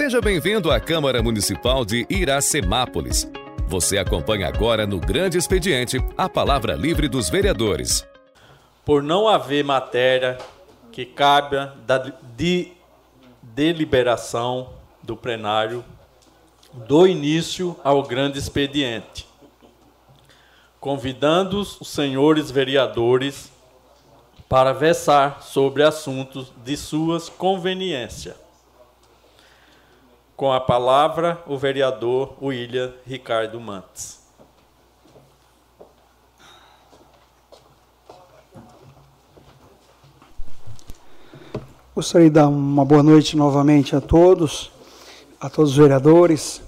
Seja bem-vindo à Câmara Municipal de Iracemápolis. Você acompanha agora no Grande Expediente a palavra livre dos vereadores. Por não haver matéria que cabe da de deliberação do plenário do início ao grande expediente, convidando os senhores vereadores para versar sobre assuntos de suas conveniência. Com a palavra, o vereador William Ricardo Mantes. Gostaria de dar uma boa noite novamente a todos, a todos os vereadores,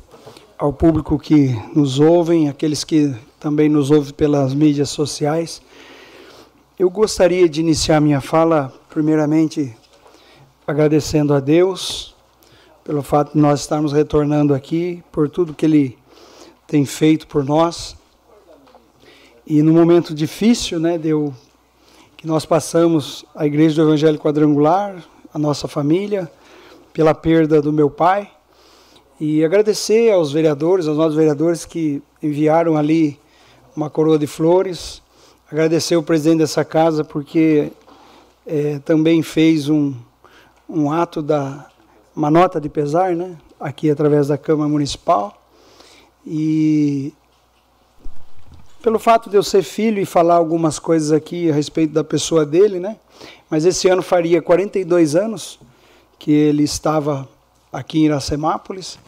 ao público que nos ouvem, aqueles que também nos ouvem pelas mídias sociais. Eu gostaria de iniciar minha fala, primeiramente, agradecendo a Deus pelo fato de nós estarmos retornando aqui, por tudo que Ele tem feito por nós. E no momento difícil, né, deu que nós passamos a Igreja do Evangelho Quadrangular, a nossa família, pela perda do meu pai. E agradecer aos vereadores, aos nossos vereadores que enviaram ali uma coroa de flores. Agradecer o presidente dessa casa porque é, também fez um, um ato da uma nota de pesar, né? Aqui através da Câmara Municipal. E pelo fato de eu ser filho e falar algumas coisas aqui a respeito da pessoa dele, né? mas esse ano faria 42 anos que ele estava aqui em Iracemápolis.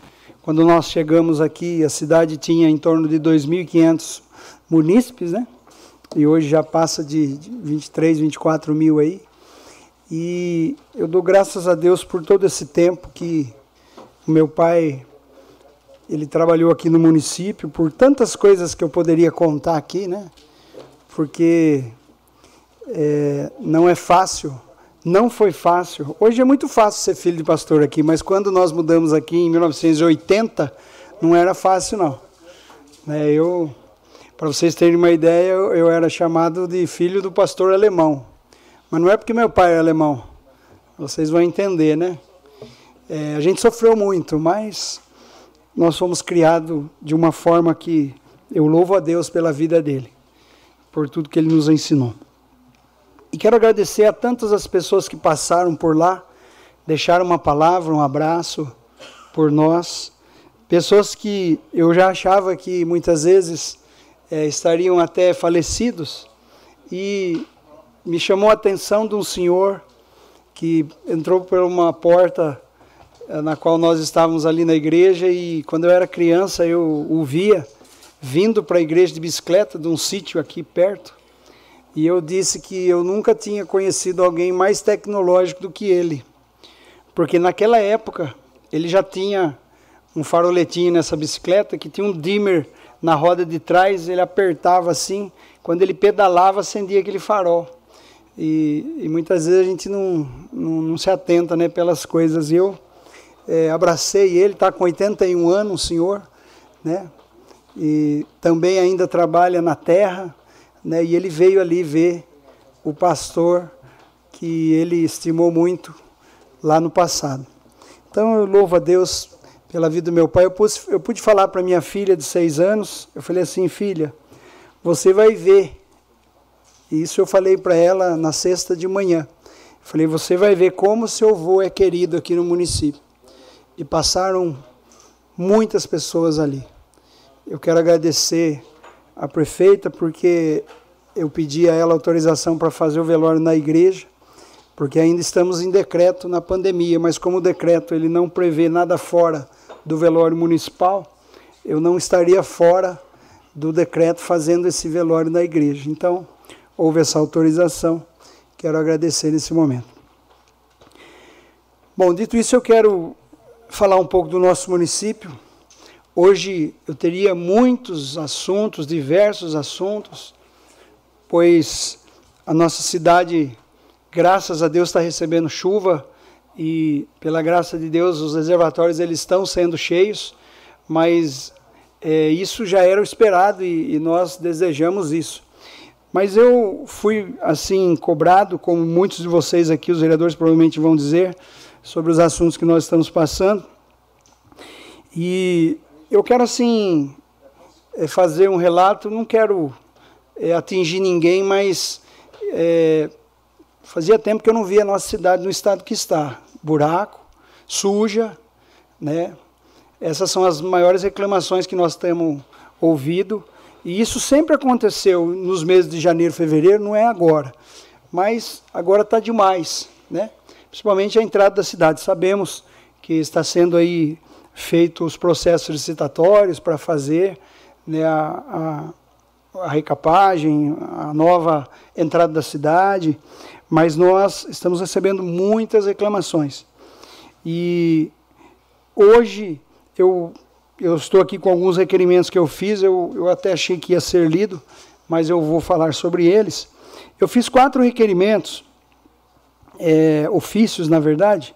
Quando nós chegamos aqui, a cidade tinha em torno de 2.500 munícipes, né? E hoje já passa de 23, 24 mil aí. E eu dou graças a Deus por todo esse tempo que o meu pai ele trabalhou aqui no município, por tantas coisas que eu poderia contar aqui, né? Porque é, não é fácil, não foi fácil. Hoje é muito fácil ser filho de pastor aqui, mas quando nós mudamos aqui em 1980, não era fácil não. É, eu, para vocês terem uma ideia, eu, eu era chamado de filho do pastor alemão, mas não é porque meu pai é alemão. Vocês vão entender, né? É, a gente sofreu muito, mas nós fomos criados de uma forma que eu louvo a Deus pela vida dele, por tudo que ele nos ensinou. E quero agradecer a tantas as pessoas que passaram por lá, deixaram uma palavra, um abraço por nós. Pessoas que eu já achava que muitas vezes é, estariam até falecidos. E me chamou a atenção de um senhor que entrou por uma porta eh, na qual nós estávamos ali na igreja e quando eu era criança eu o via vindo para a igreja de bicicleta de um sítio aqui perto e eu disse que eu nunca tinha conhecido alguém mais tecnológico do que ele. Porque naquela época ele já tinha um faroletinho nessa bicicleta que tinha um dimmer na roda de trás, ele apertava assim, quando ele pedalava acendia aquele farol. E, e muitas vezes a gente não, não, não, se atenta né, pelas coisas. E eu é, abracei ele, está com 81 anos, o senhor, né? e também ainda trabalha na terra né, e ele veio ali ver o pastor que ele estimou muito lá no passado. Então eu louvo a Deus pela vida do meu pai. Eu pude, eu pude falar para minha filha de seis anos, eu falei assim, filha, você vai ver. E isso eu falei para ela na sexta de manhã. Falei, você vai ver como seu avô é querido aqui no município. E passaram muitas pessoas ali. Eu quero agradecer a prefeita, porque eu pedi a ela autorização para fazer o velório na igreja, porque ainda estamos em decreto na pandemia, mas como o decreto ele não prevê nada fora do velório municipal, eu não estaria fora do decreto fazendo esse velório na igreja. Então, houve essa autorização. Quero agradecer nesse momento. Bom, dito isso, eu quero falar um pouco do nosso município. Hoje eu teria muitos assuntos, diversos assuntos, pois a nossa cidade, graças a Deus, está recebendo chuva e pela graça de Deus os reservatórios eles estão sendo cheios, mas é, isso já era o esperado e, e nós desejamos isso. Mas eu fui assim cobrado, como muitos de vocês aqui, os vereadores provavelmente vão dizer, sobre os assuntos que nós estamos passando. E eu quero, assim, é, fazer um relato, não quero é, atingir ninguém, mas é, fazia tempo que eu não via a nossa cidade no estado que está. Buraco, suja, né? Essas são as maiores reclamações que nós temos ouvido. E isso sempre aconteceu nos meses de janeiro, fevereiro, não é agora. Mas agora está demais, né? Principalmente a entrada da cidade. Sabemos que está sendo aí feito os processos licitatórios para fazer né, a, a, a recapagem, a nova entrada da cidade, mas nós estamos recebendo muitas reclamações. E hoje eu, eu estou aqui com alguns requerimentos que eu fiz, eu, eu até achei que ia ser lido, mas eu vou falar sobre eles. Eu fiz quatro requerimentos, é, ofícios, na verdade,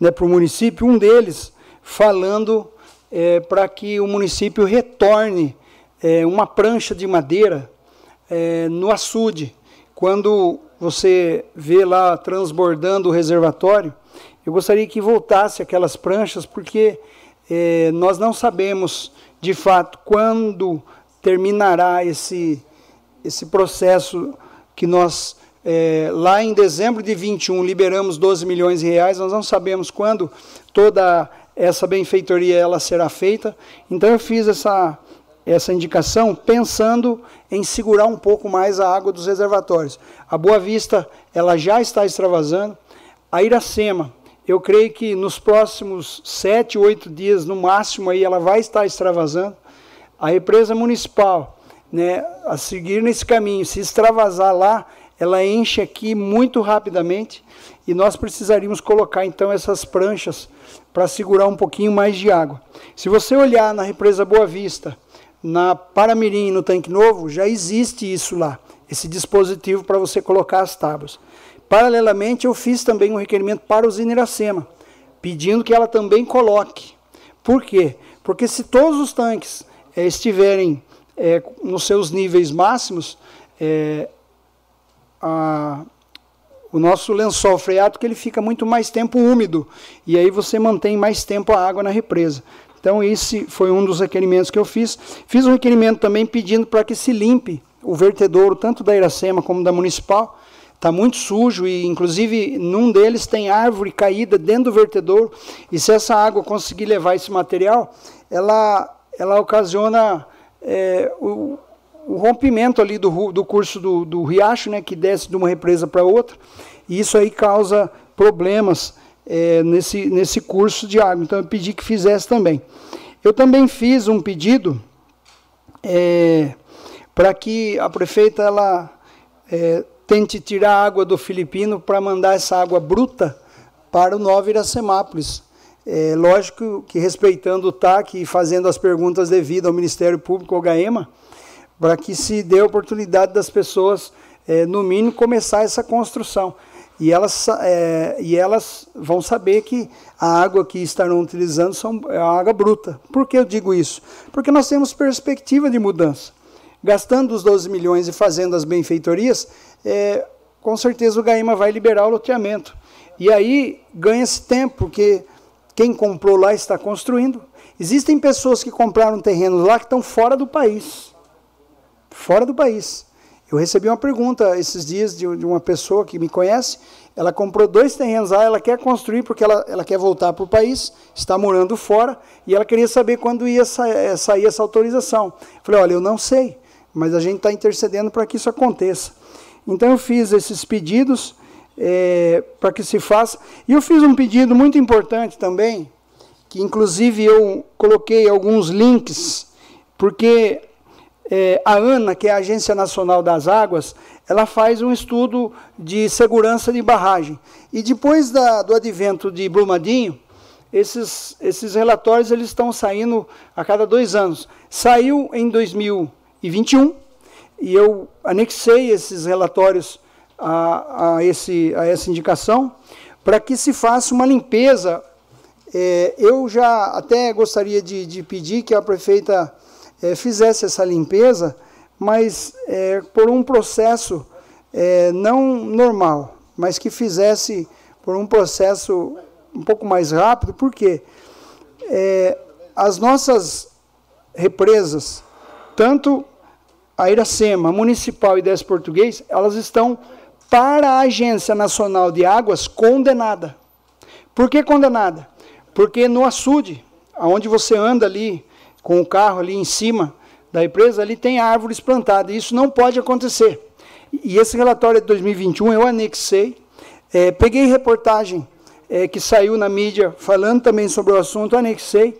né, para o município, um deles falando é, para que o município retorne é, uma prancha de madeira é, no açude. Quando você vê lá transbordando o reservatório, eu gostaria que voltasse aquelas pranchas, porque é, nós não sabemos de fato quando terminará esse, esse processo que nós, é, lá em dezembro de 21, liberamos 12 milhões de reais, nós não sabemos quando toda essa benfeitoria ela será feita. Então eu fiz essa, essa indicação pensando em segurar um pouco mais a água dos reservatórios. A Boa Vista ela já está extravasando. A Iracema, eu creio que nos próximos sete, oito dias, no máximo, aí ela vai estar extravasando. A represa municipal, né, a seguir nesse caminho, se extravasar lá, ela enche aqui muito rapidamente e nós precisaríamos colocar então essas pranchas para segurar um pouquinho mais de água. Se você olhar na represa Boa Vista, na Paramirim, no Tanque Novo, já existe isso lá, esse dispositivo para você colocar as tábuas. Paralelamente, eu fiz também um requerimento para o Iracema, pedindo que ela também coloque. Por quê? Porque se todos os tanques é, estiverem é, nos seus níveis máximos, é, a, o nosso lençol freático ele fica muito mais tempo úmido e aí você mantém mais tempo a água na represa. Então, esse foi um dos requerimentos que eu fiz. Fiz um requerimento também pedindo para que se limpe o vertedouro, tanto da Iracema como da Municipal. Está muito sujo e, inclusive, num deles tem árvore caída dentro do vertedouro. E se essa água conseguir levar esse material, ela, ela ocasiona é, o, o, rompimento ali do, do curso do, do riacho, né, que desce de uma represa para outra. E isso aí causa problemas é, nesse, nesse curso de água. Então eu pedi que fizesse também. Eu também fiz um pedido é, para que a prefeita ela é, tente tirar a água do Filipino para mandar essa água bruta para o Nova Iracemápolis. É, lógico que respeitando o TAC e fazendo as perguntas devidas ao Ministério Público, ao GAEMA, para que se dê a oportunidade das pessoas, é, no mínimo, começar essa construção e elas, é, e elas vão saber que a água que estarão utilizando são, é água bruta. Por que eu digo isso? Porque nós temos perspectiva de mudança. Gastando os 12 milhões e fazendo as benfeitorias, é, com certeza o GAIMA vai liberar o loteamento. E aí ganha-se tempo, porque quem comprou lá está construindo. Existem pessoas que compraram terrenos lá que estão fora do país. Fora do país. Eu recebi uma pergunta esses dias de, uma pessoa que me conhece. Ela comprou dois terrenos lá, ela quer construir porque ela, ela quer voltar para o país, está morando fora, e ela queria saber quando ia sa eh, sair essa autorização. Eu falei, olha, eu não sei, mas a gente está intercedendo para que isso aconteça. Então eu fiz esses pedidos é, para que se faça. E eu fiz um pedido muito importante também, que inclusive eu coloquei alguns links, porque é, a ANA, que é a Agência Nacional das Águas, ela faz um estudo de segurança de barragem. E depois da, do advento de Brumadinho, esses, esses relatórios eles estão saindo a cada dois anos. Saiu em 2021 e eu anexei esses relatórios a, a, esse, a essa indicação para que se faça uma limpeza. É, eu já até gostaria de, de pedir que a prefeita é, fizesse essa limpeza, mas é, por um processo é, não normal, mas que fizesse por um processo um pouco mais rápido, porque é, as nossas represas, tanto a Iracema, Municipal e 10 Português, elas estão para a Agência Nacional de Águas condenada. Por que condenada? Porque no açude, onde você anda ali com o carro ali em cima da empresa, ali tem árvores plantadas. Isso não pode acontecer. E esse relatório de 2021 eu anexei, é, peguei reportagem é, que saiu na mídia falando também sobre o assunto, anexei.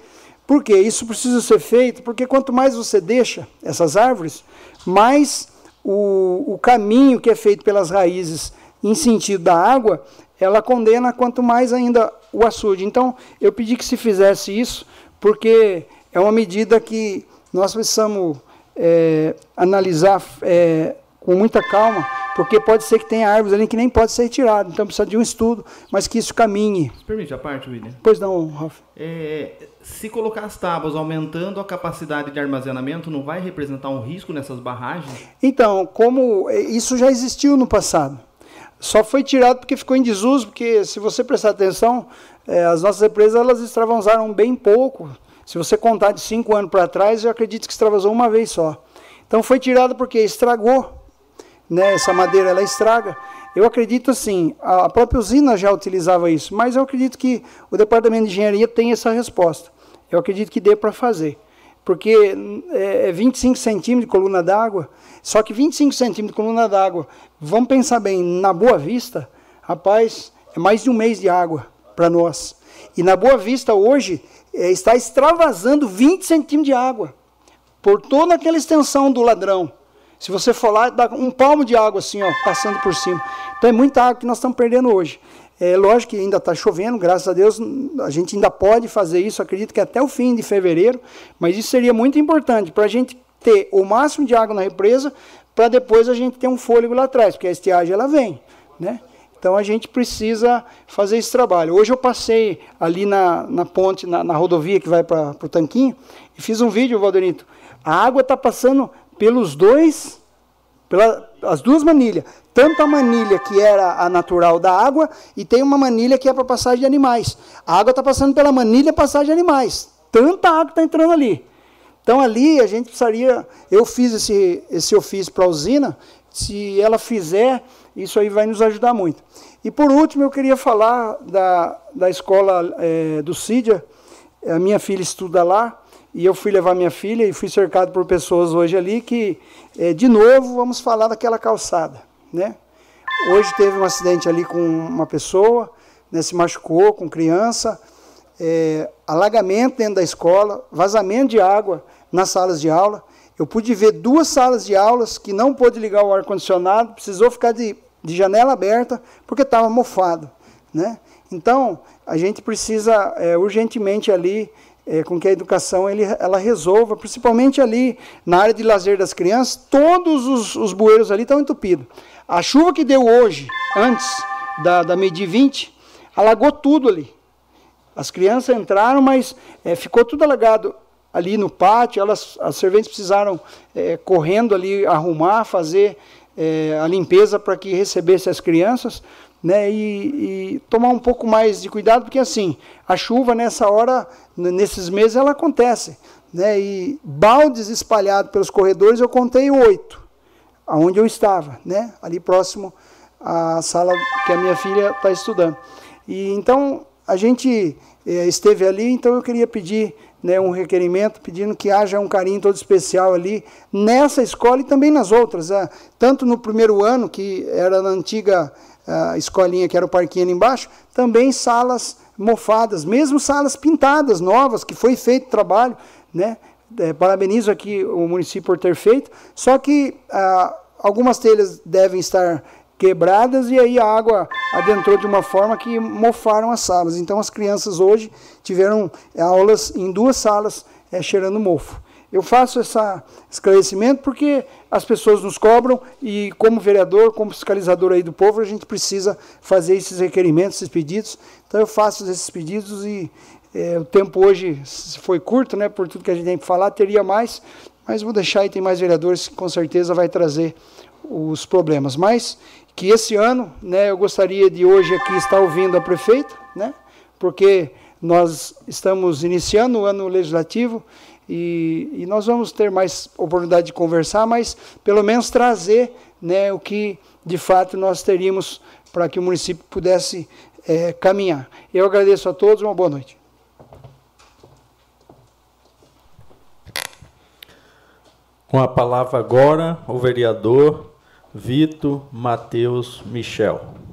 Por quê? Isso precisa ser feito, porque quanto mais você deixa essas árvores, mais o, o caminho que é feito pelas raízes em sentido da água, ela condena quanto mais ainda o açude. Então, eu pedi que se fizesse isso, porque é uma medida que nós precisamos é, analisar é, com muita calma, porque pode ser que tenha árvores ali que nem pode ser retirado, então precisa de um estudo, mas que isso caminhe. Permite a parte, William? Pois não, Rafa. É, se colocar as tábuas aumentando a capacidade de armazenamento, não vai representar um risco nessas barragens? Então, como é, isso já existiu no passado, só foi tirado porque ficou em desuso, porque se você prestar atenção, é, as nossas empresas elas extravasaram bem pouco. Se você contar de cinco anos para trás, eu acredito que extravasou uma vez só. Então foi tirado porque estragou né, essa madeira ela estraga. Eu acredito assim, a própria usina já utilizava isso, mas eu acredito que o departamento de engenharia tem essa resposta. Eu acredito que dê para fazer. Porque é 25 é centímetros de coluna d'água, só que 25 centímetros de coluna d'água, vamos pensar bem, na Boa Vista, rapaz, é mais de um mês de água para nós. E na Boa Vista hoje é, está extravasando 20 centímetros de água por toda aquela extensão do ladrão. Se você for lá, dá um palmo de água assim, ó, passando por cima. Então é muita água que nós estamos perdendo hoje. É lógico que ainda está chovendo, graças a Deus a gente ainda pode fazer isso, acredito que até o fim de fevereiro, mas isso seria muito importante para a gente ter o máximo de água na represa, para depois a gente ter um fôlego lá atrás, porque a estiagem ela vem, né? Então a gente precisa fazer esse trabalho. Hoje eu passei ali na, na ponte, na, na rodovia que vai para o Tanquinho, e fiz um vídeo, Valderito. A água está passando pelos dois, pelas duas manilhas. Tanto a manilha que era a natural da água e tem uma manilha que é para passagem de animais. A água está passando pela manilha passagem de animais. Tanta água está entrando ali. Então ali a gente precisaria. Eu fiz esse, esse ofício para a usina. Se ela fizer, isso aí vai nos ajudar muito. E por último, eu queria falar da, da escola é, do CIDIA. A minha filha estuda lá. E eu fui levar minha filha e fui cercado por pessoas hoje ali que, é, de novo, vamos falar daquela calçada. Né? Hoje teve um acidente ali com uma pessoa, né, se machucou com criança, é, alagamento dentro da escola, vazamento de água nas salas de aula. Eu pude ver duas salas de aulas que não pôde ligar o ar-condicionado, precisou ficar de, de janela aberta porque estava mofado. Né? Então, a gente precisa é, urgentemente ali é, com que a educação ele, ela resolva, principalmente ali na área de lazer das crianças, todos os, os bueiros ali estão entupidos. A chuva que deu hoje, antes da, da meio 20, alagou tudo ali. As crianças entraram, mas é, ficou tudo alagado ali no pátio. Elas, as serventes precisaram é, correndo ali arrumar, fazer é, a limpeza para que recebesse as crianças né, e, e, tomar um pouco mais de cuidado, porque assim, a chuva nessa hora, nesses meses, ela acontece. Né, e baldes espalhados pelos corredores, eu contei oito, aonde eu estava, né, ali próximo à sala que a minha filha está estudando. E então a gente é, esteve ali, então eu queria pedir né, um requerimento pedindo que haja um carinho todo especial ali nessa escola e também nas outras. Né, tanto no primeiro ano, que era na antiga a escolinha que era o parquinho ali embaixo, também salas mofadas, mesmo salas pintadas, novas, que foi feito trabalho, né? É, parabenizo aqui o município por ter feito, só que ah, algumas telhas devem estar quebradas e aí a água adentrou de uma forma que mofaram as salas. Então as crianças hoje tiveram aulas em duas salas é, cheirando mofo. Eu faço esse esclarecimento porque as pessoas nos cobram e, como vereador, como fiscalizador aí do povo, a gente precisa fazer esses requerimentos, esses pedidos. Então, eu faço esses pedidos e é, o tempo hoje foi curto, né, por tudo que a gente tem que falar, teria mais, mas vou deixar aí, tem mais vereadores que com certeza vai trazer os problemas. Mas que esse ano, né, eu gostaria de hoje aqui estar ouvindo a prefeita, né, porque nós estamos iniciando o ano legislativo e, e, nós vamos ter mais oportunidade de conversar, mas pelo menos trazer né, o que de fato nós teríamos para que o município pudesse é, caminhar. Eu agradeço a todos, uma boa noite. Com a palavra agora, o vereador Vitor Matheus Michel.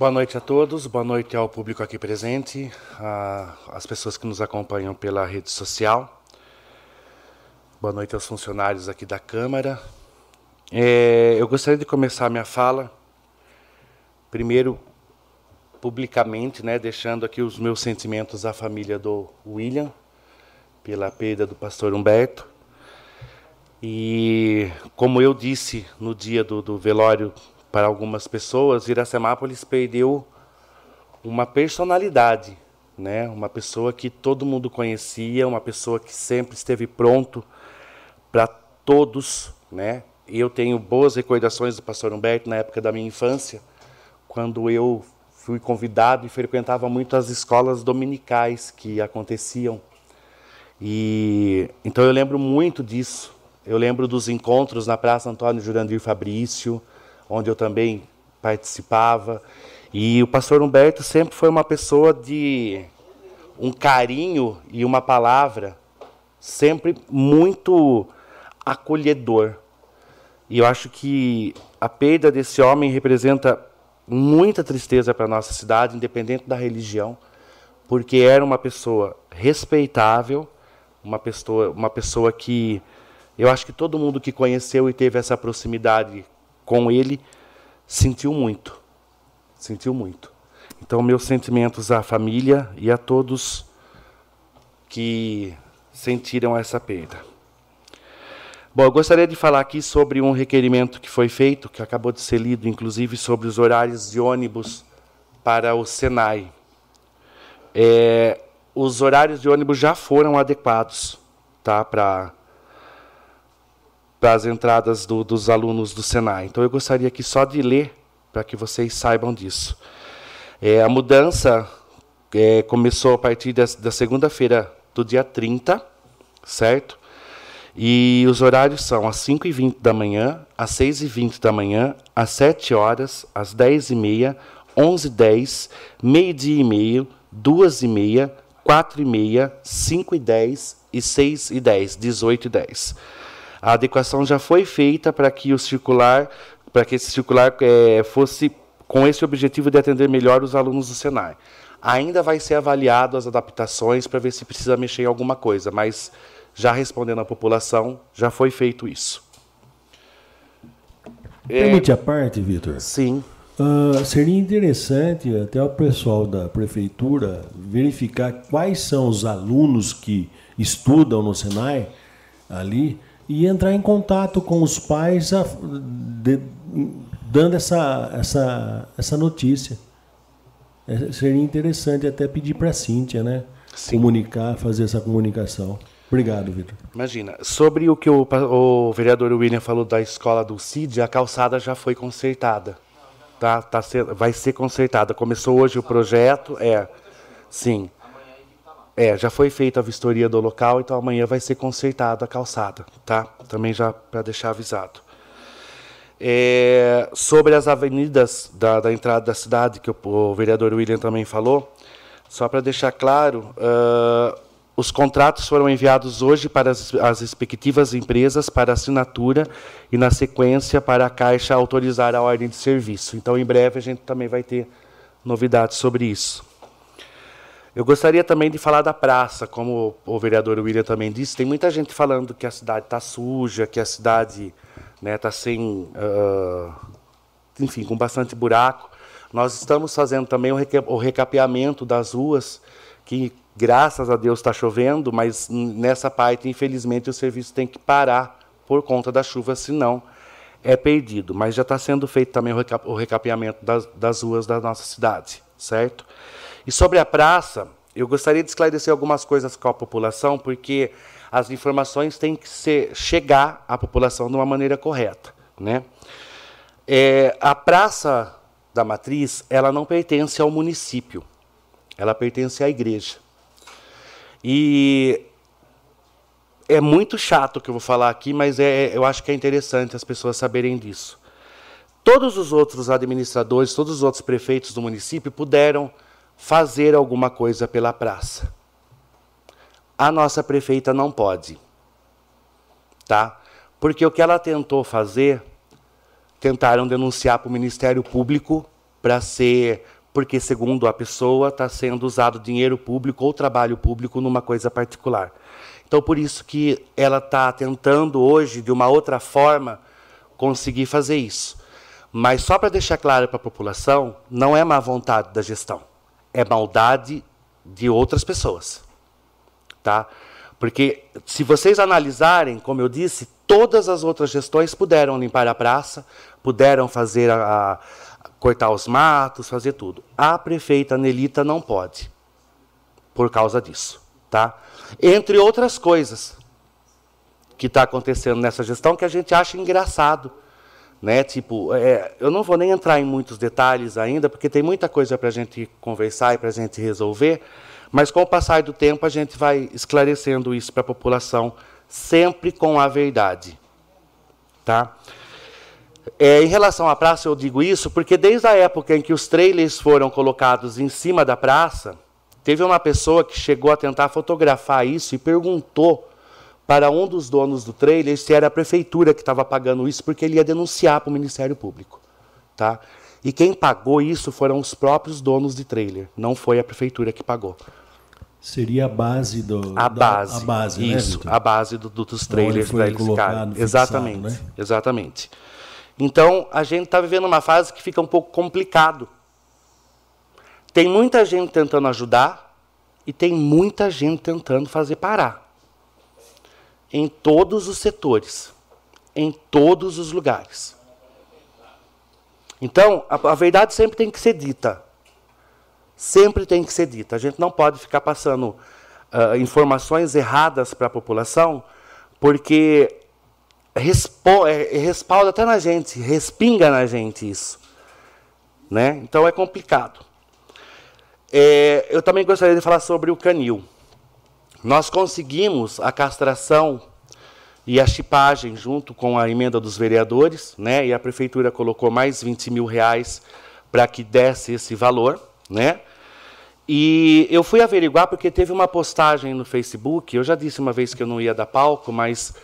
Boa noite a todos, boa noite ao público aqui presente, às pessoas que nos acompanham pela rede social. Boa noite aos funcionários aqui da Câmara. É, eu gostaria de começar minha fala, primeiro, publicamente, né, deixando aqui os meus sentimentos à família do William, pela perda do pastor Humberto. E, como eu disse no dia do, do velório para algumas pessoas, Iracemápolis perdeu uma personalidade, né? Uma pessoa que todo mundo conhecia, uma pessoa que sempre esteve pronto para todos, né? Eu tenho boas recordações do pastor Humberto na época da minha infância, quando eu fui convidado e frequentava muito as escolas dominicais que aconteciam. E então eu lembro muito disso. Eu lembro dos encontros na Praça Antônio Jurandir Fabrício, onde eu também participava. E o pastor Humberto sempre foi uma pessoa de um carinho e uma palavra sempre muito acolhedor. E eu acho que a perda desse homem representa muita tristeza para a nossa cidade, independente da religião, porque era uma pessoa respeitável, uma pessoa, uma pessoa que eu acho que todo mundo que conheceu e teve essa proximidade com ele, sentiu muito. Sentiu muito. Então, meus sentimentos à família e a todos que sentiram essa perda. Bom, eu gostaria de falar aqui sobre um requerimento que foi feito, que acabou de ser lido, inclusive, sobre os horários de ônibus para o Senai. É, os horários de ônibus já foram adequados tá, para para as entradas do, dos alunos do Senai. Então eu gostaria aqui só de ler para que vocês saibam disso. É, a mudança é, começou a partir da, da segunda-feira do dia 30, certo? E os horários são às 5h20 da manhã, às 6h20 da manhã, às 7 horas, às 10h30, 11h10, meio-dia e meio, 2h30, 4h30, 5h10 e 6h10, 18h10. A adequação já foi feita para que o circular, para que esse circular é, fosse com esse objetivo de atender melhor os alunos do Senai. Ainda vai ser avaliado as adaptações para ver se precisa mexer em alguma coisa, mas já respondendo à população, já foi feito isso. Permite é, a parte, Vitor? Sim. Uh, seria interessante até o pessoal da prefeitura verificar quais são os alunos que estudam no Senai ali e entrar em contato com os pais a, de, dando essa, essa, essa notícia. É, seria interessante até pedir para a Cíntia, né? Sim. Comunicar, fazer essa comunicação. Obrigado, Vitor. Imagina, sobre o que o, o, vereador William falou da escola do CID, a calçada já foi consertada. Tá, tá vai ser consertada. Começou hoje o projeto, é, sim. É, já foi feita a vistoria do local, então amanhã vai ser consertada a calçada, tá? Também já para deixar avisado. É, sobre as avenidas da, da, entrada da cidade, que o, o, vereador William também falou, só para deixar claro, uh, os contratos foram enviados hoje para as, as respectivas empresas para assinatura e, na sequência, para a Caixa autorizar a ordem de serviço. Então, em breve, a gente também vai ter novidades sobre isso. Eu gostaria também de falar da praça, como o vereador William também disse. Tem muita gente falando que a cidade está suja, que a cidade está né, tá sem. Uh, enfim, com bastante buraco. Nós estamos fazendo também o recapeamento das ruas, que graças a Deus está chovendo, mas nessa parte, infelizmente, o serviço tem que parar por conta da chuva, senão é perdido. Mas já está sendo feito também o recapeamento das, das ruas da nossa cidade, certo? E sobre a praça, eu gostaria de esclarecer algumas coisas com a população, porque as informações têm que ser, chegar à população de uma maneira correta. Né? É, a Praça da Matriz ela não pertence ao município. ela pertence à igreja. E é muito chato o que eu vou falar aqui, mas é, eu acho que é interessante as pessoas saberem disso. Todos os outros administradores, todos os outros prefeitos do município puderam fazer alguma coisa pela praça. A nossa prefeita não pode. Tá? Porque o que ela tentou fazer, tentaram denunciar para o Ministério Público para ser, porque segundo a pessoa está sendo usado dinheiro público ou trabalho público numa coisa particular. Então por isso que ela está tentando hoje de uma outra forma conseguir fazer isso. Mas só para deixar claro para a população, não é má vontade da gestão, é maldade de outras pessoas tá? Porque se vocês analisarem, como eu disse, todas as outras gestões puderam limpar a praça, puderam fazer a, a cortar os matos, fazer tudo. A prefeita Nelita não pode, por causa disso, tá? Entre outras coisas que está acontecendo nessa gestão que a gente acha engraçado, né? Tipo, é, eu não vou nem entrar em muitos detalhes ainda, porque tem muita coisa para a gente conversar e para a gente resolver. Mas com o passar do tempo, a gente vai esclarecendo isso para a população, sempre com a verdade. Tá? É, em relação à praça, eu digo isso porque desde a época em que os trailers foram colocados em cima da praça, teve uma pessoa que chegou a tentar fotografar isso e perguntou para um dos donos do trailer se era a prefeitura que estava pagando isso, porque ele ia denunciar para o Ministério Público. Tá? E quem pagou isso foram os próprios donos de trailer, não foi a prefeitura que pagou. Seria a base do. A da, base. A base, né, Isso, Vitor? a base do, do- dos trailers colocado, ficarem. fixado, Exatamente. né? Exatamente. Então, a gente está vivendo uma fase que fica um pouco complicado. Tem muita gente tentando ajudar e tem muita gente tentando fazer parar. Em todos os setores. Em todos os lugares. Então, a, a verdade sempre tem que ser dita sempre tem que ser dita. A gente não pode ficar passando ah, informações erradas para a população, porque respo- é, é, respalda até na gente, respinga na gente isso. Né? Então é complicado. É, eu também gostaria de falar sobre o canil. Nós conseguimos a castração e a chipagem junto com a emenda dos vereadores, né? E a prefeitura colocou mais 20 mil reais para que desse esse valor, né? E eu fui averiguar porque teve uma postagem no Facebook. Eu já disse uma vez que eu não ia dar palco, mas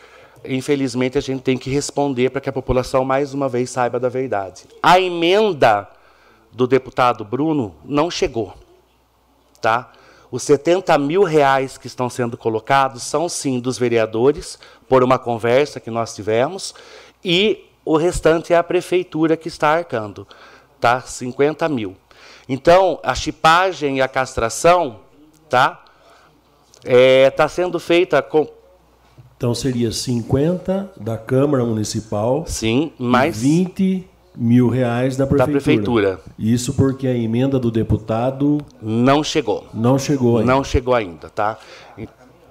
infelizmente a gente tem que responder para que a população mais uma vez saiba da verdade. A emenda do deputado Bruno não chegou, tá? Os 70 mil reais que estão sendo colocados são sim dos vereadores, por uma conversa que nós tivemos, e o restante é a prefeitura que está arcando, tá? 50 mil. Então, a chipagem e a castração, tá? Está sendo feita com, Então seria 50 da Câmara Municipal sim, mais 20 mil reais da prefeitura. prefeitura. Isso porque a emenda do deputado não chegou. não chegou ainda. Não chegou ainda, tá?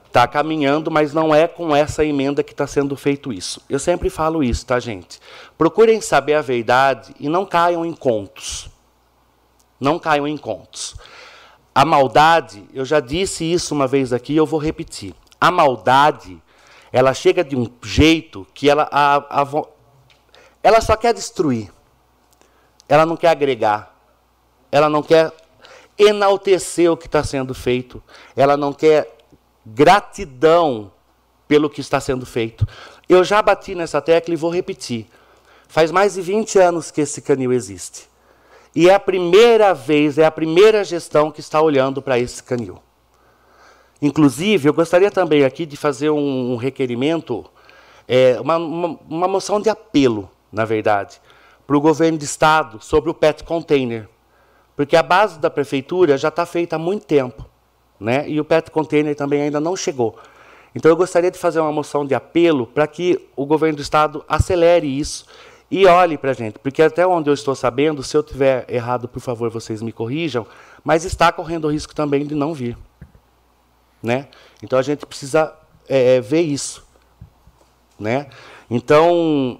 Está caminhando, mas não é com essa emenda que está sendo feito isso. Eu sempre falo isso, tá, gente? Procurem saber a verdade e não caiam em contos. Não caiam em contos. A maldade, eu já disse isso uma vez aqui, eu vou repetir. A maldade, ela chega de um jeito que ela, a, a ela só quer destruir. Ela não quer agregar. Ela não quer enaltecer o que está sendo feito. Ela não quer gratidão pelo que está sendo feito. Eu já bati nessa tecla e vou repetir. Faz mais de 20 anos que esse canil existe. E é a primeira vez, é a primeira gestão que está olhando para esse canil. Inclusive, eu gostaria também aqui de fazer um, um requerimento, é, uma, uma, uma moção de apelo, na verdade, para o governo de estado sobre o pet container. Porque a base da prefeitura já está feita há muito tempo. Né? E o pet container também ainda não chegou. Então eu gostaria de fazer uma moção de apelo para que o governo do estado acelere isso e olhe para a gente, porque até onde eu estou sabendo, se eu tiver errado, por favor, vocês me corrijam, mas está correndo o risco também de não vir. Né? Então a gente precisa é, ver isso. Né? Então,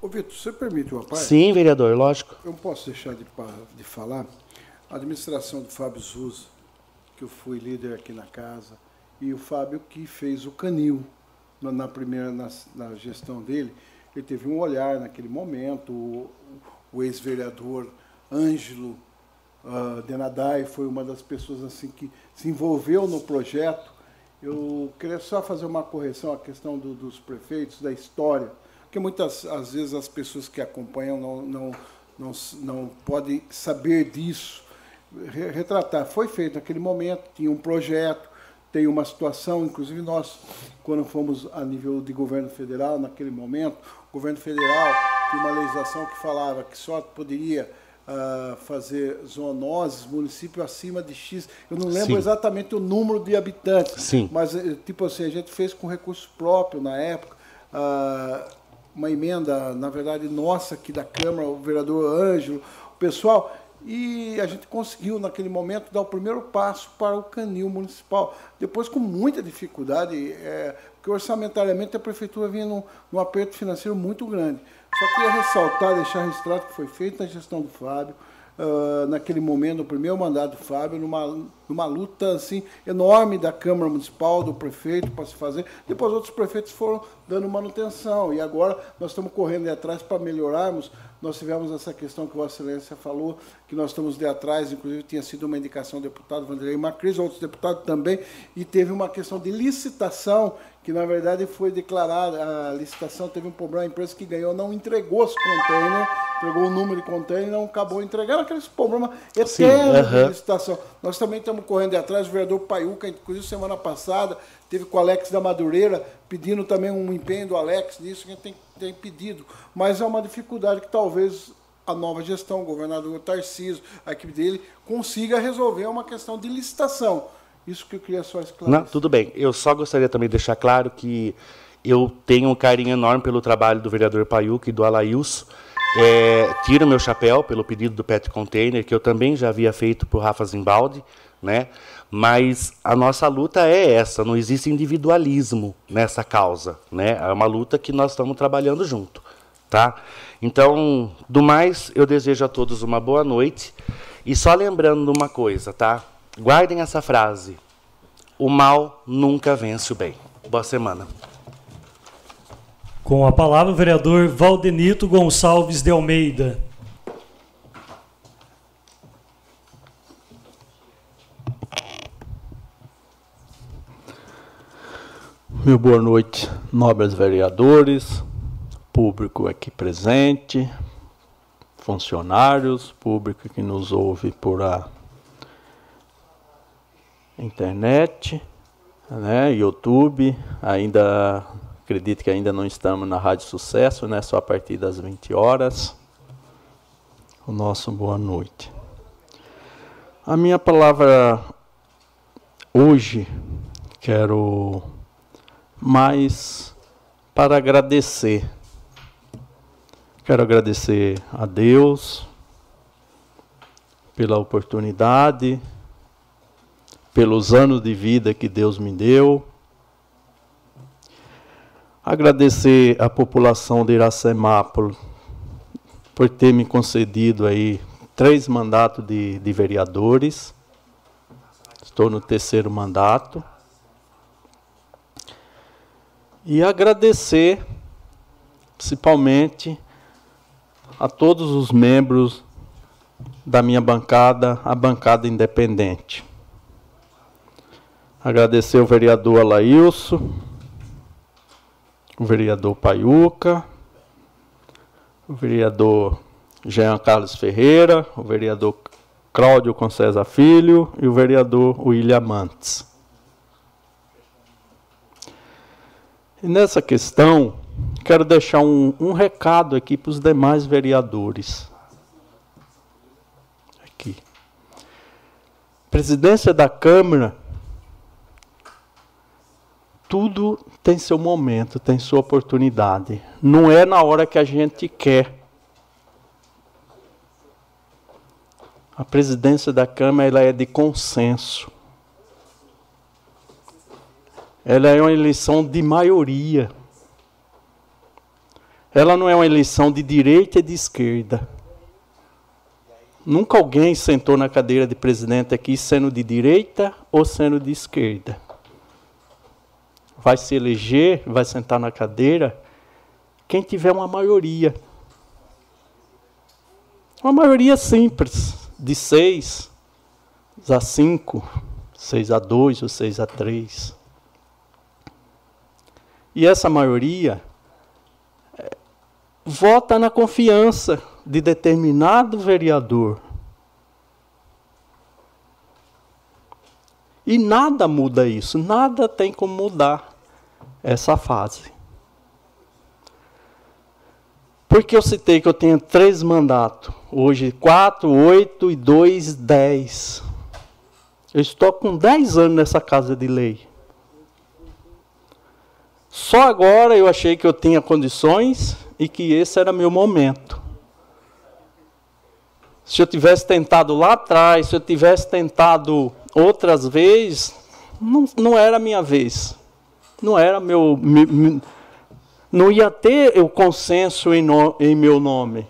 Ô, Vitor, você permite uma parte? sim, vereador, lógico. Eu não posso deixar de, de falar. a administração do Fábio Souza, que eu fui líder aqui na casa, e o Fábio que fez o canil na, na primeira na, na, gestão dele, ele teve um olhar naquele momento, o, o ex-vereador Ângelo uh, Denadai foi uma das pessoas assim que se envolveu no projeto. Eu queria só fazer uma correção à questão do, dos prefeitos, da história, porque muitas às vezes as pessoas que acompanham não, não, não, não podem saber disso. Retratar, foi feito naquele momento, tinha um projeto, tem uma situação, inclusive nós, quando fomos a nível de governo federal, naquele momento, o governo federal tinha uma legislação que falava que só poderia uh, fazer zoonoses, município acima de X. Eu não lembro Sim. exatamente o número de habitantes, Sim. mas eh, tipo assim, a gente fez com recurso próprio na época. Uh, uma emenda, na verdade, nossa aqui da Câmara, o vereador Ângelo, o pessoal, e a gente conseguiu, naquele momento, dar o primeiro passo para o canil municipal. Depois, com muita dificuldade, é, porque orçamentariamente a prefeitura vinha num, num aperto financeiro muito grande. Só queria ressaltar, deixar registrado que foi feito na gestão do Fábio, uh, naquele momento, no primeiro mandato do Fábio, numa, numa luta assim, enorme da Câmara Municipal, do prefeito, para se fazer. Depois outros prefeitos foram dando manutenção. E agora nós estamos correndo atrás para melhorarmos. Nós tivemos essa questão que Vossa Excelência falou, que nós estamos de atrás, inclusive tinha sido uma indicação do deputado Vanderlei Macris, outros deputados também, e teve uma questão de licitação que na verdade foi declarada, a licitação teve um problema, a empresa que ganhou não entregou os containers, entregou o número de containers, não acabou entregando aqueles problemas eternos de licitação. Nós também estamos correndo atrás, o vereador Paiuca, inclusive semana passada, teve com o Alex da Madureira, pedindo também um empenho do Alex nisso, que a gente tem, tem pedido. Mas é uma dificuldade que talvez a nova gestão, o governador Tarcísio, a equipe dele, consiga resolver uma questão de licitação isso que eu queria só esclarecer. Não, tudo bem. Eu só gostaria também de deixar claro que eu tenho um carinho enorme pelo trabalho do vereador Paiuca e do Alailson. É, tiro meu chapéu pelo pedido do Pet Container, que eu também já havia feito para o Rafa Zimbaldi, né? mas a nossa luta é essa, não existe individualismo nessa causa. Né? É uma luta que nós estamos trabalhando junto. Tá? Então, do mais, eu desejo a todos uma boa noite. E só lembrando uma coisa, tá? Guardem essa frase. O mal nunca vence o bem. Boa semana. Com a palavra, o vereador Valdenito Gonçalves de Almeida. Meu boa noite, nobres vereadores, público aqui presente, funcionários, público que nos ouve por a internet, né, YouTube, ainda acredito que ainda não estamos na Rádio Sucesso, né, só a partir das 20 horas. O nosso boa noite. A minha palavra hoje quero mais para agradecer. Quero agradecer a Deus pela oportunidade pelos anos de vida que Deus me deu. Agradecer à população de Iracemápolis por ter me concedido aí três mandatos de, de vereadores. Estou no terceiro mandato. E agradecer, principalmente, a todos os membros da minha bancada, a bancada independente. Agradecer o vereador Alailson, o vereador Paiuca, o vereador Jean Carlos Ferreira, o vereador Cláudio Concesa Filho e o vereador William Mantes. E nessa questão, quero deixar um, um recado aqui para os demais vereadores. Aqui. Presidência da Câmara tudo tem seu momento, tem sua oportunidade. Não é na hora que a gente quer. A presidência da Câmara ela é de consenso. Ela é uma eleição de maioria. Ela não é uma eleição de direita e de esquerda. Nunca alguém sentou na cadeira de presidente aqui sendo de direita ou sendo de esquerda. Vai se eleger, vai sentar na cadeira quem tiver uma maioria. Uma maioria simples, de seis a cinco, seis a dois ou seis a três. E essa maioria é, vota na confiança de determinado vereador. E nada muda isso, nada tem como mudar essa fase. Porque eu citei que eu tenho três mandatos. Hoje, quatro, oito e dois, dez. Eu estou com dez anos nessa casa de lei. Só agora eu achei que eu tinha condições e que esse era meu momento. Se eu tivesse tentado lá atrás, se eu tivesse tentado outras vezes, não, não era a minha vez. Não era meu, meu não ia ter o consenso em, no, em meu nome.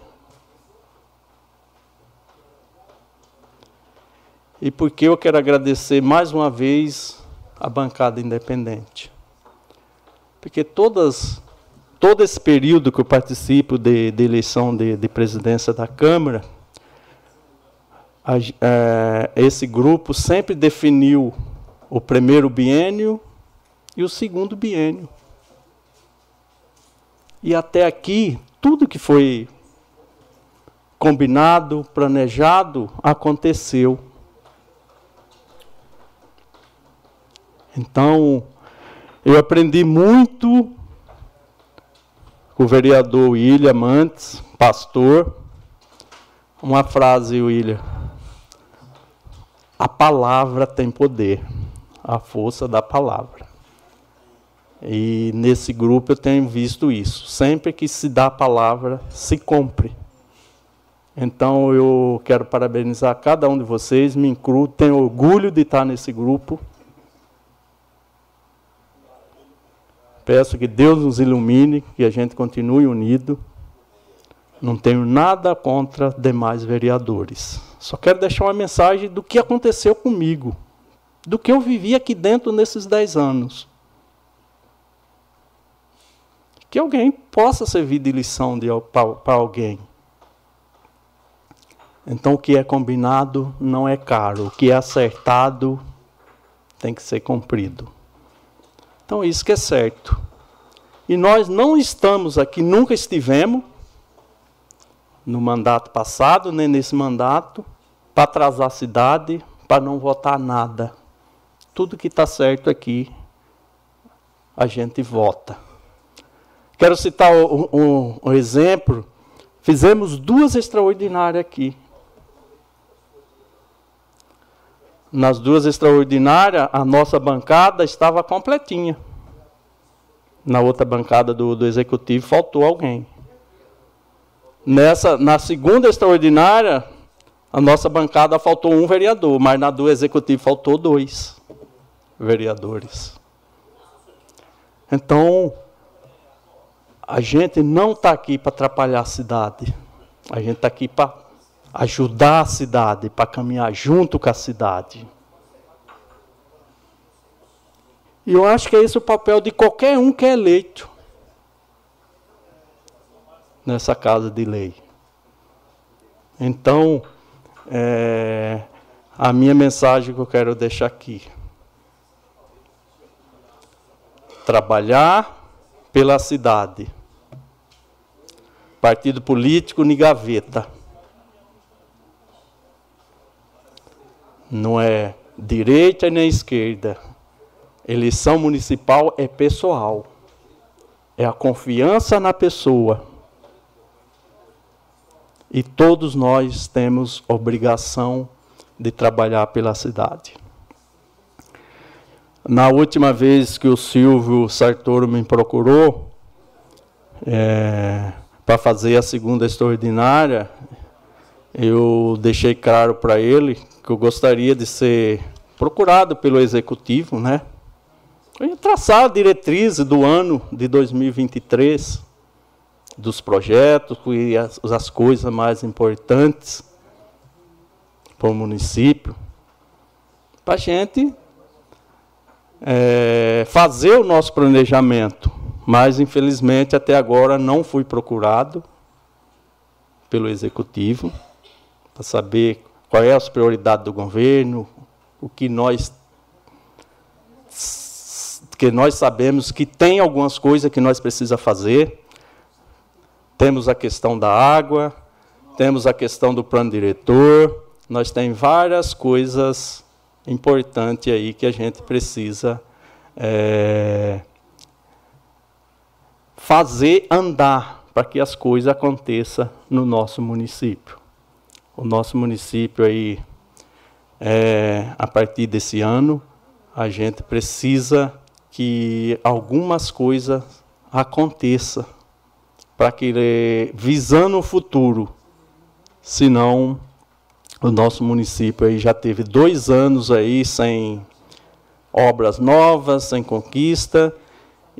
E porque eu quero agradecer mais uma vez a bancada independente. Porque todas, todo esse período que eu participo de, de eleição de, de, presidência da Câmara, a, é, esse grupo sempre definiu o primeiro biênio e o segundo biênio. E até aqui, tudo que foi combinado, planejado, aconteceu. Então, eu aprendi muito com o vereador William Mantes, pastor. Uma frase, William. A palavra tem poder, a força da palavra. E nesse grupo eu tenho visto isso. Sempre que se dá a palavra, se cumpre. Então eu quero parabenizar cada um de vocês, me incluo, tenho orgulho de estar nesse grupo. Peço que Deus nos ilumine, que a gente continue unido. Não tenho nada contra demais vereadores. Só quero deixar uma mensagem do que aconteceu comigo, do que eu vivi aqui dentro nesses dez anos. Que alguém possa servir de lição para alguém. Então, o que é combinado não é caro, o que é acertado tem que ser cumprido. Então, isso que é certo. E nós não estamos aqui, nunca estivemos, no mandato passado, nem nesse mandato, para atrasar a cidade, para não votar nada. Tudo que está certo aqui, a gente vota. Quero citar um, um, um exemplo. Fizemos duas extraordinárias aqui. Nas duas extraordinárias, a nossa bancada estava completinha. Na outra bancada do, do executivo faltou alguém. Nessa, na segunda extraordinária, a nossa bancada faltou um vereador, mas na do executivo faltou dois vereadores. Então, a gente não está aqui para atrapalhar a cidade. A gente está aqui para ajudar a cidade, para caminhar junto com a cidade. E eu acho que é esse o papel de qualquer um que é eleito nessa casa de lei. Então, é, a minha mensagem que eu quero deixar aqui: trabalhar pela cidade. Partido político, ni gaveta. Não é direita nem esquerda. Eleição municipal é pessoal. É a confiança na pessoa. E todos nós temos obrigação de trabalhar pela cidade. Na última vez que o Silvio Sartoro me procurou é, para fazer a segunda extraordinária, eu deixei claro para ele que eu gostaria de ser procurado pelo executivo, né? Eu traçar a diretriz do ano de 2023, dos projetos e as, as coisas mais importantes. para o município, para a gente é, fazer o nosso planejamento. Mas, infelizmente, até agora não fui procurado pelo Executivo para saber qual é as prioridades do governo, o que nós que nós sabemos que tem algumas coisas que nós precisamos fazer. Temos a questão da água, temos a questão do plano diretor, nós temos várias coisas importantes aí que a gente precisa é, fazer andar para que as coisas aconteçam no nosso município. O nosso município aí, é, a partir desse ano, a gente precisa que algumas coisas aconteçam para que visando o futuro, senão o nosso município aí já teve dois anos aí sem obras novas, sem conquista,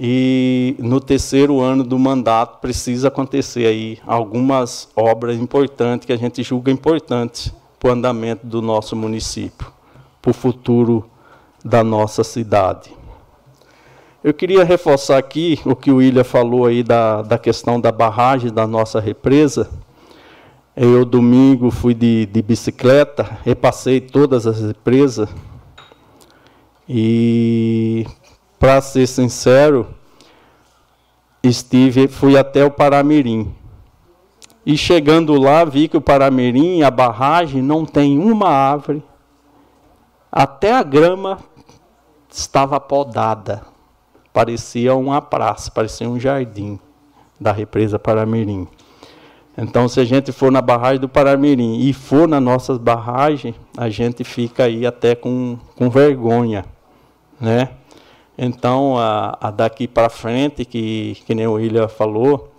e no terceiro ano do mandato precisa acontecer aí algumas obras importantes que a gente julga importantes para o andamento do nosso município, para o futuro da nossa cidade. Eu queria reforçar aqui o que o William falou aí da, da questão da barragem da nossa represa. Eu, domingo, fui de, de bicicleta, repassei todas as represas. E, para ser sincero, estive, fui até o Paramirim. E chegando lá, vi que o Paramirim, a barragem, não tem uma árvore. Até a grama estava podada parecia uma praça, parecia um jardim da represa Paramirim. Então, se a gente for na barragem do Paramirim e for nas nossas barragens, a gente fica aí até com, com vergonha, né? Então, a, a daqui para frente, que, que nem o William falou,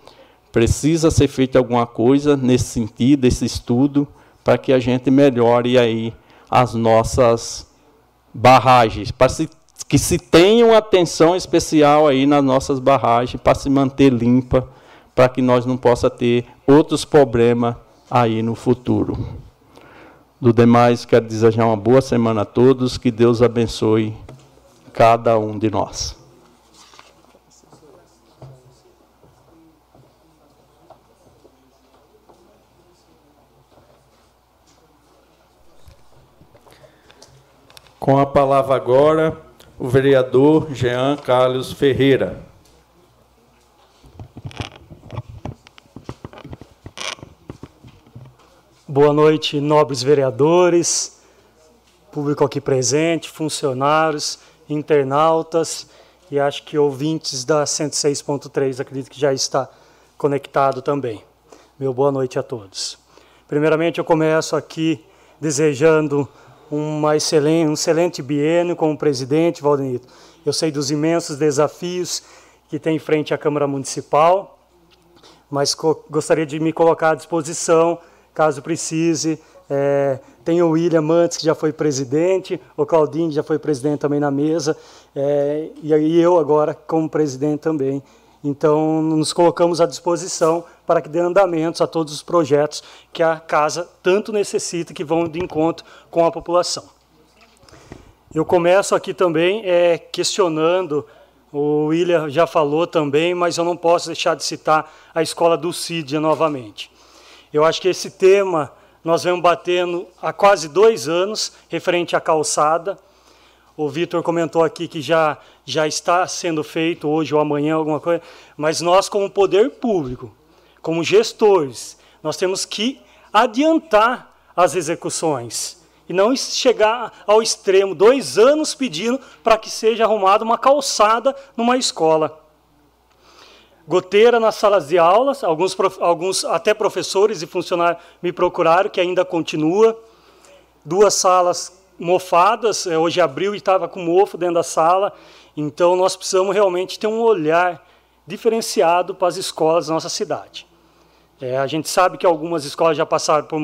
precisa ser feita alguma coisa nesse sentido, esse estudo, para que a gente melhore aí as nossas barragens, para se que se tenha uma atenção especial aí nas nossas barragens para se manter limpa, para que nós não possa ter outros problemas aí no futuro. Do demais, quero desejar uma boa semana a todos, que Deus abençoe cada um de nós. Com a palavra agora, o vereador Jean Carlos Ferreira. Boa noite, nobres vereadores, público aqui presente, funcionários, internautas e acho que ouvintes da 106.3, acredito que já está conectado também. Meu boa noite a todos. Primeiramente, eu começo aqui desejando uma excelente, um excelente biênio como presidente, Valdenito. Eu sei dos imensos desafios que tem em frente à Câmara Municipal, mas gostaria de me colocar à disposição, caso precise. É, tem o William Mantes, que já foi presidente, o Claudinho, que já foi presidente também na mesa, é, e eu agora como presidente também. Então, nos colocamos à disposição para que dê andamentos a todos os projetos que a casa tanto necessita, que vão de encontro com a população. Eu começo aqui também é, questionando, o William já falou também, mas eu não posso deixar de citar a escola do CID novamente. Eu acho que esse tema nós vemos batendo há quase dois anos, referente à calçada, o Vitor comentou aqui que já, já está sendo feito hoje ou amanhã alguma coisa, mas nós, como poder público, como gestores, nós temos que adiantar as execuções e não chegar ao extremo, dois anos pedindo para que seja arrumada uma calçada numa escola. Goteira nas salas de aulas, alguns, alguns até professores e funcionários me procuraram, que ainda continua. Duas salas mofadas, é, hoje abriu e estava com mofo dentro da sala, então nós precisamos realmente ter um olhar diferenciado para as escolas da nossa cidade. É, a gente sabe que algumas escolas já passaram por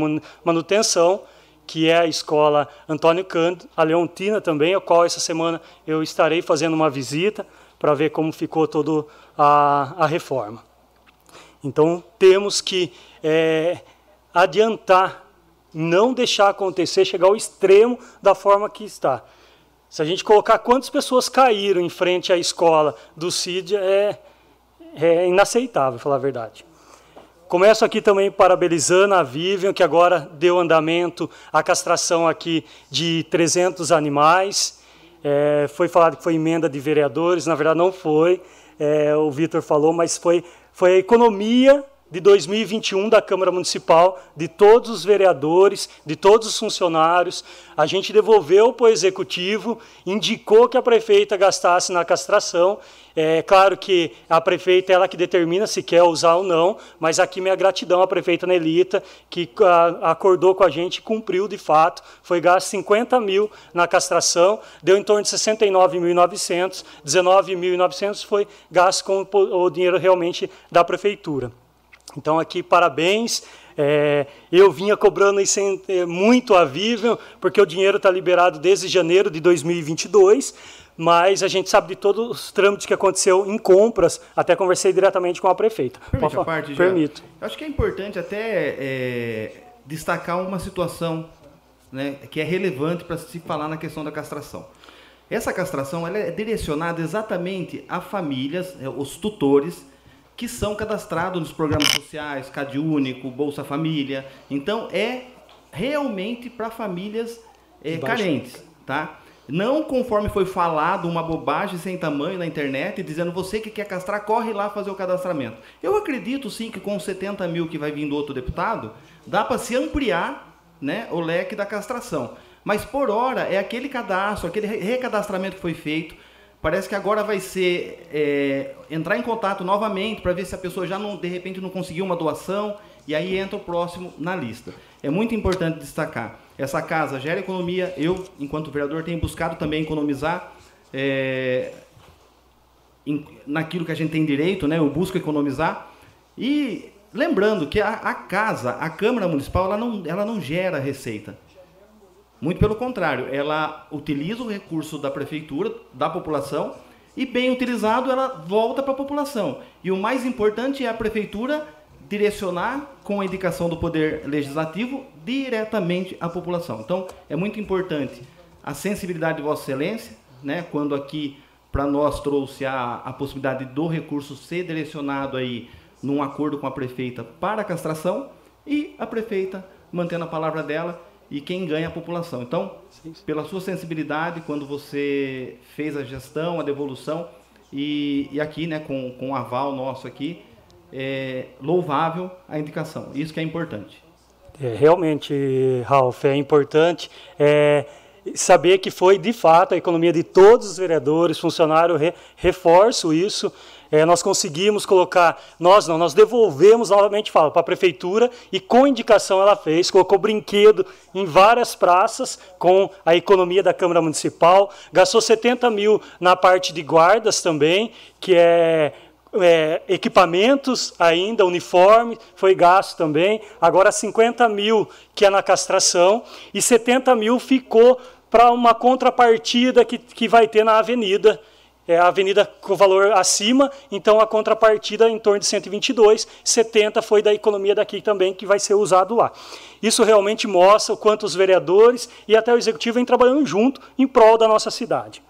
manutenção, que é a escola Antônio Cândido, a Leontina também, a qual essa semana eu estarei fazendo uma visita para ver como ficou toda a, a reforma. Então, temos que é, adiantar não deixar acontecer, chegar ao extremo da forma que está. Se a gente colocar quantas pessoas caíram em frente à escola do CID, é, é inaceitável, falar a verdade. Começo aqui também parabenizando a Vivian, que agora deu andamento à castração aqui de 300 animais. É, foi falado que foi emenda de vereadores, na verdade não foi, é, o Vitor falou, mas foi, foi a economia de 2021 da Câmara Municipal, de todos os vereadores, de todos os funcionários. A gente devolveu para o Executivo, indicou que a prefeita gastasse na castração. É claro que a prefeita é ela que determina se quer usar ou não, mas aqui minha gratidão à prefeita Nelita, que a, acordou com a gente cumpriu de fato. Foi gasto 50 mil na castração, deu em torno de 69.900, 19.900 foi gasto com o dinheiro realmente da prefeitura. Então, aqui, parabéns. É, eu vinha cobrando isso é, muito a Vivian, porque o dinheiro está liberado desde janeiro de 2022, mas a gente sabe de todos os trâmites que aconteceu em compras, até conversei diretamente com a prefeita. Permite a parte, já. Permito. Eu acho que é importante até é, destacar uma situação né, que é relevante para se falar na questão da castração. Essa castração ela é direcionada exatamente a famílias, é, os tutores, que são cadastrados nos programas sociais, Cade Único, Bolsa Família. Então é realmente para famílias é, carentes, tá? Não conforme foi falado uma bobagem sem tamanho na internet, dizendo você que quer castrar, corre lá fazer o cadastramento. Eu acredito sim que com 70 mil que vai vir do outro deputado, dá para se ampliar né, o leque da castração. Mas por hora é aquele cadastro, aquele recadastramento que foi feito, Parece que agora vai ser é, entrar em contato novamente para ver se a pessoa já não, de repente não conseguiu uma doação e aí entra o próximo na lista. É muito importante destacar. Essa casa gera economia. Eu, enquanto vereador, tenho buscado também economizar é, em, naquilo que a gente tem direito, né? Eu busco economizar. E lembrando que a, a casa, a Câmara Municipal, ela não, ela não gera receita. Muito pelo contrário, ela utiliza o recurso da prefeitura, da população, e bem utilizado, ela volta para a população. E o mais importante é a prefeitura direcionar com a indicação do poder legislativo diretamente à população. Então, é muito importante a sensibilidade de Vossa Excelência, né, quando aqui para nós trouxe a, a possibilidade do recurso ser direcionado aí num acordo com a prefeita para a castração e a prefeita mantendo a palavra dela e quem ganha é a população. Então, pela sua sensibilidade, quando você fez a gestão, a devolução, e, e aqui, né, com, com o aval nosso aqui, é louvável a indicação. Isso que é importante. É, realmente, Ralf, é importante é, saber que foi, de fato, a economia de todos os vereadores, funcionários, re, reforço isso, é, nós conseguimos colocar, nós não, nós devolvemos novamente, fala, para a prefeitura e com indicação ela fez, colocou brinquedo em várias praças com a economia da Câmara Municipal, gastou 70 mil na parte de guardas também, que é é, equipamentos ainda, uniforme, foi gasto também. Agora 50 mil que é na castração e 70 mil ficou para uma contrapartida que, que vai ter na avenida é a avenida com valor acima, então a contrapartida em torno de 122, 70 foi da economia daqui também que vai ser usado lá. Isso realmente mostra o quanto os vereadores e até o executivo vêm trabalhando junto em prol da nossa cidade.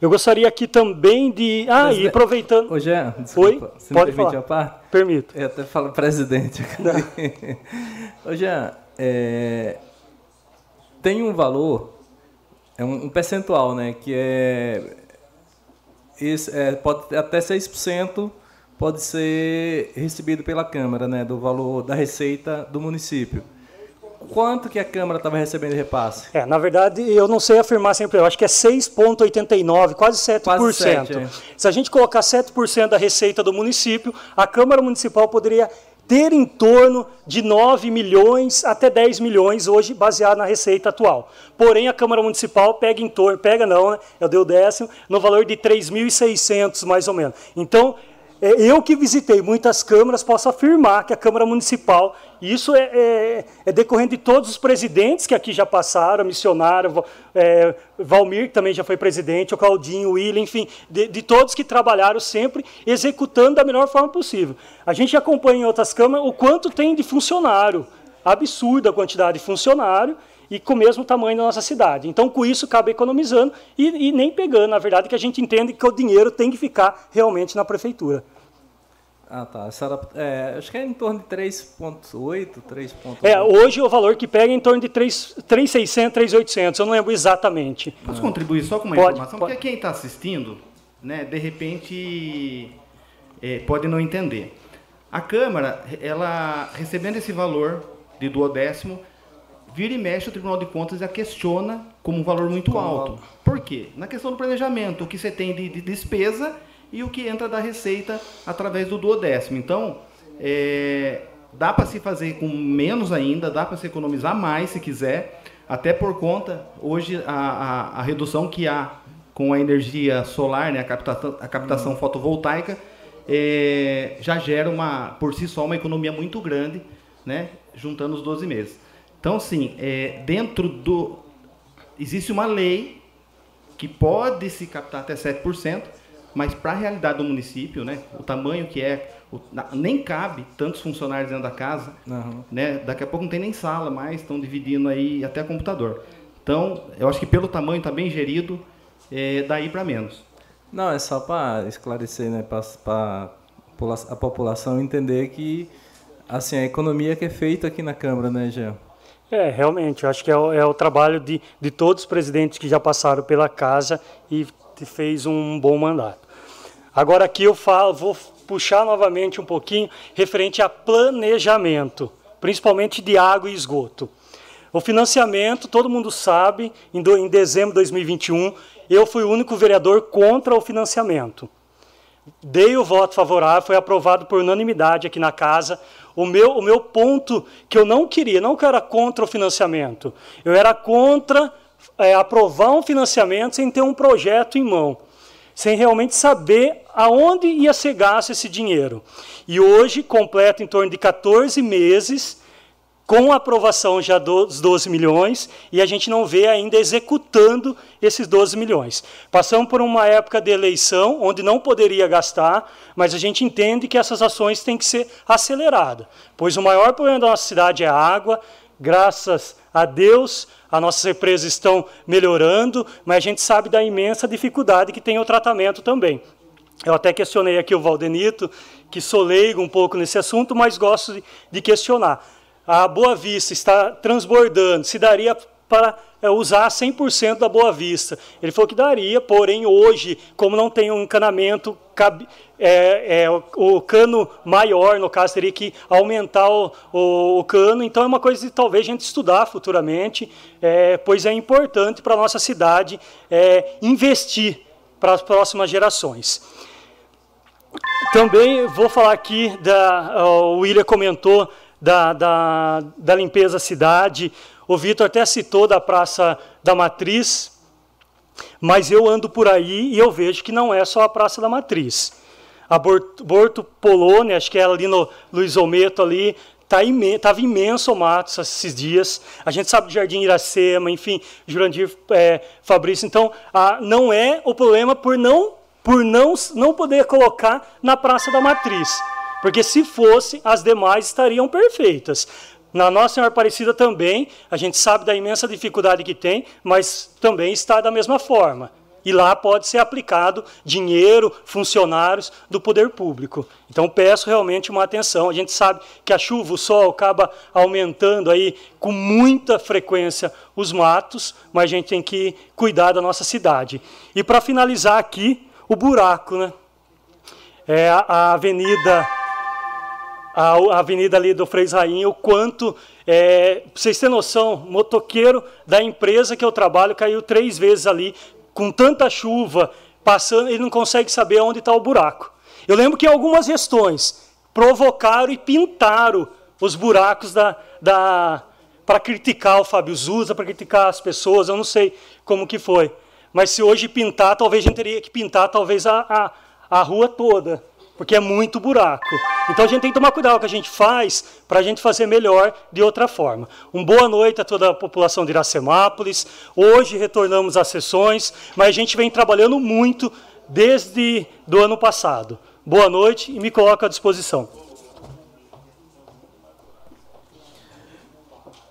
Eu gostaria aqui também de. Ah, Presidente, e aproveitando. Ô, Jean, desculpa, Oi? Você Pode me permite a parte? Permito. Eu até falo presidente. Ô, Jean, é, tem um valor, é um percentual, né, que é esse, é, pode até 6% pode ser recebido pela Câmara, né, do valor da receita do município. Quanto que a Câmara estava recebendo de repasse? É, na verdade, eu não sei afirmar sempre, eu acho que é 6,89, quase 7%. Quase 7 é. Se a gente colocar 7% da receita do município, a Câmara Municipal poderia ter em torno de 9 milhões até 10 milhões hoje, baseado na receita atual. Porém, a Câmara Municipal pega em torno, pega não, né? Eu dei o décimo, no valor de 3.600 mais ou menos. Então, é, eu que visitei muitas câmaras posso afirmar que a Câmara Municipal, isso é, é, é decorrente de todos os presidentes que aqui já passaram, missionário, é, Valmir, que também já foi presidente, o Claudinho, o William, enfim, de, de, todos que trabalharam sempre executando da melhor forma possível. A gente acompanha em outras câmaras o quanto tem de funcionário. absurda a quantidade de funcionário e com o mesmo tamanho da nossa cidade. Então, com isso, acaba economizando e, e nem pegando, na verdade, que a gente entende que o dinheiro tem que ficar realmente na prefeitura. Ah, tá. É, acho que é em torno de 3,8, 3,8. É, hoje o valor que pega é em torno de 3,600, 3,800. Eu não lembro exatamente. Posso contribuir só com uma pode, informação? Pode. Porque quem está assistindo, né, de repente, é, pode não entender. A Câmara, ela recebendo esse valor de duodécimo, vira e mexe o Tribunal de Contas e a questiona como um valor muito como alto. Por quê? Na questão do planejamento, o que você tem de, de despesa e o que entra da receita através do duodécimo. Então, é, dá para se fazer com menos ainda, dá para se economizar mais se quiser, até por conta, hoje, a, a, a redução que há com a energia solar, né, a captação, a captação fotovoltaica, é, já gera uma, por si só uma economia muito grande, né, juntando os 12 meses. Então, sim, é, dentro do. Existe uma lei que pode se captar até 7%, mas para a realidade do município, né, o tamanho que é, o, nem cabe tantos funcionários dentro da casa, uhum. né, daqui a pouco não tem nem sala mais, estão dividindo aí até computador. Então, eu acho que pelo tamanho está bem gerido, é, daí para menos. Não, é só para esclarecer, né, para a população entender que assim a economia que é feita aqui na Câmara, né, Jean? É, realmente, eu acho que é o, é o trabalho de, de todos os presidentes que já passaram pela casa e fez um bom mandato. Agora aqui eu falo, vou puxar novamente um pouquinho referente a planejamento, principalmente de água e esgoto. O financiamento, todo mundo sabe, em, do, em dezembro de 2021, eu fui o único vereador contra o financiamento. Dei o voto favorável, foi aprovado por unanimidade aqui na casa. O meu, o meu ponto que eu não queria, não que eu era contra o financiamento, eu era contra é, aprovar um financiamento sem ter um projeto em mão sem realmente saber aonde ia ser gasto esse dinheiro. E hoje completa em torno de 14 meses com a aprovação já dos 12 milhões e a gente não vê ainda executando esses 12 milhões. Passamos por uma época de eleição onde não poderia gastar, mas a gente entende que essas ações têm que ser aceleradas, pois o maior problema da nossa cidade é a água, graças a Deus, as nossas represas estão melhorando, mas a gente sabe da imensa dificuldade que tem o tratamento também. Eu até questionei aqui o Valdenito, que sou leigo um pouco nesse assunto, mas gosto de, de questionar. A Boa Vista está transbordando, se daria para é, usar 100% da Boa Vista. Ele falou que daria, porém hoje, como não tem um encanamento, é, é, o, o, cano maior, no caso, teria que aumentar o, o, o, cano. Então é uma coisa que talvez a gente estudar futuramente, é, pois é importante para a nossa cidade é, investir para as próximas gerações. Também vou falar aqui, da, o William comentou da, da, da limpeza da cidade, o Vitor até citou da Praça da Matriz, mas eu ando por aí e eu vejo que não é só a Praça da Matriz. A Borto, Polônia, acho que é ali no Luiz Ometo ali, estava tá imen imenso o mato esses dias. A gente sabe do Jardim Iracema, enfim, Jurandir é, Fabrício. Então, a, não é o problema por não por não, não poder colocar na Praça da Matriz. Porque se fosse, as demais estariam perfeitas. Na Nossa Senhora Aparecida também, a gente sabe da imensa dificuldade que tem, mas também está da mesma forma. E lá pode ser aplicado dinheiro, funcionários do poder público. Então peço realmente uma atenção. A gente sabe que a chuva, o sol acaba aumentando aí com muita frequência os matos, mas a gente tem que cuidar da nossa cidade. E para finalizar aqui, o buraco, né? É a, avenida a avenida ali do Freis Rainha, o quanto, é, vocês terem noção, motoqueiro da empresa que eu trabalho caiu três vezes ali, com tanta chuva, passando, ele não consegue saber onde está o buraco. Eu lembro que algumas gestões provocaram e pintaram os buracos da, da para criticar o Fábio Zusa, para criticar as pessoas, eu não sei como que foi. Mas se hoje pintar, talvez a gente teria que pintar talvez a, a, a rua toda porque é muito buraco. Então a gente tem que tomar cuidado com o que a gente faz para a gente fazer melhor de outra forma. Uma boa noite a toda a população de Iracemápolis. Hoje retornamos às sessões, mas a gente vem trabalhando muito desde do ano passado. Boa noite e me coloco à disposição.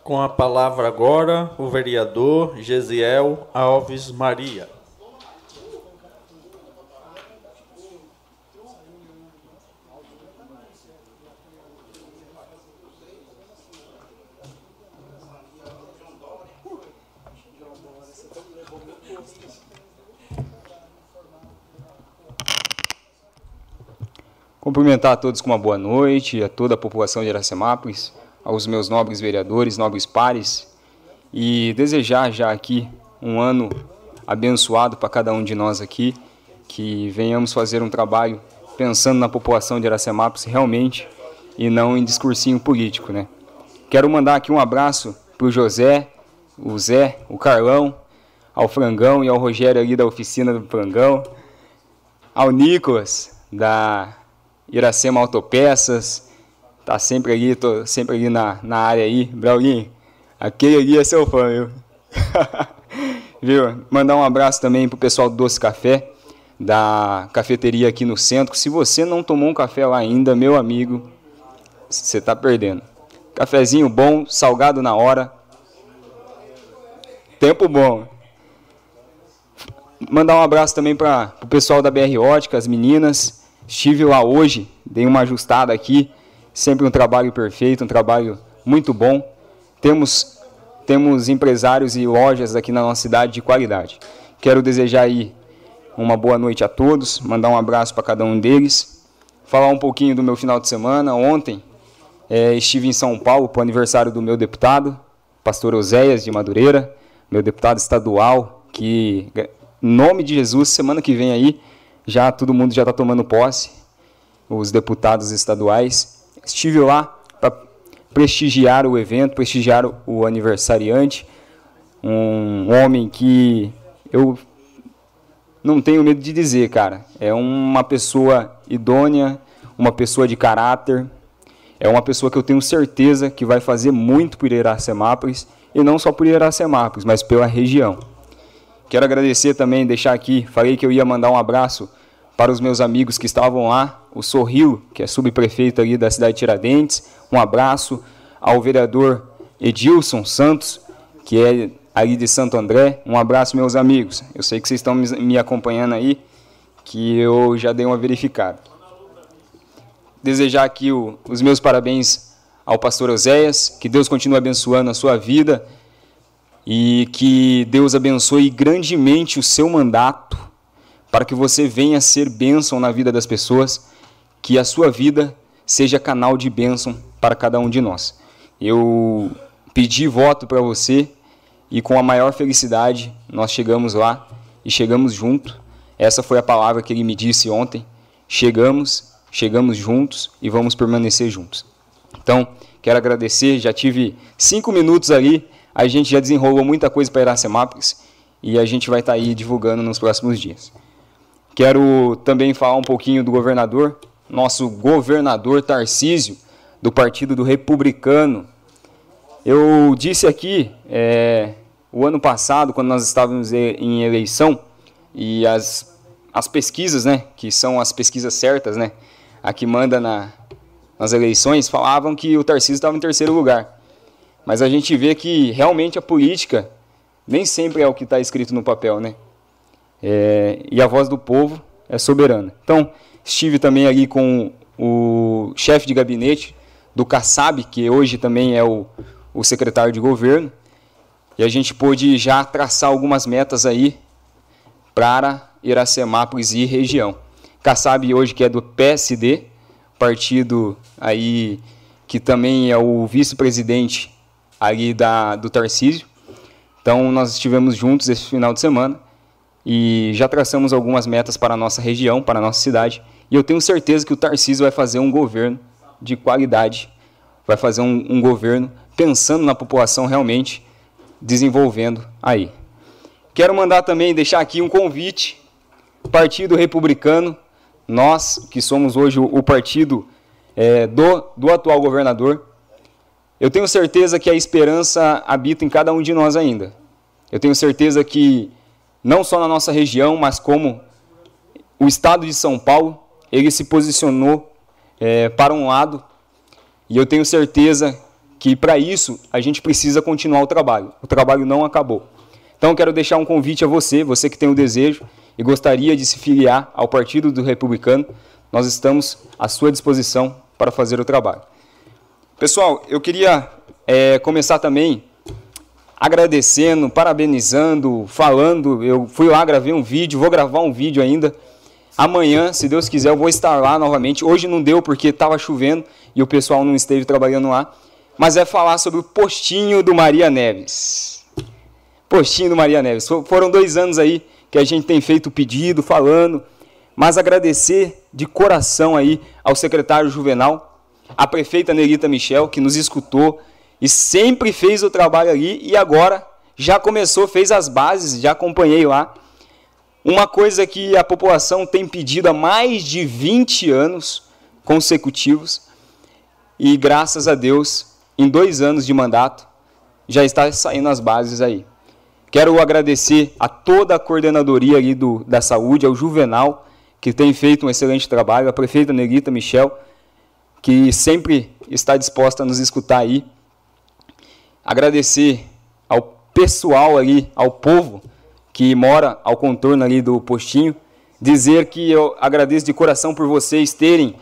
Com a palavra agora o vereador Gesiel Alves Maria. Cumprimentar a todos com uma boa noite, a toda a população de Iracemápolis, aos meus nobres vereadores, nobres pares, e desejar já aqui um ano abençoado para cada um de nós aqui, que venhamos fazer um trabalho pensando na população de Iracemápolis realmente e não em discursinho político, né? Quero mandar aqui um abraço para o José, o Zé, o Carlão, ao Frangão e ao Rogério ali da oficina do Frangão, ao Nicolas da Iracema Autopeças, tá sempre ali, tô sempre ali na, na área aí. Braulinho, aquele ali é seu fã, viu? viu? Mandar um abraço também pro pessoal do Doce Café, da cafeteria aqui no centro. Se você não tomou um café lá ainda, meu amigo, você tá perdendo. Cafezinho bom, salgado na hora. Tempo bom. Mandar um abraço também para o pessoal da BR Ótica, as meninas, Estive lá hoje, dei uma ajustada aqui, sempre um trabalho perfeito, um trabalho muito bom. Temos temos empresários e lojas aqui na nossa cidade de qualidade. Quero desejar aí uma boa noite a todos, mandar um abraço para cada um deles, falar um pouquinho do meu final de semana. Ontem é, estive em São Paulo para o aniversário do meu deputado, pastor Oséias de Madureira, meu deputado estadual, que, em nome de Jesus, semana que vem aí, já todo mundo já está tomando posse, os deputados estaduais. Estive lá para prestigiar o evento, prestigiar o aniversariante, um homem que eu não tenho medo de dizer, cara, é uma pessoa idônea, uma pessoa de caráter, é uma pessoa que eu tenho certeza que vai fazer muito por Iracemápolis, e não só por Iracemápolis, mas pela região. Quero agradecer também, deixar aqui, falei que eu ia mandar um abraço para os meus amigos que estavam lá, o Sorril, que é subprefeito ali da cidade de Tiradentes, um abraço ao vereador Edilson Santos, que é ali de Santo André, um abraço meus amigos, eu sei que vocês estão me acompanhando aí, que eu já dei uma verificada. Desejar aqui o, os meus parabéns ao pastor Oséias, que Deus continue abençoando a sua vida, e que Deus abençoe grandemente o seu mandato, para que você venha ser bênção na vida das pessoas, que a sua vida seja canal de bênção para cada um de nós. Eu pedi voto para você e com a maior felicidade nós chegamos lá e chegamos junto. Essa foi a palavra que ele me disse ontem. Chegamos, chegamos juntos e vamos permanecer juntos. Então, quero agradecer. Já tive cinco minutos ali a gente já desenrolou muita coisa para Iracemápolis e a gente vai estar tá aí divulgando nos próximos dias. Quero também falar um pouquinho do governador, nosso governador Tarcísio, do Partido do Republicano. Eu disse aqui, é, o ano passado, quando nós estávamos em eleição, e as, as pesquisas, né, que são as pesquisas certas, né, a que manda na, nas eleições, falavam que o Tarcísio estava em terceiro lugar. Mas a gente vê que realmente a política nem sempre é o que está escrito no papel, né? É, e a voz do povo é soberana. Então, estive também ali com o chefe de gabinete do Kassab, que hoje também é o, o secretário de governo, e a gente pôde já traçar algumas metas aí para Iracemápolis e região. Kassab hoje que é do PSD, partido aí que também é o vice-presidente ali da, do Tarcísio. Então, nós estivemos juntos esse final de semana e já traçamos algumas metas para a nossa região, para a nossa cidade. E eu tenho certeza que o Tarcísio vai fazer um governo de qualidade, vai fazer um, um governo pensando na população realmente, desenvolvendo aí. Quero mandar também, deixar aqui um convite, Partido Republicano, nós que somos hoje o, partido é, do, do atual governador, eu tenho certeza que a esperança habita em cada um de nós ainda. Eu tenho certeza que, não só na nossa região, mas como o estado de São Paulo, ele se posicionou é, para um lado, e eu tenho certeza que para isso a gente precisa continuar o trabalho. O trabalho não acabou. Então quero deixar um convite a você, você que tem o desejo e gostaria de se filiar ao Partido do Republicano, nós estamos à sua disposição para fazer o trabalho. Pessoal, eu queria é, começar também agradecendo, parabenizando, falando. Eu fui lá, gravei um vídeo, vou gravar um vídeo ainda. Amanhã, se Deus quiser, eu vou estar lá novamente. Hoje não deu porque estava chovendo e o pessoal não esteve trabalhando lá. Mas é falar sobre o postinho do Maria Neves. Postinho do Maria Neves. Foram dois anos aí que a gente tem feito o pedido, falando. Mas agradecer de coração aí ao secretário Juvenal, à prefeita Nerita Michel, que nos escutou, e sempre fez o trabalho ali e agora já começou, fez as bases, já acompanhei lá. Uma coisa que a população tem pedido há mais de 20 anos consecutivos e graças a Deus, em dois anos de mandato, já está saindo as bases aí. Quero agradecer a toda a coordenadoria ali do, da saúde, ao Juvenal, que tem feito um excelente trabalho, a prefeita Negrita Michel, que sempre está disposta a nos escutar aí agradecer ao pessoal ali, ao povo que mora ao contorno ali do postinho, dizer que eu agradeço de coração por vocês terem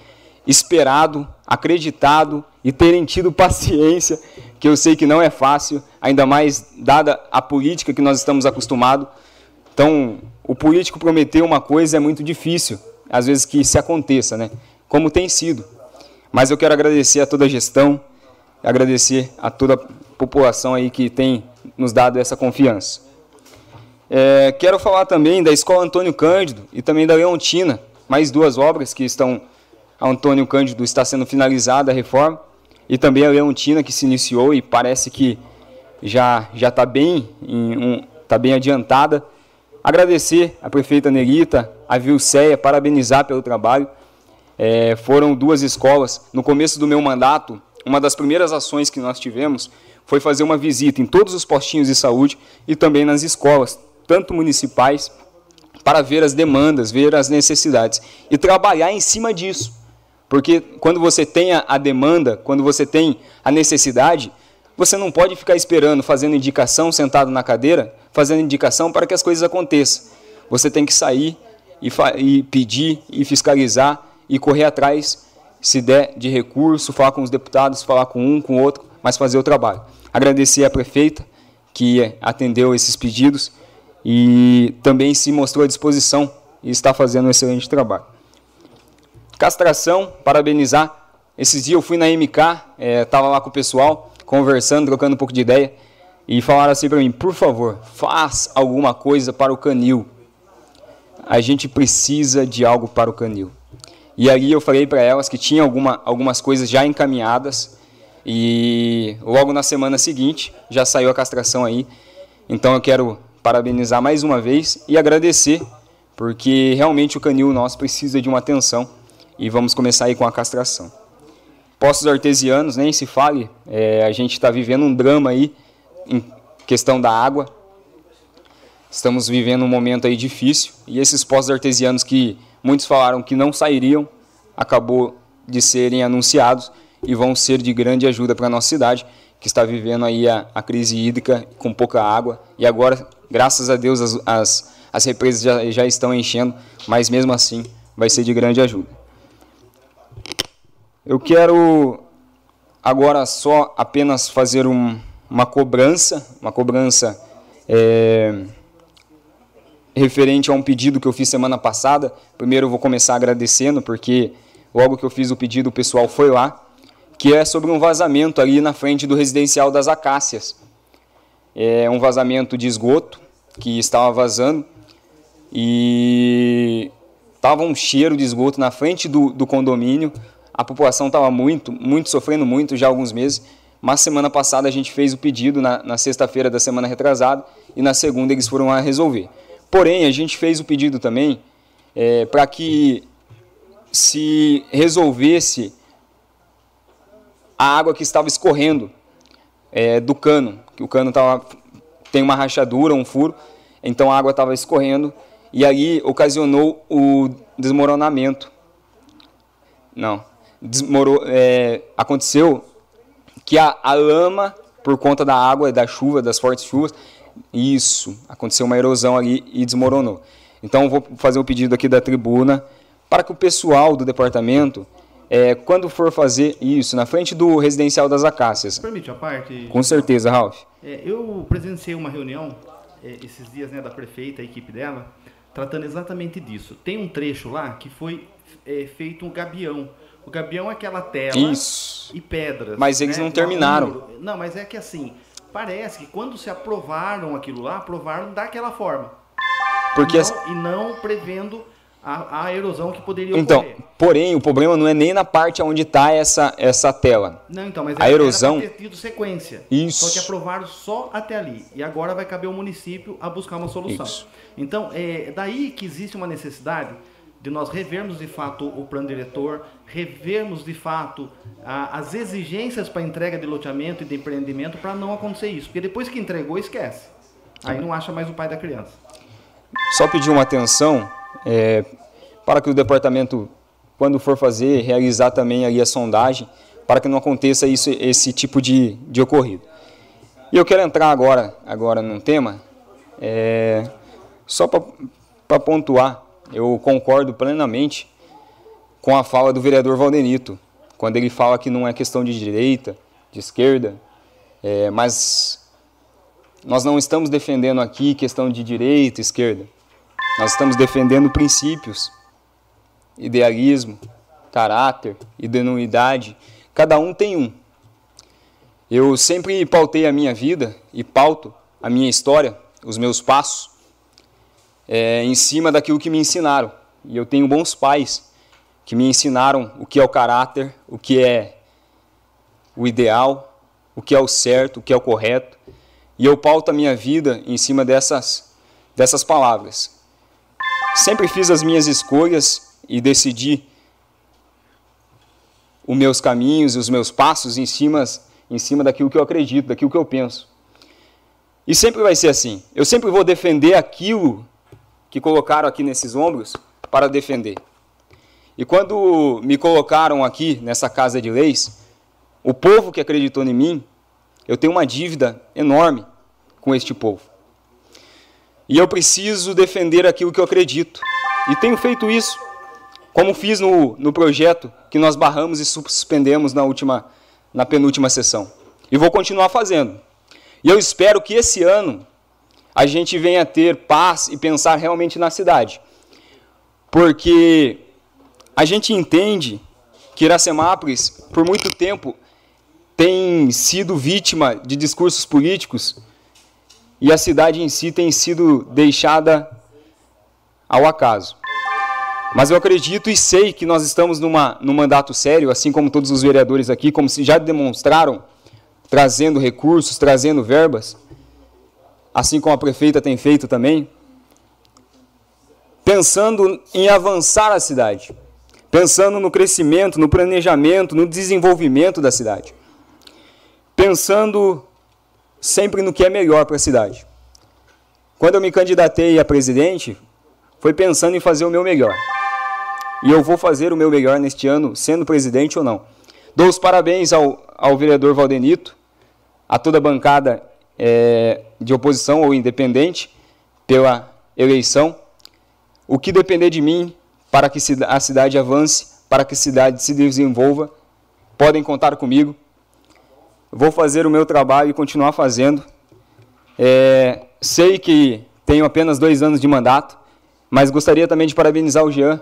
esperado, acreditado e terem tido paciência, que eu sei que não é fácil, ainda mais dada a política que nós estamos acostumados. Então, o político prometer uma coisa é muito difícil, às vezes que se aconteça, né? Como tem sido. Mas eu quero agradecer a toda a gestão, agradecer a toda a população aí que tem nos dado essa confiança. É, quero falar também da Escola Antônio Cândido e também da Leontina, mais duas obras que estão, a Antônio Cândido está sendo finalizada a reforma, e também a Leontina que se iniciou e parece que já já está bem, um, tá bem adiantada. Agradecer a prefeita Nerita, a Vilceia, parabenizar pelo trabalho. É, foram duas escolas. No começo do meu mandato, uma das primeiras ações que nós tivemos foi fazer uma visita em todos os postinhos de saúde e também nas escolas, tanto municipais, para ver as demandas, ver as necessidades e trabalhar em cima disso. Porque quando você tem a demanda, quando você tem a necessidade, você não pode ficar esperando, fazendo indicação, sentado na cadeira, fazendo indicação para que as coisas aconteçam. Você tem que sair e, e pedir e fiscalizar e correr atrás, se der de recurso, falar com os deputados, falar com um, com outro, mas fazer o trabalho. Agradecer à prefeita que atendeu esses pedidos e também se mostrou à disposição e está fazendo um excelente trabalho. Castração, parabenizar. Esses dias eu fui na MK, estava é, lá com o pessoal, conversando, trocando um pouco de ideia, e falaram assim para mim: por favor, faz alguma coisa para o canil. A gente precisa de algo para o canil. E aí eu falei para elas que tinha alguma, algumas coisas já encaminhadas e logo na semana seguinte já saiu a castração aí. Então eu quero parabenizar mais uma vez e agradecer, porque realmente o canil nosso precisa de uma atenção e vamos começar aí com a castração. Postos artesianos, nem se fale, é, a gente está vivendo um drama aí em questão da água. Estamos vivendo um momento aí difícil e esses postos artesianos que muitos falaram que não sairiam, acabou de serem anunciados e vão ser de grande ajuda para a nossa cidade, que está vivendo aí a, a, crise hídrica com pouca água. E agora, graças a Deus, as, as, as represas já, já estão enchendo, mas mesmo assim vai ser de grande ajuda. Eu quero agora só apenas fazer um, uma cobrança, uma cobrança é, referente a um pedido que eu fiz semana passada. Primeiro eu vou começar agradecendo, porque logo que eu fiz o pedido o pessoal foi lá que é sobre um vazamento ali na frente do residencial das Acácias. É um vazamento de esgoto que estava vazando e estava um cheiro de esgoto na frente do, do condomínio. A população estava muito, muito sofrendo muito já há alguns meses. Mas semana passada a gente fez o pedido na, na sexta-feira da semana retrasada e na segunda eles foram lá resolver. Porém, a gente fez o pedido também é, para que se resolvesse a água que estava escorrendo é, do cano, que o cano tava, tem uma rachadura, um furo, então a água estava escorrendo e aí ocasionou o desmoronamento. Não, desmoro, é, aconteceu que a, a lama, por conta da água, da chuva, das fortes chuvas, isso, aconteceu uma erosão ali e desmoronou. Então, vou fazer um pedido aqui da tribuna para que o pessoal do departamento, é, quando for fazer isso, na frente do residencial das Acácias. Permite a parte? Com certeza, Ralf. É, eu presenciei uma reunião é, esses dias né, da prefeita, a equipe dela, tratando exatamente disso. Tem um trecho lá que foi é, feito um gabião. O gabião é aquela tela Isso. e pedras. Mas eles né? não terminaram. Não, mas é que assim, parece que quando se aprovaram aquilo lá, aprovaram daquela forma. Porque e, as- não, e não prevendo a, a erosão que poderia Então, ocorrer. porém, o problema não é nem na parte onde está essa, essa tela. Não, então, mas a erosão. ter tido sequência. Isso. Só que aprovaram só até ali. E agora vai caber ao município a buscar uma solução. Isso. Então, é daí que existe uma necessidade de nós revermos de fato o plano diretor, revermos de fato a- as exigências para entrega de loteamento e de empreendimento para não acontecer isso. Porque depois que entregou, esquece. Aí não acha mais o pai da criança. Só pedir uma atenção é, para que o departamento, quando for fazer, realizar também ali a sondagem, para que não aconteça isso, esse tipo de, de ocorrido. E eu quero entrar agora, agora num tema, é, só para pontuar, eu concordo plenamente com a fala do vereador Valdenito, quando ele fala que não é questão de direita, de esquerda, é, mas nós não estamos defendendo aqui questão de direita, esquerda. Nós estamos defendendo princípios, idealismo, caráter, idoneidade. Cada um tem um. Eu sempre pautei a minha vida e pauto a minha história, os meus passos, é, em cima daquilo que me ensinaram. E eu tenho bons pais que me ensinaram o que é o caráter, o que é o ideal, o que é o certo, o que é o correto. E eu pauto a minha vida em cima dessas, dessas palavras. Sempre fiz as minhas escolhas e decidi os meus caminhos e os meus passos em cima, em cima daquilo que eu acredito, daquilo que eu penso. E sempre vai ser assim. Eu sempre vou defender aquilo que colocaram aqui nesses ombros para defender. E quando me colocaram aqui nessa casa de leis, o povo que acreditou em mim, eu tenho uma dívida enorme com este povo. E eu preciso defender aquilo que eu acredito. E tenho feito isso, como fiz no, no projeto que nós barramos e suspendemos na, última, na penúltima sessão. E vou continuar fazendo. E eu espero que esse ano a gente venha ter paz e pensar realmente na cidade. Porque a gente entende que Iracemápolis, por muito tempo, tem sido vítima de discursos políticos e a cidade em si tem sido deixada ao acaso. Mas eu acredito e sei que nós estamos numa, num mandato sério, assim como todos os vereadores aqui, como se já demonstraram, trazendo recursos, trazendo verbas, assim como a prefeita tem feito também, pensando em avançar a cidade, pensando no crescimento, no planejamento, no desenvolvimento da cidade, pensando sempre no que é melhor para a cidade. Quando eu me candidatei a presidente, foi pensando em fazer o meu melhor. E eu vou fazer o meu melhor neste ano, sendo presidente ou não. Dou os parabéns ao, ao vereador Valdenito, a toda a bancada é, de oposição ou independente pela eleição. O que depender de mim para que a cidade avance, para que a cidade se desenvolva, podem contar comigo. Vou fazer o meu trabalho e continuar fazendo. É, sei que tenho apenas dois anos de mandato, mas gostaria também de parabenizar o Jean,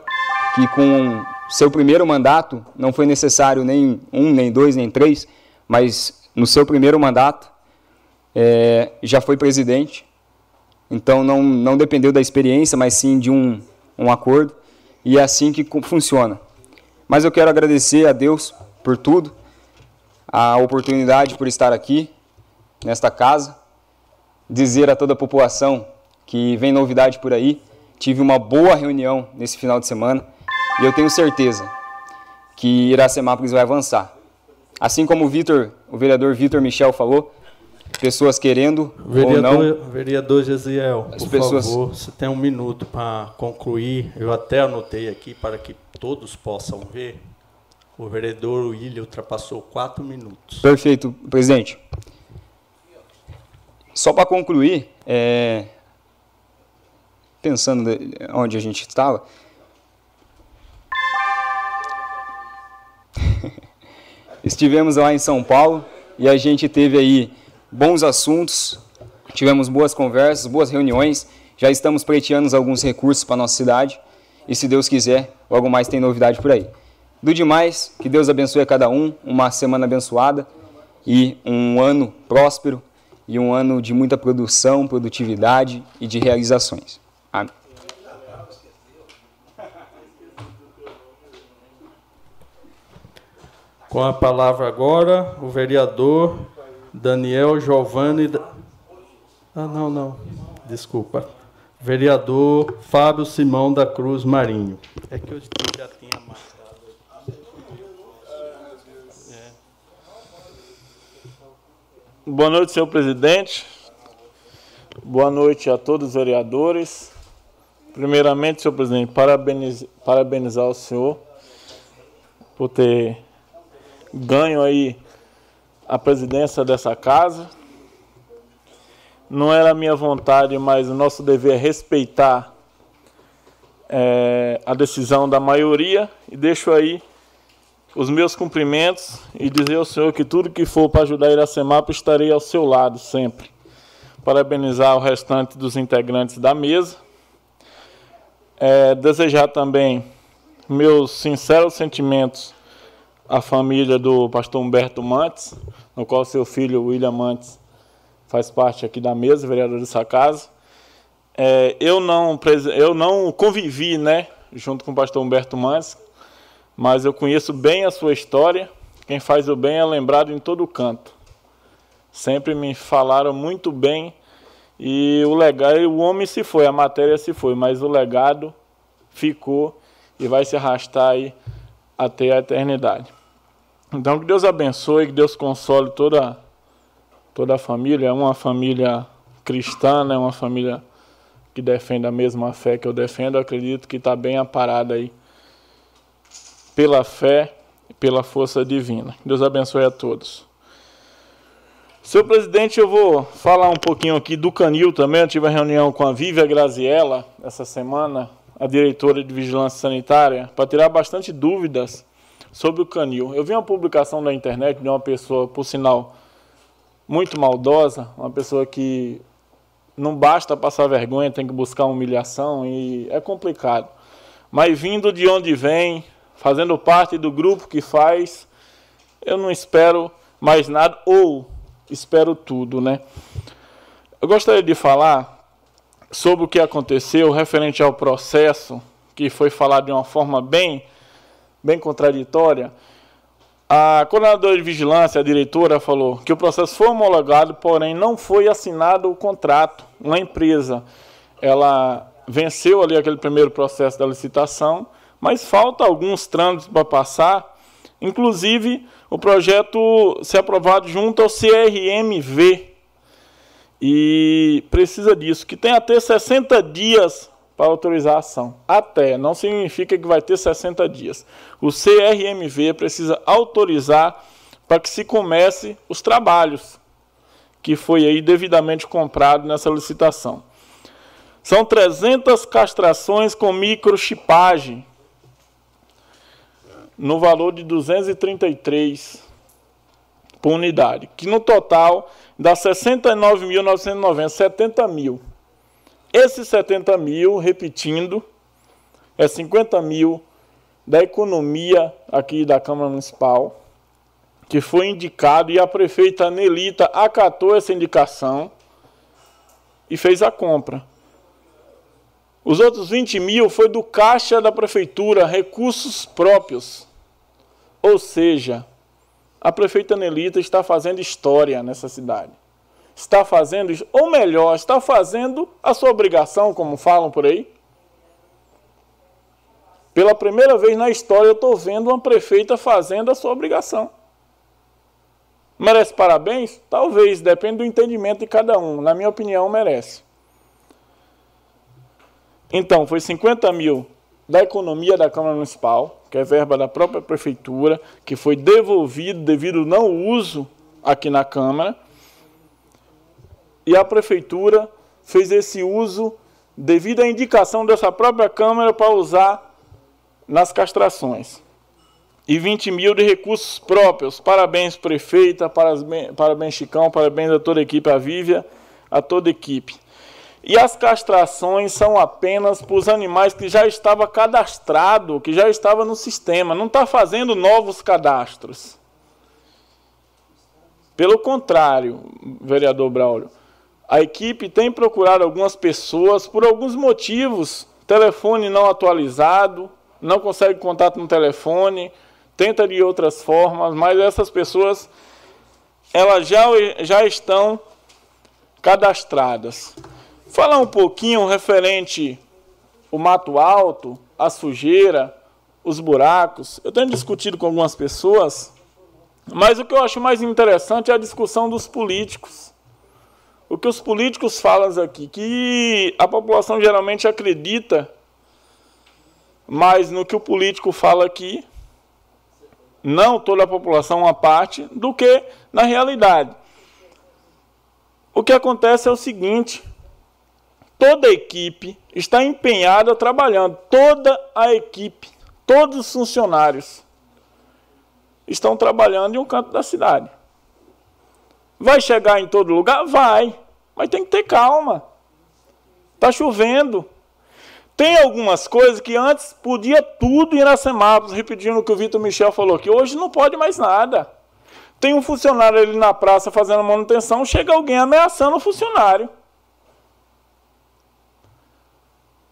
que com seu primeiro mandato, não foi necessário nem um, nem dois, nem três, mas no seu primeiro mandato é, já foi presidente. Então não, não dependeu da experiência, mas sim de um, um acordo. E é assim que funciona. Mas eu quero agradecer a Deus por tudo, a oportunidade por estar aqui, nesta casa, dizer a toda a população que vem novidade por aí. Tive uma boa reunião nesse final de semana e eu tenho certeza que Iracemápolis vai avançar. Assim como o Vitor, o vereador Vitor Michel falou, pessoas querendo vereador, ou não. Vereador Gesiel, As por pessoas- favor, você tem um minuto para concluir. Eu até anotei aqui para que todos possam ver. O vereador William ultrapassou quatro minutos. Perfeito, presidente. Só para concluir, é, pensando onde a gente estava, estivemos lá em São Paulo e a gente teve aí bons assuntos, tivemos boas conversas, boas reuniões, já estamos pleiteando alguns recursos para nossa cidade e se Deus quiser, logo mais tem novidade por aí. Do demais, que Deus abençoe a cada um, uma semana abençoada e um ano próspero e um ano de muita produção, produtividade e de realizações. Amém. Com a palavra agora, o vereador Daniel Giovanni. Ah, não, não. Desculpa. Vereador Fábio Simão da Cruz Marinho. É que eu já tinha Boa noite, senhor presidente. Boa noite a todos os vereadores. Primeiramente, senhor presidente, parabeniz, parabenizar o senhor por ter ganho aí a presidência dessa casa. Não era a minha vontade, mas o nosso dever é respeitar é, a decisão da maioria e deixo aí os meus cumprimentos e dizer ao Senhor que tudo que for para ajudar Iracemapa estarei ao seu lado sempre. Parabenizar o restante dos integrantes da mesa. É, desejar também meus sinceros sentimentos à família do pastor Humberto Mantes, no qual seu filho William Mantes faz parte aqui da mesa, vereador dessa casa. É, eu, não, eu não convivi né, junto com o pastor Humberto Mantes, mas eu conheço bem a sua história. Quem faz o bem é lembrado em todo canto. Sempre me falaram muito bem e o legado, o homem se foi, a matéria se foi, mas o legado ficou e vai se arrastar aí até a eternidade. Então que Deus abençoe, que Deus console toda toda a família, é uma família cristã, é né? uma família que defende a mesma fé que eu defendo, eu acredito que está bem aparada aí pela fé e pela força divina. Deus abençoe a todos. Senhor presidente, eu vou falar um pouquinho aqui do Canil também. Eu tive a reunião com a Vívia Graziella essa semana, a diretora de Vigilância Sanitária, para tirar bastante dúvidas sobre o Canil. Eu vi uma publicação na internet de uma pessoa, por sinal, muito maldosa, uma pessoa que não basta passar vergonha, tem que buscar humilhação e é complicado. Mas vindo de onde vem, fazendo parte do grupo que faz, eu não espero mais nada ou espero tudo, né? Eu gostaria de falar sobre o que aconteceu referente ao processo, que foi falado de uma forma bem, bem contraditória. A coordenadora de vigilância, a diretora, falou que o processo foi homologado, porém não foi assinado o contrato. Uma empresa, ela venceu ali aquele primeiro processo da licitação mas falta alguns trâmites para passar, inclusive o projeto ser aprovado junto ao CRMV. E precisa disso, que tem até 60 dias para autorizar a ação. Até, não significa que vai ter 60 dias. O CRMV precisa autorizar para que se comece os trabalhos que foi aí devidamente comprado nessa licitação. São 300 castrações com microchipagem no valor de 233 por unidade, que no total dá 69.990, 70 mil. Esses 70 mil, repetindo, é 50 mil da economia aqui da Câmara Municipal, que foi indicado e a prefeita Nelita acatou essa indicação e fez a compra. Os outros 20 mil foi do caixa da prefeitura, recursos próprios. Ou seja, a prefeita Nelita está fazendo história nessa cidade. Está fazendo, ou melhor, está fazendo a sua obrigação, como falam por aí. Pela primeira vez na história eu estou vendo uma prefeita fazendo a sua obrigação. Merece parabéns? Talvez, depende do entendimento de cada um. Na minha opinião, merece. Então, foi 50 mil da economia da Câmara Municipal, que é verba da própria prefeitura, que foi devolvido devido ao não uso aqui na Câmara. E a prefeitura fez esse uso devido à indicação dessa própria Câmara para usar nas castrações. E 20 mil de recursos próprios. Parabéns, prefeita, parabéns, Chicão, parabéns a toda a equipe, a Vívia, a toda a equipe. E as castrações são apenas para os animais que já estava cadastrado, que já estava no sistema, não está fazendo novos cadastros. Pelo contrário, vereador Braulio, a equipe tem procurado algumas pessoas por alguns motivos, telefone não atualizado, não consegue contato no telefone, tenta de outras formas, mas essas pessoas elas já, já estão cadastradas. Falar um pouquinho referente o mato alto, a sujeira, os buracos. Eu tenho discutido com algumas pessoas, mas o que eu acho mais interessante é a discussão dos políticos. O que os políticos falam aqui, que a população geralmente acredita mais no que o político fala aqui, não toda a população, uma parte, do que na realidade. O que acontece é o seguinte: toda a equipe está empenhada trabalhando, toda a equipe, todos os funcionários estão trabalhando em um canto da cidade. Vai chegar em todo lugar? Vai, mas tem que ter calma. Está chovendo. Tem algumas coisas que antes podia tudo ir na semáforos, repetindo o que o Vitor Michel falou, que hoje não pode mais nada. Tem um funcionário ali na praça fazendo manutenção, chega alguém ameaçando o funcionário.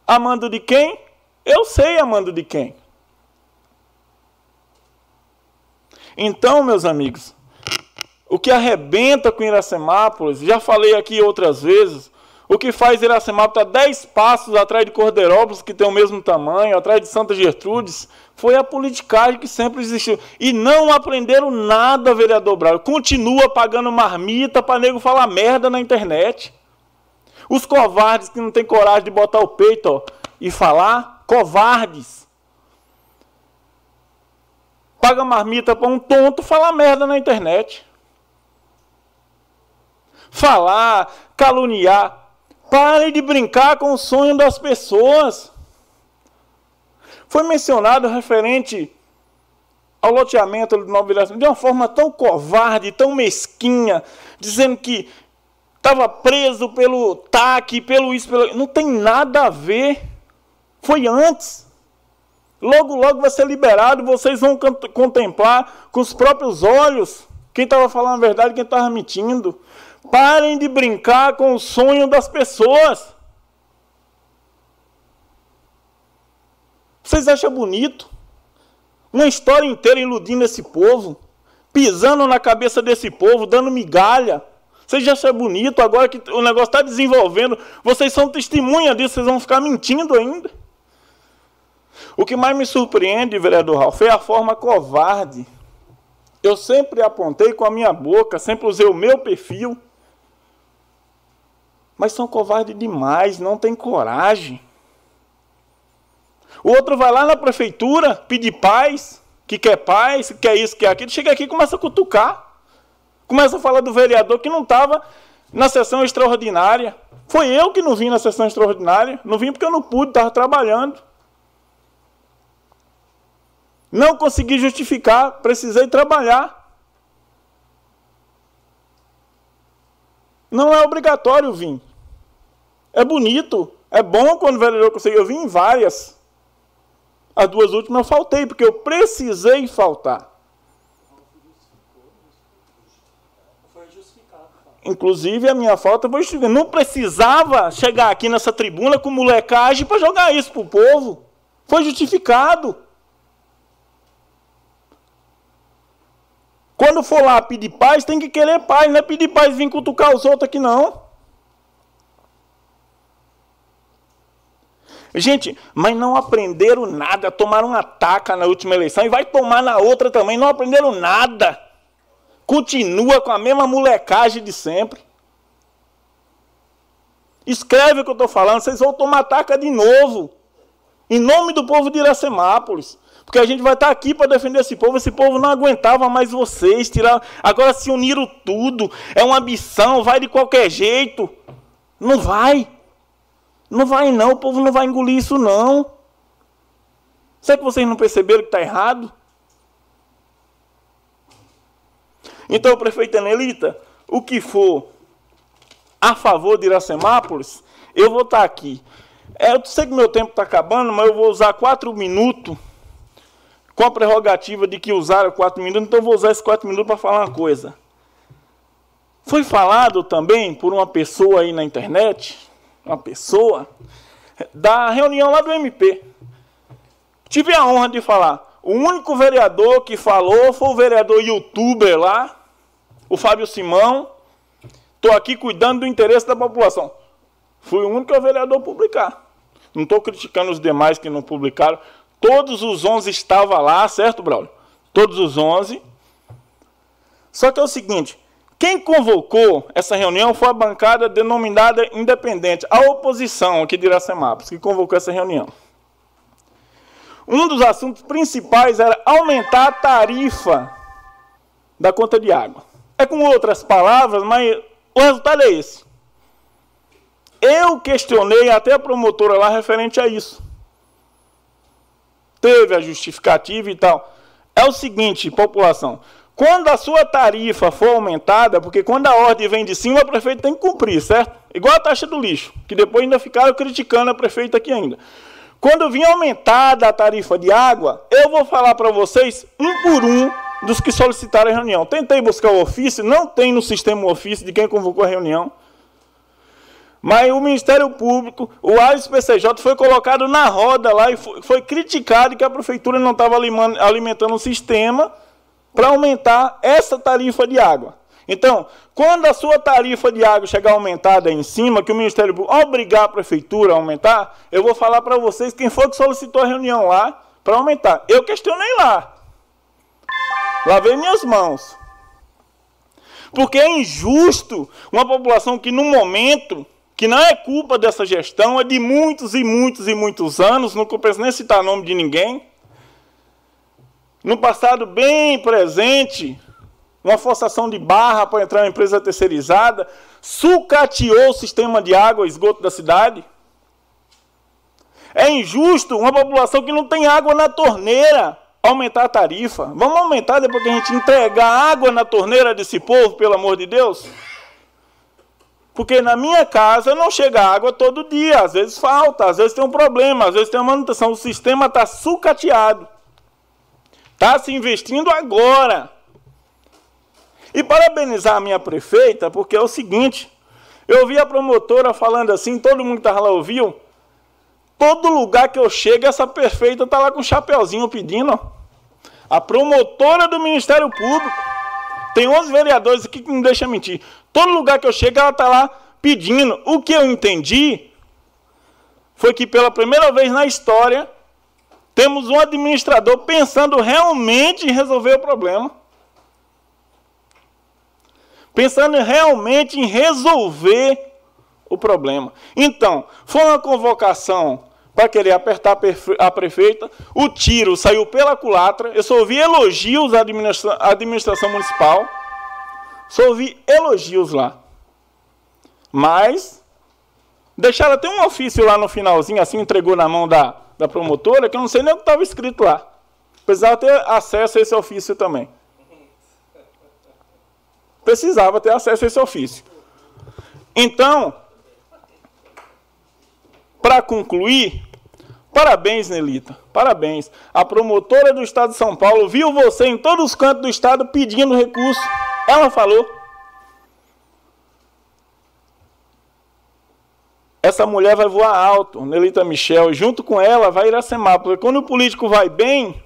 Amando de quem? Eu sei amando de quem. Então, meus amigos, o que arrebenta com Iracemápolis, já falei aqui outras vezes, o que faz Iracemápolis estar 10 passos atrás de Corderópolis, que tem o mesmo tamanho, atrás de Santa Gertrudes, foi a politicagem que sempre existiu. E não aprenderam nada, vereador Braga. Continua pagando marmita para nego falar merda na internet. Os covardes que não têm coragem de botar o peito ó, e falar, covardes. Paga marmita para um tonto falar merda na internet. Falar, caluniar. Parem de brincar com o sonho das pessoas. Foi mencionado referente ao loteamento do Vila de uma forma tão covarde, tão mesquinha, dizendo que estava preso pelo TAC, pelo isso, pelo... Não tem nada a ver. Foi antes. Logo, logo vai ser liberado, vocês vão contemplar com os próprios olhos quem estava falando a verdade quem estava mentindo. Parem de brincar com o sonho das pessoas. Vocês acham bonito? Uma história inteira iludindo esse povo, pisando na cabeça desse povo, dando migalha. Vocês acham bonito agora que o negócio está desenvolvendo? Vocês são testemunha disso, vocês vão ficar mentindo ainda. O que mais me surpreende, vereador Ralf, é a forma covarde. Eu sempre apontei com a minha boca, sempre usei o meu perfil. Mas são covardes demais, não tem coragem. O outro vai lá na prefeitura pedir paz, que quer paz, que quer isso, que quer aquilo. Chega aqui e começa a cutucar. Começa a falar do vereador que não estava na sessão extraordinária. Foi eu que não vim na sessão extraordinária. Não vim porque eu não pude, estava trabalhando. Não consegui justificar, precisei trabalhar. Não é obrigatório vir. É bonito, é bom quando o vereador consegue. Eu vim em várias. As duas últimas eu faltei, porque eu precisei faltar. Inclusive, a minha falta foi justificada. Não precisava chegar aqui nessa tribuna com molecagem para jogar isso para o povo. Foi justificado. Quando for lá pedir paz, tem que querer paz, não é pedir paz vir cutucar os outros aqui, não. Gente, mas não aprenderam nada, tomaram uma taca na última eleição e vai tomar na outra também, não aprenderam nada. Continua com a mesma molecagem de sempre. Escreve o que eu estou falando, vocês vão tomar taca de novo. Em nome do povo de Iracemápolis. Porque a gente vai estar aqui para defender esse povo. Esse povo não aguentava mais vocês. Tirar... Agora se uniram tudo. É uma ambição, vai de qualquer jeito. Não vai. Não vai não, o povo não vai engolir isso não. Será que vocês não perceberam que está errado? Então, prefeito Anelita, o que for a favor de Iracemápolis, eu vou estar aqui. É, eu sei que meu tempo está acabando, mas eu vou usar quatro minutos com a prerrogativa de que usaram quatro minutos, então vou usar esses quatro minutos para falar uma coisa. Foi falado também por uma pessoa aí na internet, uma pessoa, da reunião lá do MP. Tive a honra de falar. O único vereador que falou foi o vereador youtuber lá, o Fábio Simão. Estou aqui cuidando do interesse da população. Fui o único vereador a publicar. Não estou criticando os demais que não publicaram. Todos os 11 estavam lá, certo, Braulio? Todos os 11. Só que é o seguinte, quem convocou essa reunião foi a bancada denominada independente, a oposição aqui de Iracemápolis, que convocou essa reunião. Um dos assuntos principais era aumentar a tarifa da conta de água. É com outras palavras, mas o resultado é esse. Eu questionei até a promotora lá referente a isso. Teve a justificativa e tal. É o seguinte, população. Quando a sua tarifa for aumentada, porque quando a ordem vem de cima, o prefeito tem que cumprir, certo? Igual a taxa do lixo, que depois ainda ficaram criticando a prefeita aqui ainda. Quando vir aumentada a tarifa de água, eu vou falar para vocês um por um dos que solicitaram a reunião. Tentei buscar o ofício, não tem no sistema o ofício de quem convocou a reunião. Mas o Ministério Público, o AIS PCJ foi colocado na roda lá e foi, foi criticado que a prefeitura não estava alimentando o sistema para aumentar essa tarifa de água. Então, quando a sua tarifa de água chegar aumentada em cima, que o Ministério Público obrigar a prefeitura a aumentar, eu vou falar para vocês quem foi que solicitou a reunião lá para aumentar. Eu questionei lá. Lavei minhas mãos. Porque é injusto uma população que, no momento, que não é culpa dessa gestão, é de muitos e muitos e muitos anos, não compensa nem citar nome de ninguém, no passado bem presente, uma forçação de barra para entrar na empresa terceirizada, sucateou o sistema de água e esgoto da cidade. É injusto uma população que não tem água na torneira aumentar a tarifa. Vamos aumentar depois que a gente entregar água na torneira desse povo, pelo amor de Deus? Porque na minha casa não chega água todo dia, às vezes falta, às vezes tem um problema, às vezes tem uma manutenção, o sistema está sucateado. Está se investindo agora. E parabenizar a minha prefeita, porque é o seguinte: eu vi a promotora falando assim, todo mundo que estava lá ouviu. Todo lugar que eu chego, essa prefeita está lá com um chapeuzinho pedindo. A promotora do Ministério Público. Tem 11 vereadores aqui que não deixam mentir. Todo lugar que eu chego, ela está lá pedindo. O que eu entendi foi que pela primeira vez na história, temos um administrador pensando realmente em resolver o problema. Pensando realmente em resolver o problema. Então, foi uma convocação para querer apertar a prefeita. O tiro saiu pela culatra. Eu só ouvi elogios à administra administração municipal. Só ouvi elogios lá. Mas deixaram até um ofício lá no finalzinho, assim, entregou na mão da, da promotora, que eu não sei nem o que estava escrito lá. Precisava ter acesso a esse ofício também. Precisava ter acesso a esse ofício. Então, para concluir, parabéns, Nelita. Parabéns. A promotora do Estado de São Paulo viu você em todos os cantos do Estado pedindo recurso. Ela falou. essa mulher vai voar alto, Nelita Michel, junto com ela vai Iracemar, porque quando o político vai bem,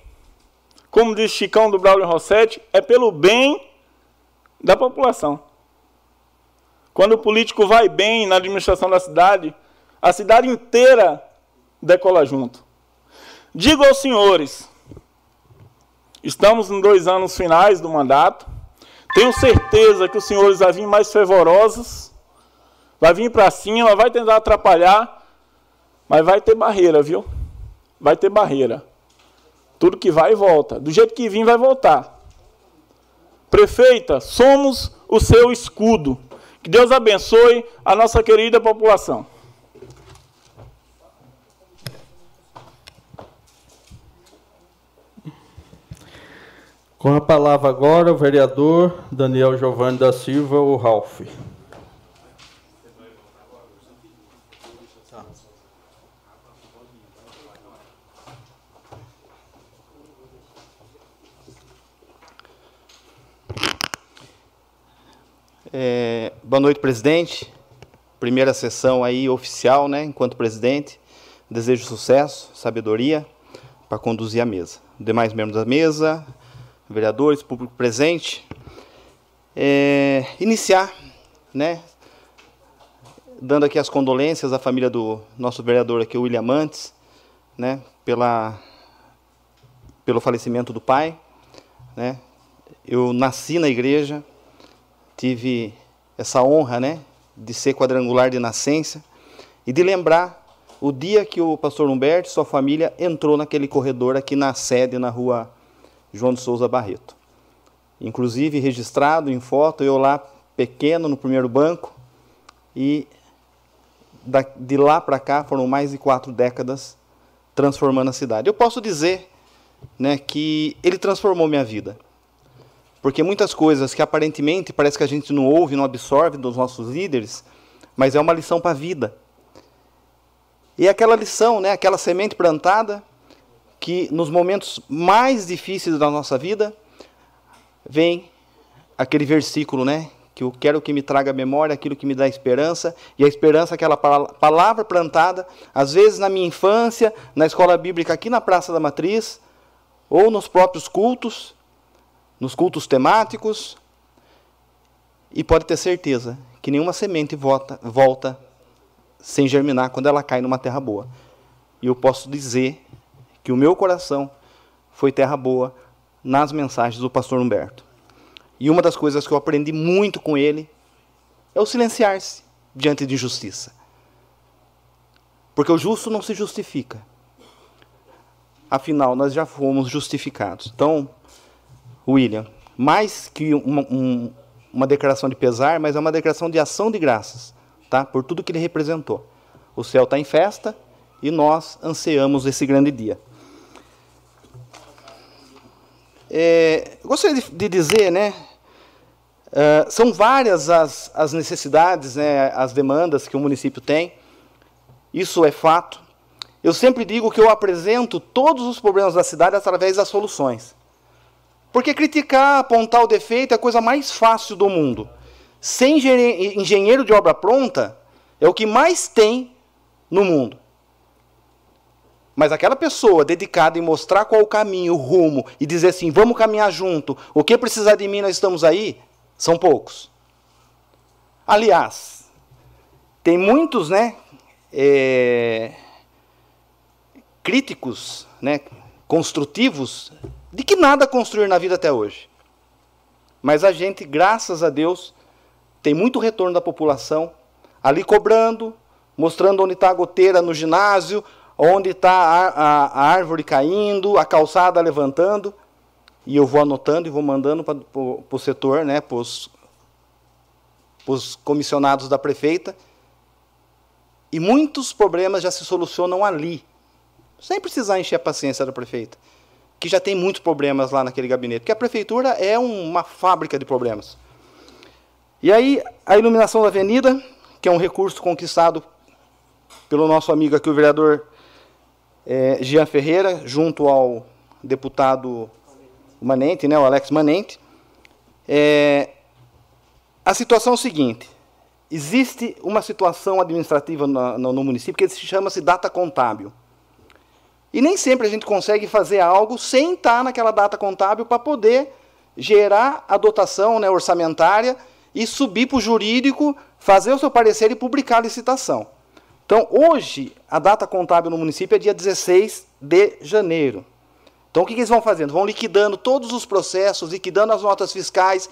como diz Chicão do Braulio Rossetti, é pelo bem da população. Quando o político vai bem na administração da cidade, a cidade inteira decola junto. Digo aos senhores, estamos em dois anos finais do mandato, tenho certeza que os senhores vão vir mais fervorosos, Vai vir para cima, vai tentar atrapalhar, mas vai ter barreira, viu? vai ter barreira. Tudo que vai e volta. Do jeito que vim, vai voltar. Prefeita, somos o seu escudo. Que Deus abençoe a nossa querida população. Com a palavra agora o vereador Daniel Giovanni da Silva, o Ralph. É, boa noite, presidente. Primeira sessão aí oficial, né, enquanto presidente. Desejo sucesso, sabedoria para conduzir a mesa. Demais membros da mesa, vereadores, público presente. É, iniciar, né, dando aqui as condolências à família do nosso vereador aqui, William Mantes, né, pela, pelo falecimento do pai. Né. Eu nasci na igreja, tive essa honra, né, de ser quadrangular de nascença e de lembrar o dia que o pastor Humberto e sua família entrou naquele corredor aqui na sede, na rua João de Souza Barreto. Inclusive registrado em foto, eu lá pequeno no primeiro banco e de lá para cá foram mais de quatro décadas transformando a cidade. Eu posso dizer né, que ele transformou minha vida. Porque muitas coisas que aparentemente parece que a gente não ouve, não absorve dos nossos líderes, mas é uma lição para a vida. E é aquela lição, né, aquela semente plantada, que nos momentos mais difíceis da nossa vida, vem aquele versículo, né, que eu quero que me traga memória aquilo que me dá esperança, e a esperança é aquela palavra plantada, às vezes na minha infância, na escola bíblica aqui na Praça da Matriz, ou nos próprios cultos, nos cultos temáticos, e pode ter certeza que nenhuma semente volta, volta sem germinar quando ela cai numa terra boa. E eu posso dizer que o meu coração foi terra boa nas mensagens do pastor Humberto. E uma das coisas que eu aprendi muito com ele é o silenciar-se diante de injustiça. Porque o justo não se justifica. Afinal, nós já fomos justificados. Então, William, mais que uma, um, uma declaração de pesar, mas é uma declaração de ação de graças, tá? Por tudo que ele representou. O céu está em festa e nós ansiamos esse grande dia. É, gostaria de, de, dizer, né? Uh, são várias as, as necessidades, né, as demandas que o município tem. Isso é fato. Eu sempre digo que eu apresento todos os problemas da cidade através das soluções. Porque criticar, apontar o defeito é a coisa mais fácil do mundo. Ser engenheiro de obra pronta é o que mais tem no mundo. Mas aquela pessoa dedicada em mostrar qual o caminho, o rumo, e dizer assim, vamos caminhar junto, o que precisar de mim, nós estamos aí, são poucos. Aliás, tem muitos né, é, críticos né, construtivos de que nada construir na vida até hoje. Mas a gente, graças a Deus, tem muito retorno da população ali cobrando, mostrando onde está a goteira no ginásio, onde está a, a, a, árvore caindo, a calçada levantando. E eu vou anotando e vou mandando para o setor, né, para os comissionados da prefeita. E muitos problemas já se solucionam ali, sem precisar encher a paciência da prefeita que já tem muitos problemas lá naquele gabinete, porque a prefeitura é uma fábrica de problemas. E aí, a iluminação da avenida, que é um recurso conquistado pelo nosso amigo aqui, o vereador é, Jean Ferreira, junto ao deputado Manente, né, o Alex Manente. É, a situação é o seguinte: existe uma situação administrativa no, no, no município que chama-se data contábil. E nem sempre a gente consegue fazer algo sem estar naquela data contábil para poder gerar a dotação né, orçamentária e subir para o jurídico, fazer o seu parecer e publicar a licitação. Então, hoje, a data contábil no município é dia 16 de janeiro. Então, o que, que eles vão fazendo? Vão liquidando todos os processos, liquidando as notas fiscais,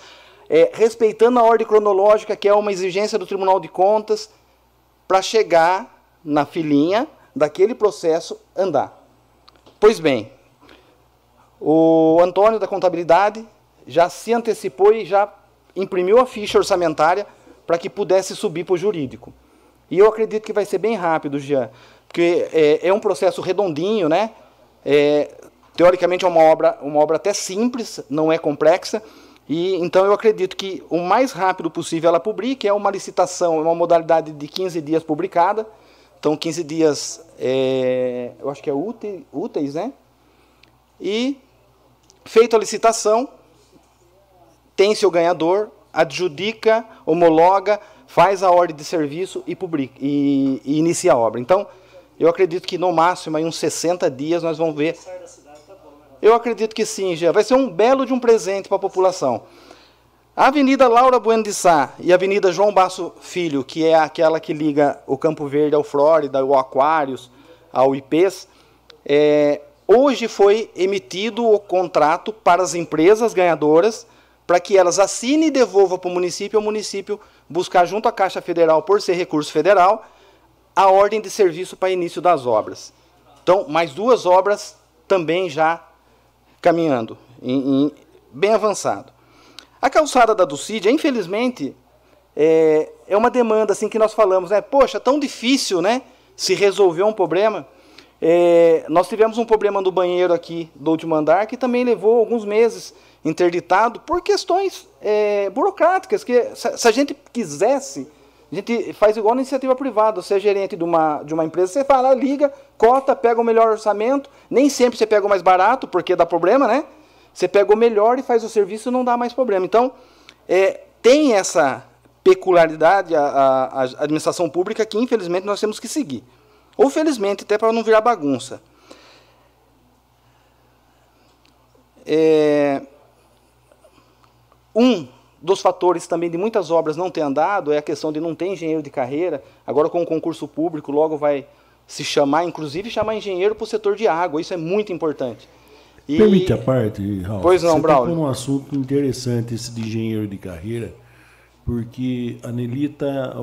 é, respeitando a ordem cronológica, que é uma exigência do Tribunal de Contas, para chegar na filinha daquele processo andar. Pois bem, o Antônio da Contabilidade já se antecipou e já imprimiu a ficha orçamentária para que pudesse subir para o jurídico. E eu acredito que vai ser bem rápido, Jean, porque é, é um processo redondinho, né? É, teoricamente é uma obra, uma obra até simples, não é complexa, e então eu acredito que o mais rápido possível ela publique, é uma licitação, é uma modalidade de 15 dias publicada, então 15 dias, é, eu acho que é úteis, né? E feita a licitação, tem seu ganhador, adjudica, homologa, faz a ordem de serviço e, publica, e, e inicia a obra. Então, eu acredito que no máximo, em uns 60 dias, nós vamos ver. Eu acredito que sim, já. Vai ser um belo de um presente para a população. A Avenida Laura Bueno de Sá e a Avenida João Basso Filho, que é aquela que liga o Campo Verde ao Flórida, ao Aquários, ao IPs, é, hoje foi emitido o contrato para as empresas ganhadoras para que elas assinem e devolvam para o município, o município buscar junto à Caixa Federal, por ser recurso federal, a ordem de serviço para início das obras. Então, mais duas obras também já caminhando, em, em, bem avançado. A calçada da Dulcídia, infelizmente, é, é uma demanda assim que nós falamos, né? Poxa, tão difícil, né? Se resolver um problema. É, nós tivemos um problema no banheiro aqui do último andar que também levou alguns meses interditado por questões é, burocráticas, que se, se, a gente quisesse, a gente faz igual na iniciativa privada, você é gerente de uma, de uma empresa, você fala, liga, cota, pega o melhor orçamento, nem sempre você pega o mais barato, porque dá problema, né? Você pega o melhor e faz o serviço não dá mais problema. Então, é, tem essa peculiaridade a, a, a administração pública que, infelizmente, nós temos que seguir. Ou felizmente, até para não virar bagunça. É, um dos fatores também de muitas obras não ter andado é a questão de não ter engenheiro de carreira. Agora, com o concurso público, logo vai se chamar, inclusive chamar engenheiro para o setor de água. Isso é muito importante. E... Permite a parte, Raul. Pois não, Braulio. um assunto interessante esse de engenheiro de carreira, porque a Nelita,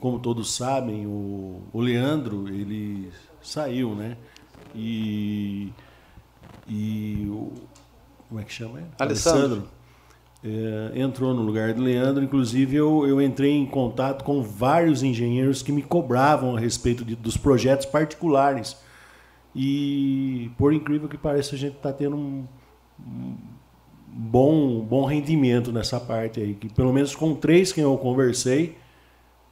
como todos sabem, o, o Leandro, ele saiu, né? E, e o, como é que chama ele? Alessandro. Alessandro é, entrou no lugar do Leandro. Inclusive, eu, eu entrei em contato com vários engenheiros que me cobravam a respeito de, dos projetos particulares. E, por incrível que pareça, a gente está tendo um, um, bom, bom rendimento nessa parte aí. Que, pelo menos com três que eu conversei,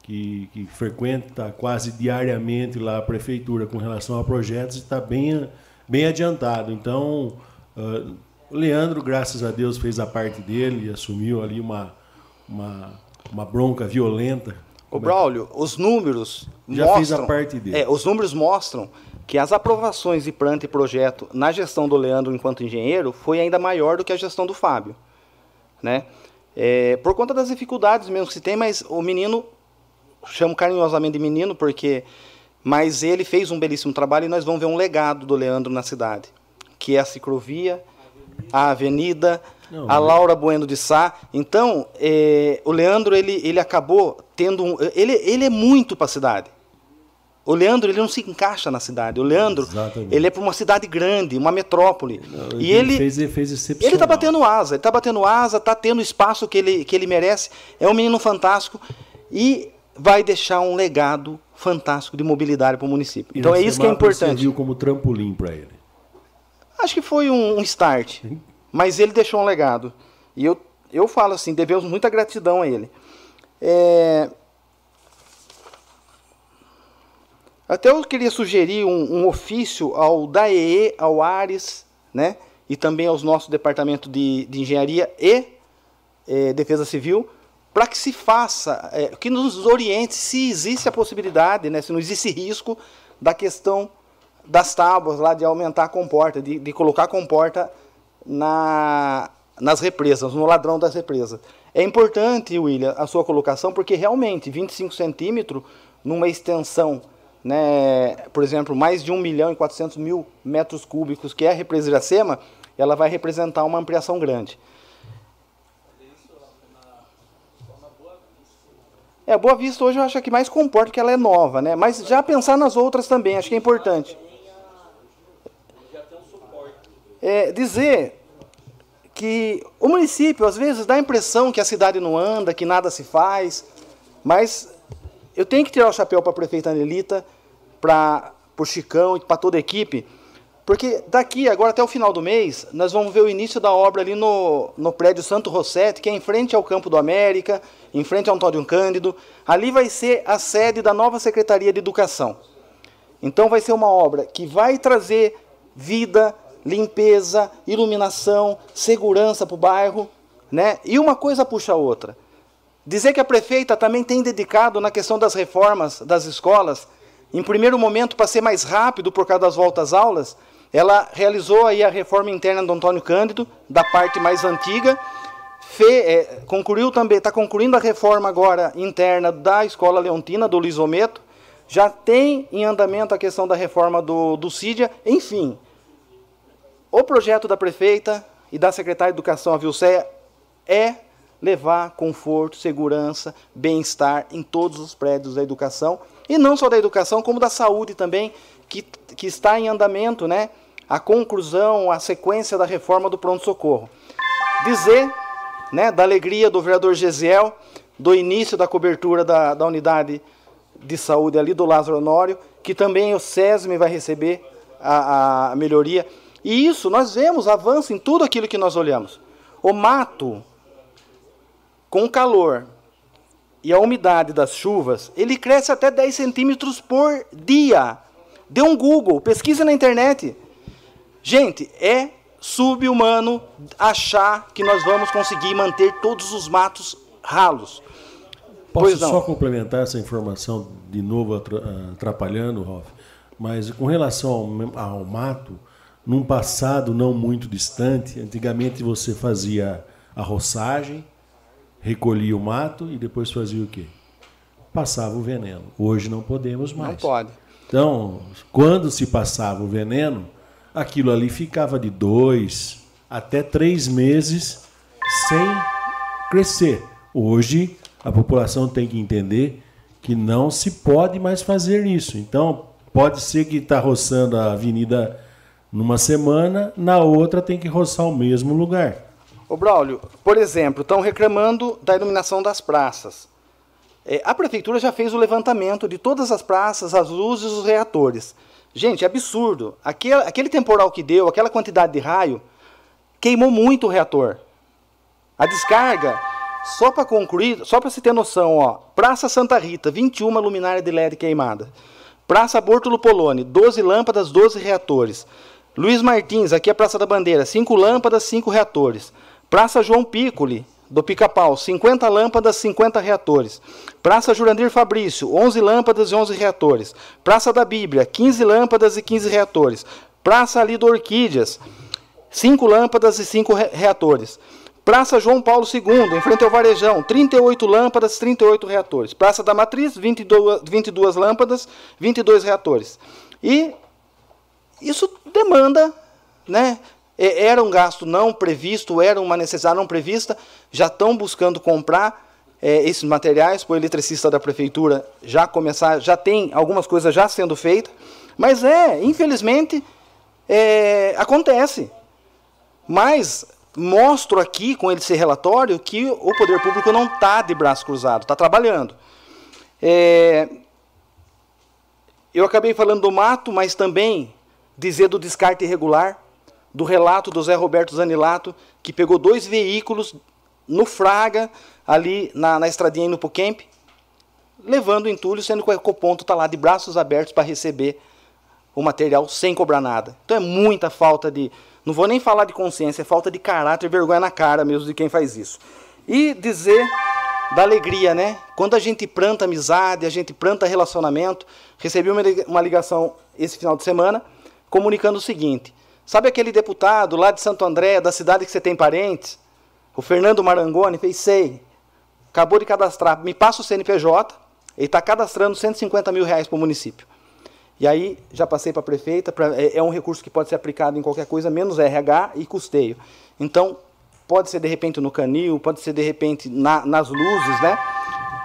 que, que frequenta quase diariamente lá a prefeitura com relação a projetos, está bem, bem adiantado. Então. Uh, o Leandro, graças a Deus, fez a parte dele e assumiu ali uma, uma, uma bronca violenta. O Braulio, os números Já mostram, fez a parte dele. É, os números mostram que as aprovações de planta e projeto na gestão do Leandro enquanto engenheiro foi ainda maior do que a gestão do Fábio. Né? É, por conta das dificuldades mesmo que se tem, mas o menino, chamo carinhosamente de menino, porque mas ele fez um belíssimo trabalho e nós vamos ver um legado do Leandro na cidade, que é a ciclovia, a Avenida, Não, a Laura Bueno de Sá. Então, é, o Leandro ele, ele acabou tendo um, ele, ele é muito para a cidade. O Leandro ele não se encaixa na cidade. O Leandro Exatamente. ele é para uma cidade grande, uma metrópole. Não, e ele fez, fez ele está batendo asa, ele está batendo asa, está tendo o espaço que ele, que ele merece. É um menino fantástico e vai deixar um legado fantástico de mobilidade para o município. E então é isso que é importante. Serviu como trampolim para ele. Acho que foi um, um start. Mas ele deixou um legado. E eu, eu falo assim, devemos muita gratidão a ele. É... Até eu queria sugerir um, um, ofício ao DAEE, ao ARES, né? e também aos nossos departamentos de, de engenharia e é, defesa civil, para que se faça, é, que nos oriente se existe a possibilidade, né, se não existe risco da questão das tábuas lá de aumentar a comporta, de, de colocar a comporta na, nas represas, no ladrão das represas. É importante, William, a sua colocação, porque realmente 25 centímetros numa extensão, né, por exemplo, mais de 1 milhão e 400 mil metros cúbicos, que é a represa Iracema, ela vai representar uma ampliação grande. É, Boa Vista hoje eu acho que mais comporta que ela é nova, né? Mas já pensar nas outras também, acho que é importante. É, dizer que o município, às vezes, dá a impressão que a cidade não anda, que nada se faz, mas eu tenho que tirar o chapéu para a prefeita Anelita, para o Chicão e para toda a equipe, porque daqui, agora até o final do mês, nós vamos ver o início da obra ali no, no prédio Santo Rossetti, que é em frente ao Campo do América, em frente ao Antônio Cândido. Ali vai ser a sede da nova Secretaria de Educação. Então vai ser uma obra que vai trazer vida, limpeza, iluminação, segurança para o bairro, né? E uma coisa puxa a outra. Dizer que a prefeita também tem dedicado na questão das reformas das escolas, em primeiro momento para ser mais rápido por causa das voltas aulas, ela realizou aí a reforma interna do Antônio Cândido, da parte mais antiga, Fe, é, concluiu também, está concluindo a reforma agora interna da Escola Leontina, do Luiz Ometo, já tem em andamento a questão da reforma do, do CIDIA, enfim. O projeto da prefeita e da secretária de Educação, a Vilceia, é levar conforto, segurança, bem-estar em todos os prédios da educação, e não só da educação, como da saúde também, que, que está em andamento, né? A conclusão, a sequência da reforma do pronto-socorro. Dizer né, da alegria do vereador Gesiel, do início da cobertura da, da unidade de saúde ali do Lázaro Honório, que também o SESM vai receber a, a melhoria. E isso, nós vemos avanço em tudo aquilo que nós olhamos. O mato, com o calor e a umidade das chuvas, ele cresce até 10 centímetros por dia. Dê um Google, pesquisa na internet. Gente, é subhumano achar que nós vamos conseguir manter todos os matos ralos. Posso só complementar essa informação, de novo atrapalhando, Rolf, mas com relação ao, ao mato, num passado não muito distante, antigamente você fazia a roçagem, recolhia o mato e depois fazia o quê? Passava o veneno. Hoje não podemos mais. Não pode. Então, quando se passava o veneno, aquilo ali ficava de dois até três meses sem crescer. Hoje, a população tem que entender que não se pode mais fazer isso. Então, pode ser que está roçando a avenida numa semana, na outra tem que roçar o mesmo lugar. Ô Braulio, por exemplo, estão reclamando da iluminação das praças. É, a prefeitura já fez o levantamento de todas as praças, as luzes os reatores. Gente, é absurdo. Aquele, aquele temporal que deu, aquela quantidade de raio, queimou muito o reator. A descarga, só para concluir, só para você ter noção, ó, Praça Santa Rita, 21 luminárias de LED queimada. Praça Bortolo Poloni, 12 lâmpadas, 12 reatores. Luiz Martins, aqui é Praça da Bandeira, 5 lâmpadas, 5 reatores. Praça João Piccoli, do Pica-Pau, 50 lâmpadas, 50 reatores. Praça Jurandir Fabrício, 11 lâmpadas e 11 reatores. Praça da Bíblia, 15 lâmpadas e 15 reatores. Praça ali do Orquídeas, 5 lâmpadas e 5 reatores. Praça João Paulo II, em frente ao Varejão, 38 lâmpadas, 38 reatores. Praça da Matriz, 22, 22 lâmpadas, 22 reatores. E isso demanda né, era um gasto não previsto, era uma necessidade não prevista, já estão buscando comprar é, esses materiais, o eletricista da prefeitura já começar, já tem algumas coisas já sendo feitas, mas é, infelizmente, é, acontece. Mas mostro aqui com esse relatório que o poder público não está de braço cruzado, está trabalhando. É, eu acabei falando do mato, mas também dizer do descarte irregular do relato do Zé Roberto Zanilato, que pegou dois veículos no Fraga, ali na, na estradinha no Pucamp, levando o entulho, sendo que o Ecoponto está lá de braços abertos para receber o material sem cobrar nada. Então é muita falta de. Não vou nem falar de consciência, é falta de caráter, vergonha na cara mesmo de quem faz isso. E dizer da alegria, né? Quando a gente planta amizade, a gente planta relacionamento. Recebi uma ligação esse final de semana comunicando o seguinte: Sabe aquele deputado lá de Santo André, da cidade que você tem parentes? O Fernando Marangoni fez sei. Acabou de cadastrar. Me passa o CNPJ. Ele está cadastrando 150 mil reais para o município. E aí já passei para a prefeita. Pra, é, é, um recurso que pode ser aplicado em qualquer coisa, menos RH e custeio. Então, pode ser de repente no canil, pode ser de repente na, nas luzes, né?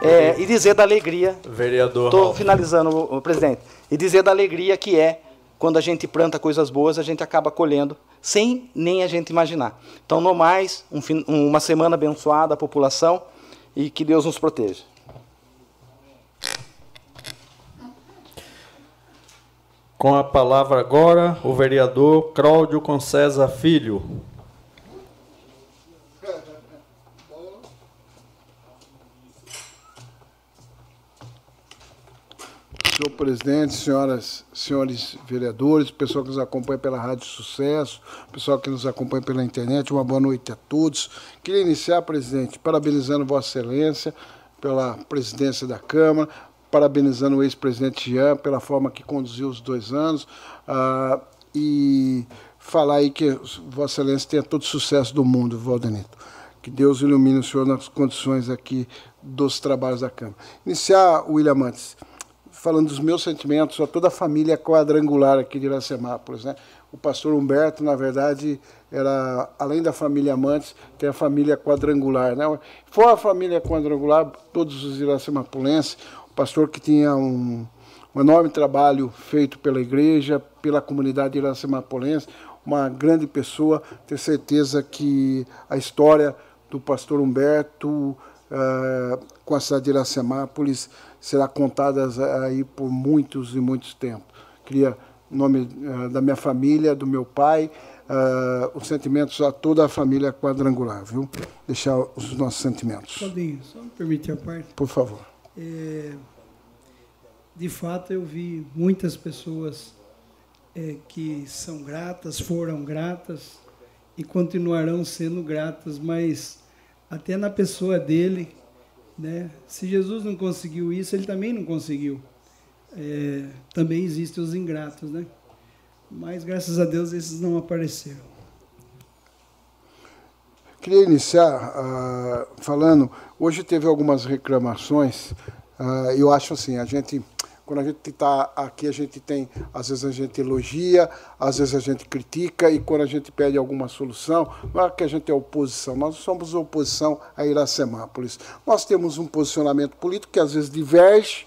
É, e dizer da alegria. Vereador. Estou finalizando, presidente. E dizer da alegria que é quando a gente planta coisas boas, a gente acaba colhendo sem nem a gente imaginar. Então, no mais, um, uma semana abençoada à população e que Deus nos proteja. Com a palavra agora, o vereador Cláudio Concesa Filho. Senhor presidente, senhoras, senhores vereadores, pessoal que nos acompanha pela Rádio Sucesso, pessoal que nos acompanha pela internet, uma boa noite a todos. Queria iniciar, presidente, parabenizando Vossa Excelência pela presidência da Câmara, parabenizando o ex-presidente Jean pela forma que conduziu os dois anos uh, e falar aí que Vossa Excelência tenha todo o sucesso do mundo, Valdenito. Que Deus ilumine o senhor nas condições aqui dos trabalhos da Câmara. Iniciar, William Mantes falando dos meus sentimentos a toda a família quadrangular aqui de Iracemápolis. Né? O pastor Humberto, na verdade, era, além da família Amantes, tem a família quadrangular. Né? Fora a família quadrangular, todos os iracemapulenses, o pastor que tinha um, um enorme trabalho feito pela igreja, pela comunidade iracemapulense, uma grande pessoa, ter certeza que a história do pastor Humberto uh, com a cidade de Iracemápolis será contada aí por muitos e muitos tempos. Queria, em nome uh, da minha família, do meu pai, uh, os sentimentos a toda a família quadrangular, viu? Deixar os nossos sentimentos. Claudinho, só me permitir a parte. Por favor. É, de fato, eu vi muitas pessoas é, que são gratas, foram gratas e continuarão sendo gratas, mas até na pessoa dele, né? Se Jesus não conseguiu isso, ele também não conseguiu. É, também existem os ingratos, né? Mas graças a Deus esses não apareceram. Queria iniciar uh, falando. Hoje teve algumas reclamações. Uh, eu acho assim, a gente quando a gente está aqui, a gente tem, às vezes a gente elogia, às vezes a gente critica, e quando a gente pede alguma solução, não é que a gente é oposição, nós somos oposição a Iracemápolis. Nós temos um posicionamento político que às vezes diverge,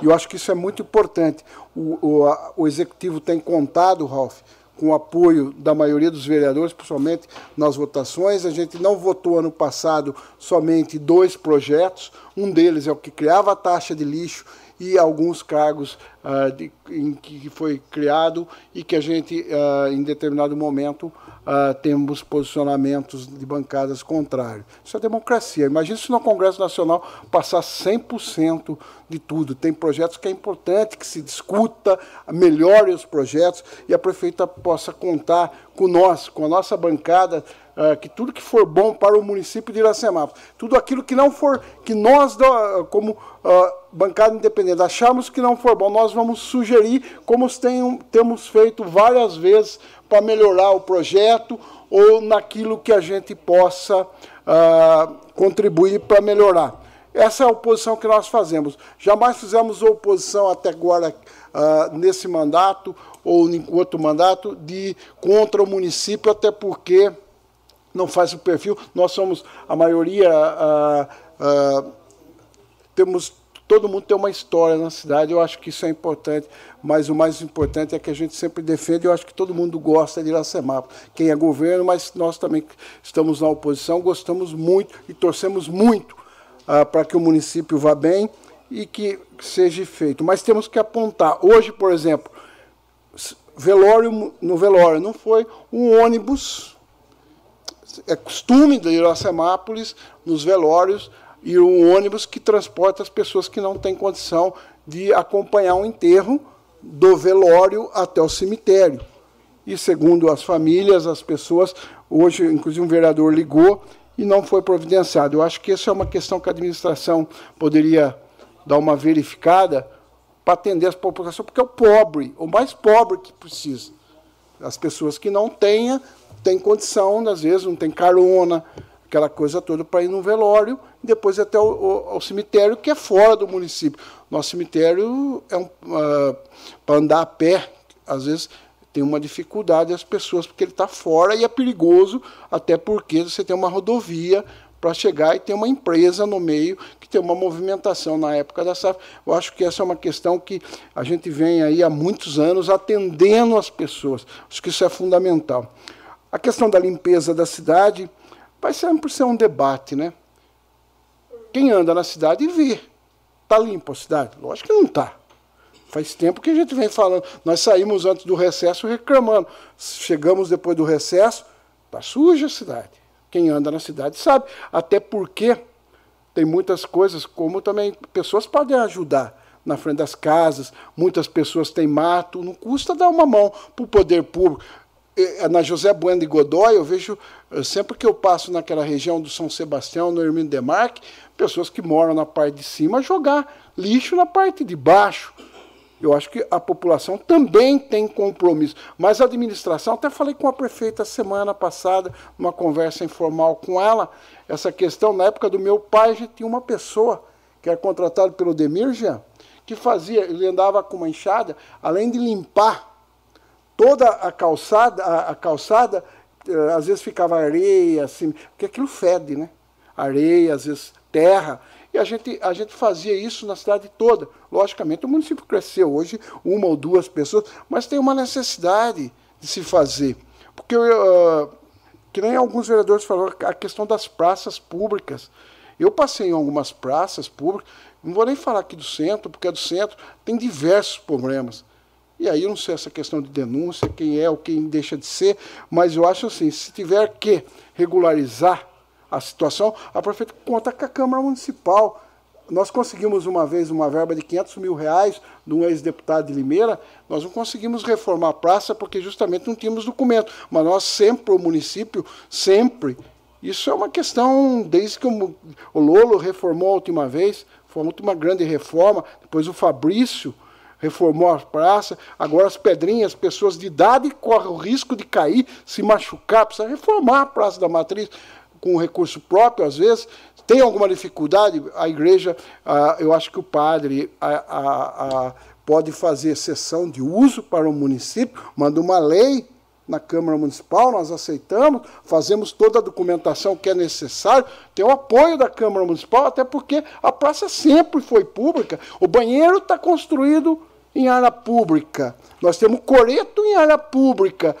e eu acho que isso é muito importante. O, o, a, o executivo tem contado, Ralf, com o apoio da maioria dos vereadores, principalmente nas votações. A gente não votou ano passado somente dois projetos. Um deles é o que criava a taxa de lixo e alguns cargos uh, de, em que foi criado e que a gente, uh, em determinado momento, uh, temos posicionamentos de bancadas contrários. Isso é democracia. Imagina se no Congresso Nacional passar 100% de tudo. Tem projetos que é importante que se discuta, melhore os projetos e a prefeita possa contar com nós, com a nossa bancada, que tudo que for bom para o município de Iracemápolis, tudo aquilo que não for, que nós, como uh, bancada independente, achamos que não for bom, nós vamos sugerir, como tem, temos feito várias vezes para melhorar o projeto ou naquilo que a gente possa uh, contribuir para melhorar. Essa é a oposição que nós fazemos. Jamais fizemos oposição até agora uh, nesse mandato ou em outro mandato de contra o município, até porque não faz o perfil. Nós somos a maioria, temos todo mundo tem uma história na cidade. Eu acho que isso é importante, mas o mais importante é que a gente sempre defende. Eu acho que todo mundo gosta de Iracemapa, quem é governo, mas nós também estamos na oposição, gostamos muito e torcemos muito uh, para que o município vá bem e que seja feito. Mas temos que apontar. Hoje, por exemplo, velório no velório não foi um ônibus é costume de Iracemápolis, nos velórios, ir um ônibus que transporta as pessoas que não têm condição de acompanhar um enterro do velório até o cemitério. E segundo as famílias, as pessoas, hoje, inclusive um vereador ligou e não foi providenciado. Eu acho que essa é uma questão que a administração poderia dar uma verificada para atender as populações, porque é o pobre, o mais pobre que precisa. As pessoas que não tenham tem condição, às vezes não tem carona, aquela coisa toda para ir no velório e depois até o, cemitério que é fora do município. Nosso cemitério é um uh, para andar a pé, às vezes tem uma dificuldade as pessoas porque ele está fora e é perigoso até porque você tem uma rodovia para chegar e ter uma empresa no meio que tem uma movimentação na época da safra. Eu acho que essa é uma questão que a gente vem aí há muitos anos atendendo as pessoas. Acho que isso é fundamental. A questão da limpeza da cidade vai sempre ser um debate, né? Quem anda na cidade e vê. Está limpa a cidade? Lógico que não está. Faz tempo que a gente vem falando. Nós saímos antes do recesso reclamando. Chegamos depois do recesso, está suja a cidade. Quem anda na cidade sabe. Até porque tem muitas coisas, como também pessoas podem ajudar na frente das casas, muitas pessoas têm mato, não custa dar uma mão para o poder público. Na José Bueno de Godoy, eu vejo, sempre que eu passo naquela região do São Sebastião, no Hermínio Demarque, pessoas que moram na parte de cima jogar lixo na parte de baixo. Eu acho que a população também tem compromisso. Mas a administração, até falei com a prefeita semana passada, numa conversa informal com ela, essa questão, na época do meu pai, a gente tinha uma pessoa que era contratada pelo Demir Jean, que fazia, ele andava com uma enxada, além de limpar toda a calçada, a, a calçada, eh, às vezes ficava areia, assim, porque aquilo fede, né? Areia, às vezes terra. E a gente, a gente fazia isso na cidade toda. Logicamente, o município cresceu hoje, uma ou duas pessoas, mas tem uma necessidade de se fazer. Porque, uh, que nem alguns vereadores falaram, a questão das praças públicas. Eu passei em algumas praças públicas, não vou nem falar aqui do centro, porque é do centro tem diversos problemas. E aí eu não sei essa questão de denúncia, quem é ou quem deixa de ser, mas eu acho assim, se tiver que regularizar a situação, a prefeita conta com a Câmara Municipal. Nós conseguimos uma vez uma verba de 500 mil reais de um ex-deputado de Limeira, nós não conseguimos reformar a praça porque justamente não tínhamos documento, mas nós sempre, o município, sempre, isso é uma questão, desde que o, Lolo reformou a última vez, foi a última grande reforma, depois o Fabrício reformou a praça, agora as pedrinhas, pessoas de idade correm o risco de cair, se machucar, precisa reformar a Praça da Matriz com recurso próprio, às vezes, tem alguma dificuldade, a igreja, ah, eu acho que o padre a, pode fazer exceção de uso para o município, manda uma lei na Câmara Municipal, nós aceitamos, fazemos toda a documentação que é necessário, tem o apoio da Câmara Municipal, até porque a praça sempre foi pública, o banheiro está construído em área pública, nós temos coreto em área pública,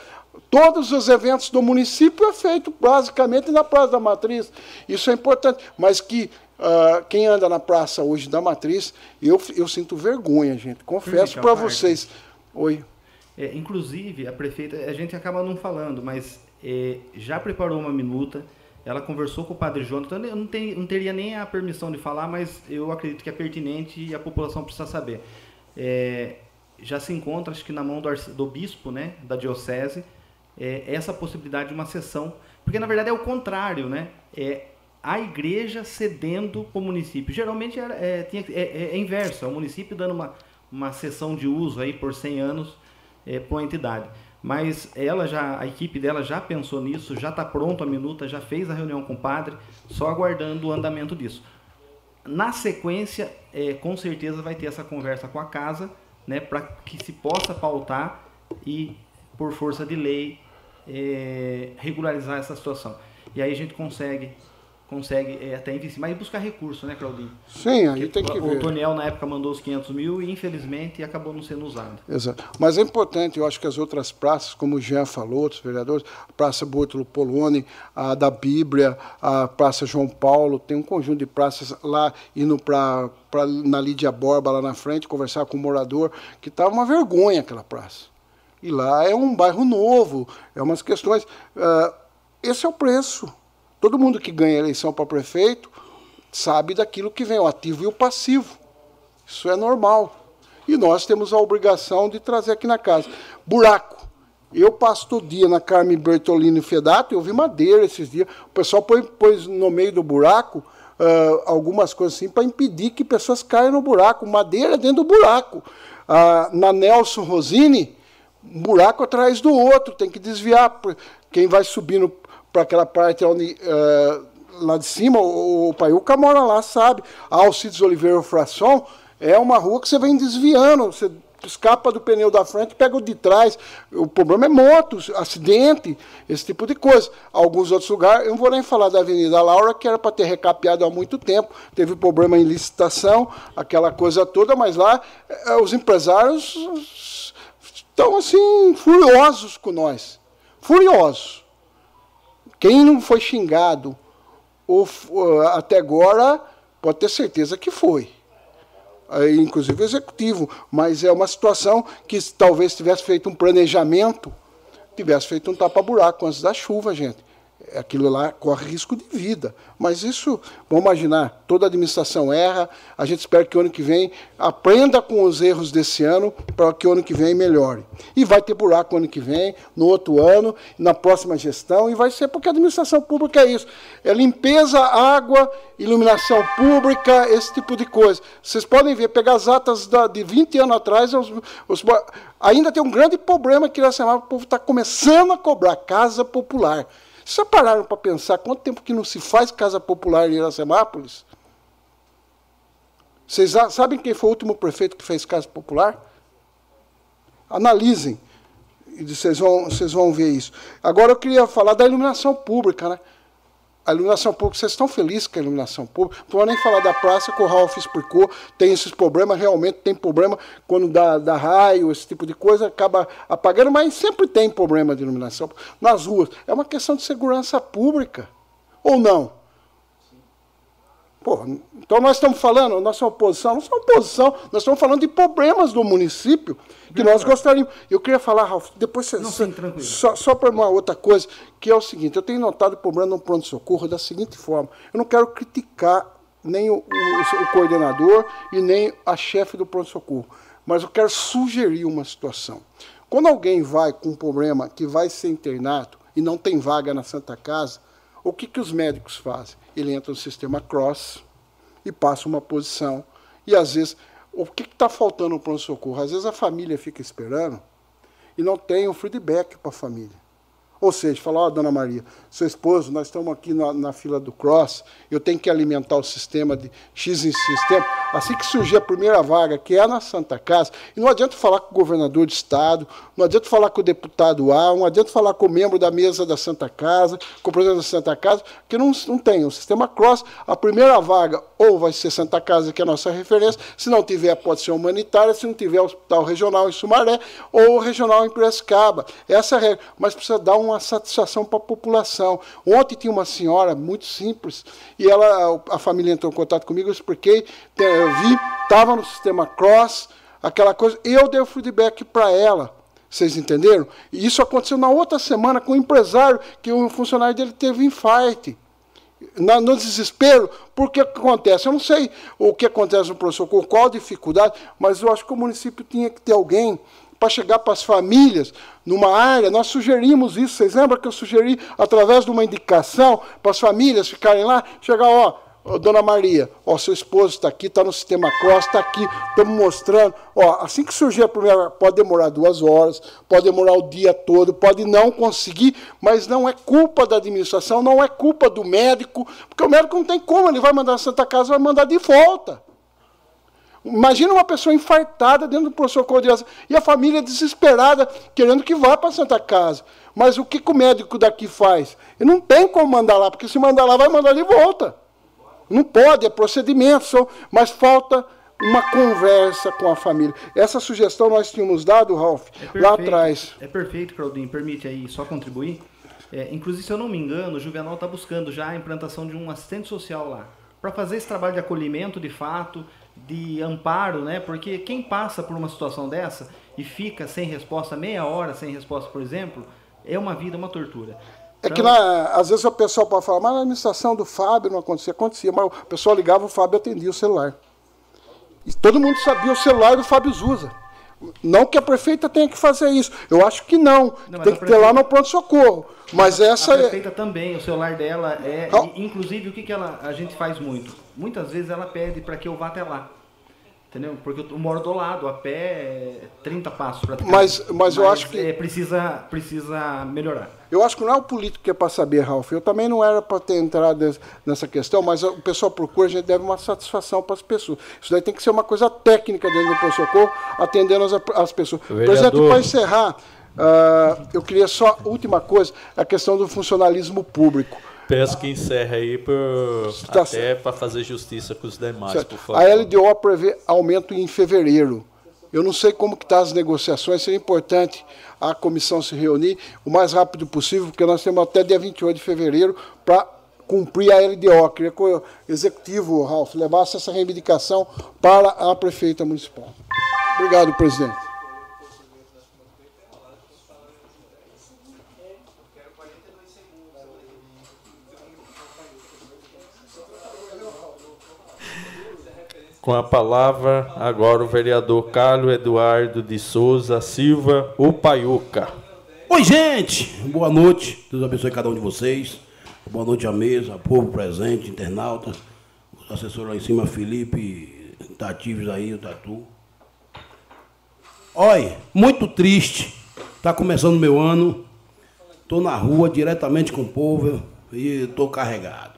Todos os eventos do município é feito basicamente na Praça da Matriz. Isso é importante. Mas que uh, quem anda na praça hoje da Matriz, eu, eu sinto vergonha, gente. Confesso para vocês. Oi. É, inclusive, a prefeita, a gente acaba não falando, mas é, já preparou uma minuta. Ela conversou com o padre Jonathan. Eu não, não teria nem a permissão de falar, mas eu acredito que é pertinente e a população precisa saber. É, já se encontra, acho que na mão do, do bispo né, da diocese, é, essa possibilidade de uma sessão, porque na verdade é o contrário, né? É a igreja cedendo para o município. Geralmente é, é, tinha, é, é, inverso, é o município dando uma, uma sessão de uso aí por 100 anos é, para a entidade. Mas ela já, a equipe dela já pensou nisso, já está pronto a minuta, já fez a reunião com o padre, só aguardando o andamento disso. Na sequência, é, com certeza vai ter essa conversa com a casa, né, para que se possa pautar e, por força de lei, é, regularizar essa situação. E aí a gente consegue consegue é, até investir, mas buscar recurso, né, Claudinho? Sim, aí tem que o, ver. O Toniel, na época, mandou os 500 mil e, infelizmente, acabou não sendo usado. Exato. Mas é importante, eu acho que as outras praças, como o Jean falou, outros vereadores, a Praça Bortolo Poloni, a da Bíblia, a Praça João Paulo, tem um conjunto de praças lá, indo para na Lídia Borba, lá na frente, conversar com o morador, que estava uma vergonha aquela praça. E lá é um bairro novo, é umas questões. Uh, esse é o preço. Todo mundo que ganha eleição para prefeito sabe daquilo que vem, o ativo e o passivo. Isso é normal. E nós temos a obrigação de trazer aqui na casa. Buraco. Eu passo todo dia na Carmen Bertolini Fedato, eu vi madeira esses dias. O pessoal pôs, no meio do buraco uh, algumas coisas assim para impedir que pessoas caiam no buraco. Madeira dentro do buraco. Uh, na Nelson Rosini, um buraco atrás do outro, tem que desviar. Quem vai subindo para aquela parte onde, uh, lá de cima, o, o Paiuca mora lá, sabe? Alcides Oliveira Fração é uma rua que você vem desviando, você escapa do pneu da frente pega o de trás. O problema é motos, acidente, esse tipo de coisa. Alguns outros lugares, eu não vou nem falar da Avenida Laura, que era para ter recapeado há muito tempo, teve problema em licitação, aquela coisa toda, mas lá eh, os empresários estão assim, furiosos com nós. Furiosos. Quem não foi xingado ou, até agora pode ter certeza que foi. Inclusive o executivo. Mas é uma situação que talvez tivesse feito um planejamento, tivesse feito um tapa-buraco antes da chuva, gente aquilo lá corre risco de vida. Mas isso, vamos imaginar, toda administração erra, a gente espera que o ano que vem aprenda com os erros desse ano para que o ano que vem melhore. E vai ter buraco ano que vem, no outro ano, na próxima gestão, e vai ser porque a administração pública é isso. É limpeza, água, iluminação pública, esse tipo de coisa. Vocês podem ver, pegar as atas de 20 anos atrás, os, os, ainda tem um grande problema que na semana o povo está começando a cobrar casa popular. Já pararam para pensar quanto tempo que não se faz casa popular em Iracemápolis? Vocês sabem quem foi o último prefeito que fez casa popular? Analisem. E vocês vão, vocês vão ver isso. Agora eu queria falar da iluminação pública, né? A iluminação pública, vocês estão felizes com a iluminação pública? Não vou nem falar da praça que o Ralf explicou, tem esses problemas, realmente tem problema quando dá, dá raio, esse tipo de coisa, acaba apagando, mas sempre tem problema de iluminação nas ruas. É uma questão de segurança pública, ou não? Pô, então nós estamos falando, nossa oposição, não somos oposição, nós estamos falando de problemas do município que nós gostaríamos. Eu queria falar, Ralf, depois você. Não, sim, tranquilo. Só, só para uma outra coisa, que é o seguinte: eu tenho notado o problema no pronto-socorro da seguinte forma. Eu não quero criticar nem o, o, o coordenador e nem a chefe do pronto-socorro, mas eu quero sugerir uma situação. Quando alguém vai com um problema que vai ser internado e não tem vaga na Santa Casa, o que, que os médicos fazem? Ele entra no sistema cross e passa uma posição. E às vezes, o que está faltando no pronto-socorro? Às vezes a família fica esperando e não tem um feedback para a família. Ou seja, falar, ó, oh, dona Maria, seu esposo, nós estamos aqui na, na, fila do Cross, eu tenho que alimentar o sistema de X em sistema. Assim que surgir a primeira vaga, que é na Santa Casa, e não adianta falar com o governador de Estado, não adianta falar com o deputado A, não adianta falar com o membro da mesa da Santa Casa, com o presidente da Santa Casa, que não, não tem. O sistema Cross, a primeira vaga, ou vai ser Santa Casa, que é a nossa referência, se não tiver, pode ser humanitária, se não tiver, hospital regional em Sumaré, ou regional em Piracicaba. Essa é a regra. Mas precisa dar uma satisfação para a população. Ontem tinha uma senhora muito simples e ela, a família entrou em contato comigo, eu expliquei, eu vi, estava no sistema Cross, aquela coisa, eu dei o feedback para ela. Vocês entenderam? E isso aconteceu na outra semana com um empresário, que um funcionário dele teve infarto. Na, no desespero, porque acontece? Eu não sei o que acontece no professor, com qual dificuldade, mas eu acho que o município tinha que ter alguém para chegar para as famílias numa área, nós sugerimos isso. Vocês lembram que eu sugeri, através de uma indicação, para as famílias ficarem lá, chegar, ó, ó dona Maria, ó, seu esposo está aqui, está no sistema CROSS, está aqui, estamos mostrando. Ó, assim que surgir a primeira, pode demorar duas horas, pode demorar o dia todo, pode não conseguir, mas não é culpa da administração, não é culpa do médico, porque o médico não tem como, ele vai mandar a Santa Casa, vai mandar de volta. Imagina uma pessoa infartada dentro do pronto-socorro de e a família desesperada, querendo que vá para a Santa Casa. Mas o que, que o médico daqui faz? Ele não tem como mandar lá, porque se mandar lá, vai mandar de volta. Não pode, é procedimento, mas falta uma conversa com a família. Essa sugestão nós tínhamos dado, Ralf, é lá atrás. É perfeito, Claudinho. Permite aí só contribuir? É, inclusive, se eu não me engano, o Juvenal está buscando já a implantação de um assistente social lá. Para fazer esse trabalho de acolhimento de fato, de amparo, né? Porque quem passa por uma situação dessa e fica sem resposta, meia hora sem resposta, por exemplo, é uma vida, uma tortura. É que na, às vezes o pessoal pode falar, mas na administração do Fábio não acontecia. Acontecia, mas o pessoal ligava, o Fábio atendia o celular. E todo mundo sabia o celular do Fábio Zusa. Não que a prefeita tenha que fazer isso. Eu acho que não. não tem que prefeita... ter lá no pronto-socorro. Mas essa a prefeita é... também, o celular dela é. Inclusive, o que, que ela, a gente faz muito? Muitas vezes ela pede para que eu vá até lá. Entendeu? Porque eu moro do lado, a pé 30 é passos para mas, mas, mas eu acho que. É, precisa, precisa melhorar. Eu acho que não é o político que é para saber, Ralf. Eu também não era para ter entrado nessa questão, mas o pessoal procura, a gente deve uma satisfação para as pessoas. Isso daí tem que ser uma coisa técnica dentro do socorro, atendendo as, as pessoas. Presidente, para encerrar, uh, eu queria só, última coisa, a questão do funcionalismo público. Peço que encerre aí por, tá até para fazer justiça com os demais, certo. por favor. A LDO prevê aumento em fevereiro. Eu não sei como que estão tá as negociações, seria importante a comissão se reunir o mais rápido possível, porque nós temos até dia 28 de fevereiro para cumprir a LDO. Queria que o executivo, Ralf, levasse essa reivindicação para a prefeita municipal. Obrigado, presidente. Com a palavra, agora o vereador Carlos Eduardo de Souza Silva, o Paiuca. Oi, gente! Boa noite. Deus abençoe cada um de vocês. Boa noite à mesa, povo presente, internautas. Os assessores lá em cima, Felipe, Tativos aí, o Tatu. Oi, muito triste. Está começando meu ano. Estou na rua diretamente com o povo e estou carregado.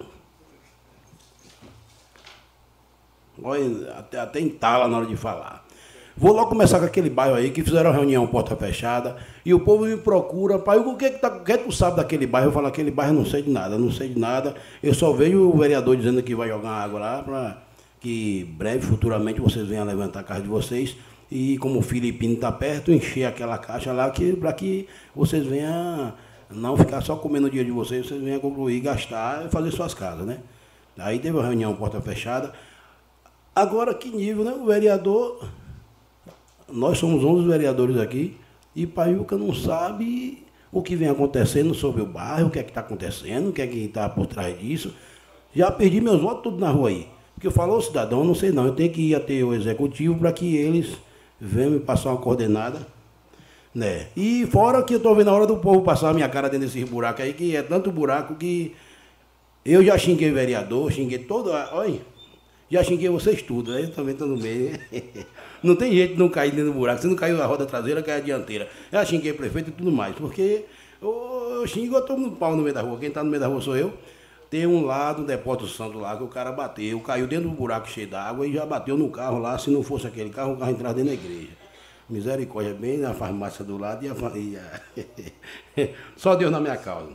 Até, até entala na hora de falar. Vou logo começar com aquele bairro aí que fizeram a reunião porta fechada e o povo me procura, pai, o que, que, tá, o que tu sabe daquele bairro? Eu falo, aquele bairro não sei de nada, não sei de nada. Eu só vejo o vereador dizendo que vai jogar água lá para que breve, futuramente, vocês venham levantar a casa de vocês e como o Filipino está perto, encher aquela caixa lá que, para que vocês venham não ficar só comendo o dia de vocês, vocês venham concluir, gastar e fazer suas casas, né? Aí teve a reunião porta fechada. Agora, que nível, né? O vereador, nós somos 11 vereadores aqui, e Paiuca não sabe o que vem acontecendo sobre o bairro, o que é que está acontecendo, o que é que está por trás disso. Já perdi meus votos tudo na rua aí. Porque eu falo, cidadão, não sei não, eu tenho que ir até o executivo para que eles venham me passar uma coordenada. Né? E fora que eu estou vendo a hora do povo passar a minha cara dentro desses buracos aí, que é tanto buraco que eu já xinguei vereador, xinguei todo. Olha, já xinguei vocês tudo, né? Eu também estou no meio. não tem jeito de não cair dentro do buraco. Se não caiu a roda traseira, cai a dianteira. Já xinguei prefeito e tudo mais. Porque eu, eu xingo, eu tomo um pau no meio da rua. Quem está no meio da rua sou eu. Tem um lado, um depósito santo lá, que o cara bateu, caiu dentro do buraco cheio d'água e já bateu no carro lá. Se não fosse aquele carro, o carro entrava dentro da igreja. Misericórdia, bem na farmácia do lado e a, e a... Só Deus na minha causa.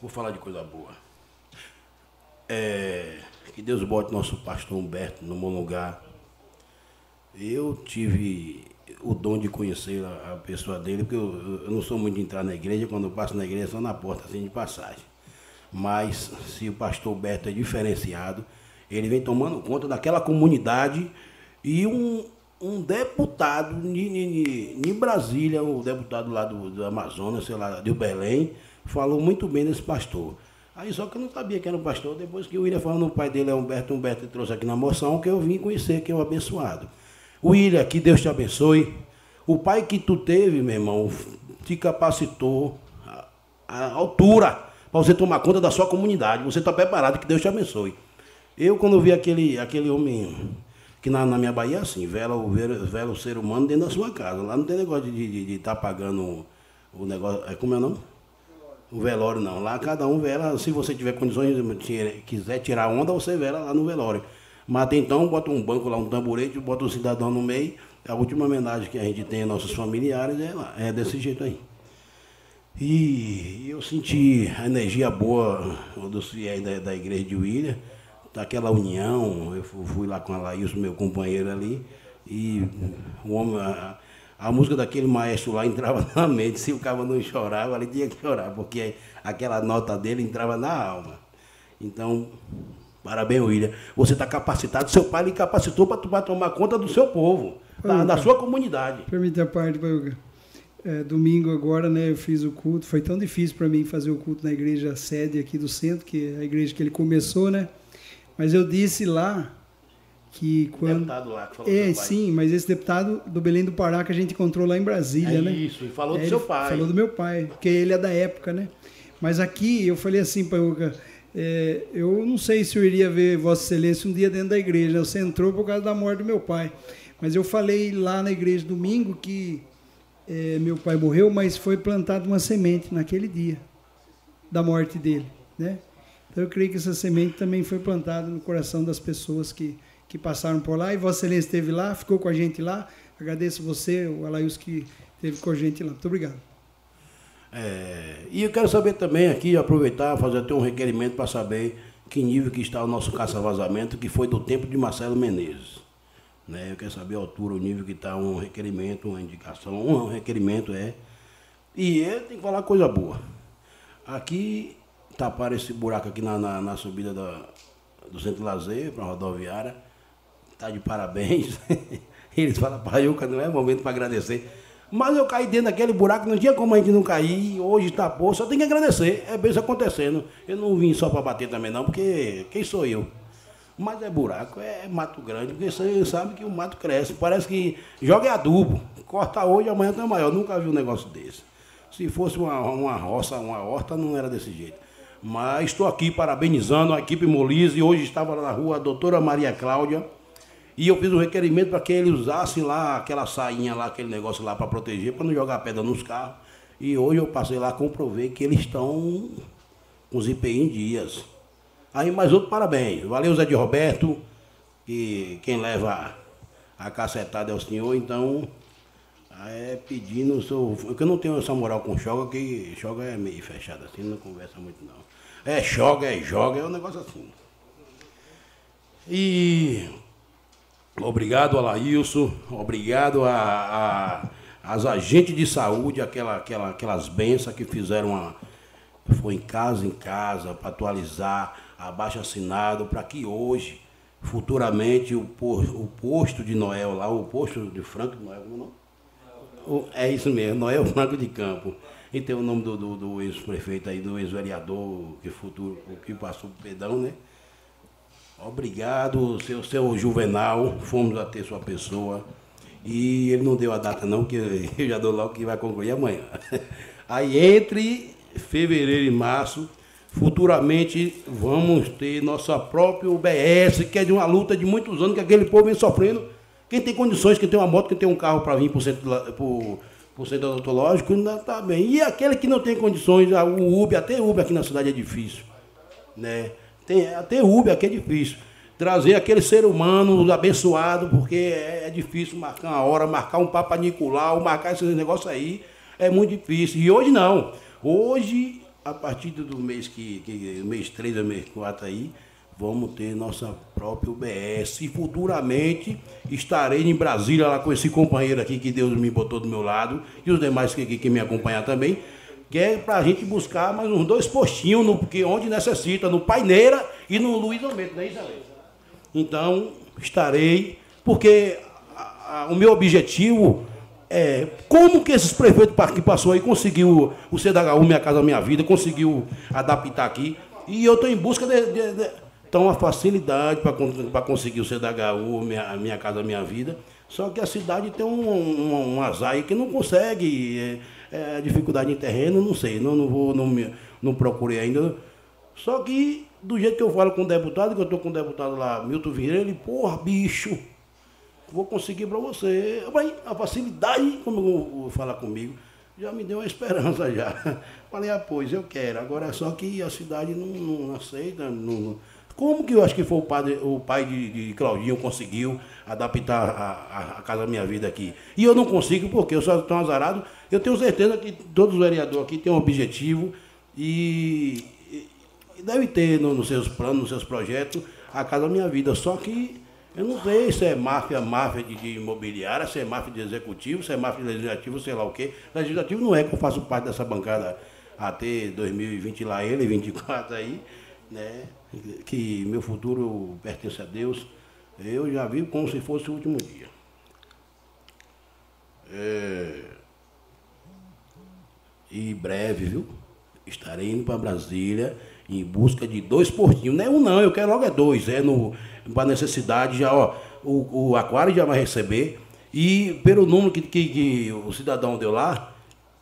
Vou falar de coisa boa. É... Que Deus bote nosso pastor Humberto no bom lugar. Eu tive o dom de conhecer a, a pessoa dele, porque eu, eu, não sou muito de entrar na igreja, quando eu passo na igreja só na porta assim de passagem. Mas se o pastor Humberto é diferenciado, ele vem tomando conta daquela comunidade e um, um deputado em Brasília, o um deputado lá do, do Amazonas, sei lá, de Belém, falou muito bem desse pastor. Aí só que eu não sabia que era um pastor, depois que o William falou, o pai dele é Humberto, Humberto trouxe aqui na moção, que eu vim conhecer que é um abençoado. William, que Deus te abençoe. O pai que tu teve, meu irmão, te capacitou à altura para você tomar conta da sua comunidade. Você está preparado, que Deus te abençoe. Eu, quando vi aquele, aquele homem, que na, na minha Bahia é assim, vela o, vela o ser humano dentro da sua casa. Lá não tem negócio de estar tá pagando o negócio. É, como é o nome? O velório não. Lá cada um vela, se você tiver condições, quiser tirar onda, você vela lá no velório. Mas até então, bota um banco lá, um tamborete, bota um cidadão no meio. A última homenagem que a gente tem a nossos familiares é, lá, é desse jeito aí. E eu senti a energia boa dos fiéis da, da igreja de William, daquela união. Eu fui lá com a Laís, meu companheiro ali, e o homem. A, a música daquele maestro lá entrava na mente. Se o cara não chorava, ele tinha que chorar, porque aquela nota dele entrava na alma. Então, parabéns, William. Você está capacitado, seu pai lhe capacitou para tomar conta do seu povo, da, da sua comunidade. Permite a parte, Paiuca. É, domingo agora, né, eu fiz o culto. Foi tão difícil para mim fazer o culto na igreja sede aqui do centro, que é a igreja que ele começou, né? Mas eu disse lá que quando deputado lá que falou é sim mas esse deputado do Belém do Pará que a gente encontrou lá em Brasília é né? isso e falou é, do seu pai. falou do meu pai porque ele é da época né? Mas aqui eu falei assim para é, eu não sei se eu iria ver Vossa Excelência um dia dentro da igreja. Você entrou por causa da morte do meu pai. Mas eu falei lá na igreja domingo que é, meu pai morreu mas foi plantada uma semente naquele dia da morte dele né? Então eu creio que essa semente também foi plantada no coração das pessoas que que passaram por lá. E Vossa Excelência esteve lá, ficou com a gente lá. Agradeço você, o Alaius, que esteve com a gente lá. Muito obrigado. É, e eu quero saber também aqui, aproveitar, fazer até um requerimento para saber que nível que está o nosso caça-vazamento, que foi do tempo de Marcelo Menezes. Né? Eu quero saber a altura, o nível que está um requerimento, uma indicação, um requerimento é. E ele tem que falar coisa boa. Aqui, tapar esse buraco aqui na, na, na subida da, do centro lazer para a rodoviária. Tá de parabéns. Eles falam, Paiuca, não é momento para agradecer. Mas eu caí dentro daquele buraco, não tinha como a gente não cair. Hoje tapou, só tem que agradecer. É bem isso acontecendo. Eu não vim só para bater também, não, porque quem sou eu? Mas é buraco, é mato grande, porque você sabe que o mato cresce. Parece que joga adubo. Corta hoje, amanhã tá maior. nunca vi um negócio desse. Se fosse uma, uma roça, uma horta, não era desse jeito. Mas estou aqui parabenizando a equipe Molise. Hoje estava na rua a doutora Maria Cláudia. E eu fiz um requerimento para que ele usasse lá aquela sainha lá, aquele negócio lá para proteger, para não jogar pedra nos carros. E hoje eu passei lá, comprovei que eles estão com os IPI em dias. Aí mais outro parabéns. Valeu, Zé de Roberto, que quem leva a cacetada é o senhor, então é pedindo, sou, eu não tenho essa moral com Choga, que Choga é meio fechado assim, não conversa muito não. É joga, é joga, é um negócio assim. E obrigado a Laílson, obrigado a, a, as agentes de saúde, aquela, aquela, aquelas bênçãos que fizeram uma, foi em casa em casa para atualizar abaixo assinado para que hoje, futuramente, o, o posto de Noel lá, o posto de Franco Noel, como não? É isso mesmo, Noel Franco de Campo. E tem o nome do, do, do ex-prefeito aí, do ex-vereador, que futuro, que passou por pedão, né? Obrigado, seu, seu Juvenal, fomos a ter sua pessoa. E ele não deu a data não, que eu já dou logo que vai concluir amanhã. Aí entre fevereiro e março, Futuramente vamos ter nossa própria UBS, que é de uma luta de muitos anos que aquele povo vem sofrendo. Quem tem condições, quem tem uma moto, quem tem um carro para vir para o centro, por centro odontológico, ainda está bem. E aquele que não tem condições, o Uber, até Uber aqui na cidade é difícil. Né? Tem, até Uber aqui é difícil. Trazer aquele ser humano abençoado, porque é, é difícil marcar uma hora, marcar um Papa Nicolau, marcar esse negócio aí, é muito difícil. E hoje não. Hoje a partir do mês que, que mês 3 ou mês 4 aí, vamos ter nossa própria UBS. E futuramente estarei em Brasília lá com esse companheiro aqui que Deus me botou do meu lado e os demais que, que, que me acompanham também. Que é para a gente buscar mais uns dois postinhos, no, porque onde necessita, no Paineira e no Luiz Almeida, não é Então, estarei, porque a, a, o meu objetivo é, como que esses prefeitos que passou aí conseguiu o CDHU Minha Casa Minha Vida, conseguiu adaptar aqui. E eu estou em busca de, de, de então, uma facilidade para conseguir o CDHU Minha, Minha Casa Minha Vida. Só que a cidade tem um, um, um azar aí que não consegue. É, é, dificuldade em terreno, não sei, não, não vou, não, me, não procurei ainda. Só que do jeito que eu falo com o deputado, que eu estou com o deputado lá, Milton Vieira, ele, porra, bicho, vou conseguir para você. A facilidade, como falar comigo, já me deu uma esperança já. Falei, ah, pois eu quero. Agora é só que a cidade não, não aceita. Não, como que eu acho que foi o, padre, o pai de, de Claudinho conseguiu adaptar a, a, a, casa minha vida aqui? E eu não consigo porque eu sou tão azarado. Eu tenho certeza que todos os vereadores aqui têm um objetivo e, e deve ter no, nos seus planos, nos seus projetos, a casa da minha vida. Só que eu não sei se é máfia, máfia de, de, imobiliária, se é máfia de executivo, se é máfia de legislativo, sei lá o quê. Legislativo não é que eu faço parte dessa bancada até 2020 lá, ele, 24 aí, né? Que meu futuro pertence a Deus. Eu já vi como se fosse o último dia. É... E breve, viu? Estarei indo para Brasília em busca de dois portinhos. Não é um não, eu quero logo é dois. É no para necessidade, já, ó, o, o aquário já vai receber. E pelo número que, que, que o cidadão deu lá,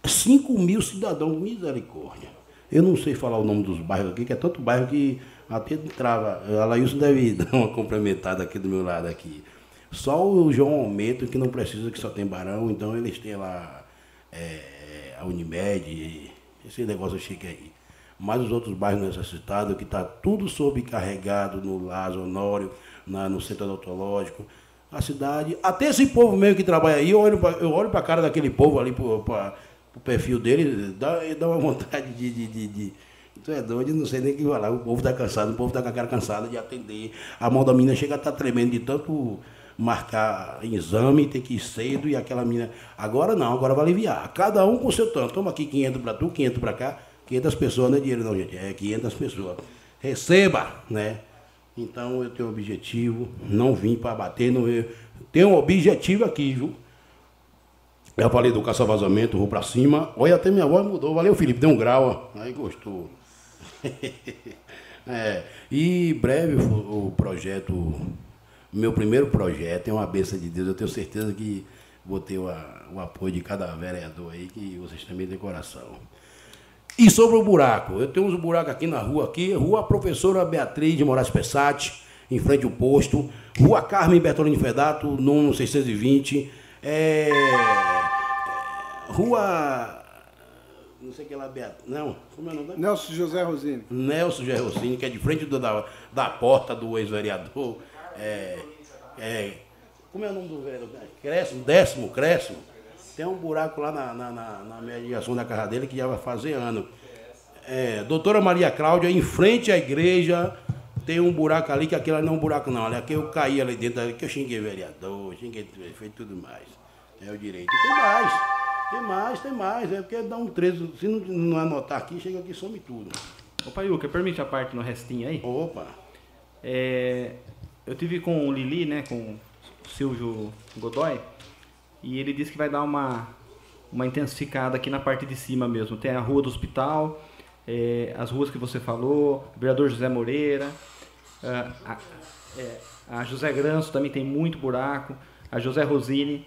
5 mil cidadãos, misericórdia. Eu não sei falar o nome dos bairros aqui, que é tanto bairro que até trava. A Laílson deve dar uma complementada aqui do meu lado aqui. Só o João Aumento, que não precisa, que só tem barão, então eles têm lá é, a Unimed, esse negócio chique aí mas os outros bairros necessitados, que está tudo sobrecarregado no Lázaro Honório, na, no centro odontológico, a cidade, até esse povo meio que trabalha aí, eu olho para a cara daquele povo ali, para o perfil dele, dá, dá uma vontade de, de, de, de Tu é doido, não sei nem o que falar. O povo está cansado, o povo está com a cara cansada de atender. A mão da menina chega a estar tá tremendo de tanto marcar exame, tem que ir cedo e aquela menina. Agora não, agora vai aliviar. Cada um com seu tanto. Toma aqui 500 para tu, 500 para cá. 500 pessoas não é dinheiro, não, gente. É 500 pessoas. Receba, né? Então eu tenho objetivo, não vim para bater, não tenho um objetivo aqui, viu? Eu falei do caça-vazamento, vou para cima. Olha, até minha voz mudou. Valeu, Felipe, deu um grau. Aí gostou. é, e breve o projeto, meu primeiro projeto é uma benção de Deus. Eu tenho certeza que vou ter o, o apoio de cada vereador aí, que vocês também têm coração. E sobre o buraco, eu tenho uns buracos aqui na rua, aqui, rua Professora Beatriz de Moraes Pessati, em frente ao posto, rua Carmen Bertolini Fedato, número 620, é, rua não sei que lá, Beato. Não, como é o nome? Nelson José Rosini. Nelson José Rosini, que é de frente do, da, da porta do ex-vereador. É, é, como é o nome do vereador? Crescimo, décimo, Crescimo. Tem um buraco lá na, na, na, na mediação da casa dele que já vai fazer ano. É, doutora Maria Cláudia, em frente à igreja, tem um buraco ali, que aquilo não é um buraco não. Ali, aqui eu caí ali dentro, ali, que eu xinguei vereador, xinguei feito tudo mais. É o direito. E tem mais. Tem mais, tem mais. É porque dá um 13. Se não, não anotar aqui, chega aqui e some tudo. Ô Paiuca, permite a parte no restinho aí? Opa! É, eu tive com o Lili, né, com o Silvio Godoy, e ele disse que vai dar uma, uma intensificada aqui na parte de cima mesmo. Tem a rua do hospital, é, as ruas que você falou, o vereador José Moreira, a, a, é, a José Granço também tem muito buraco, a José Rosini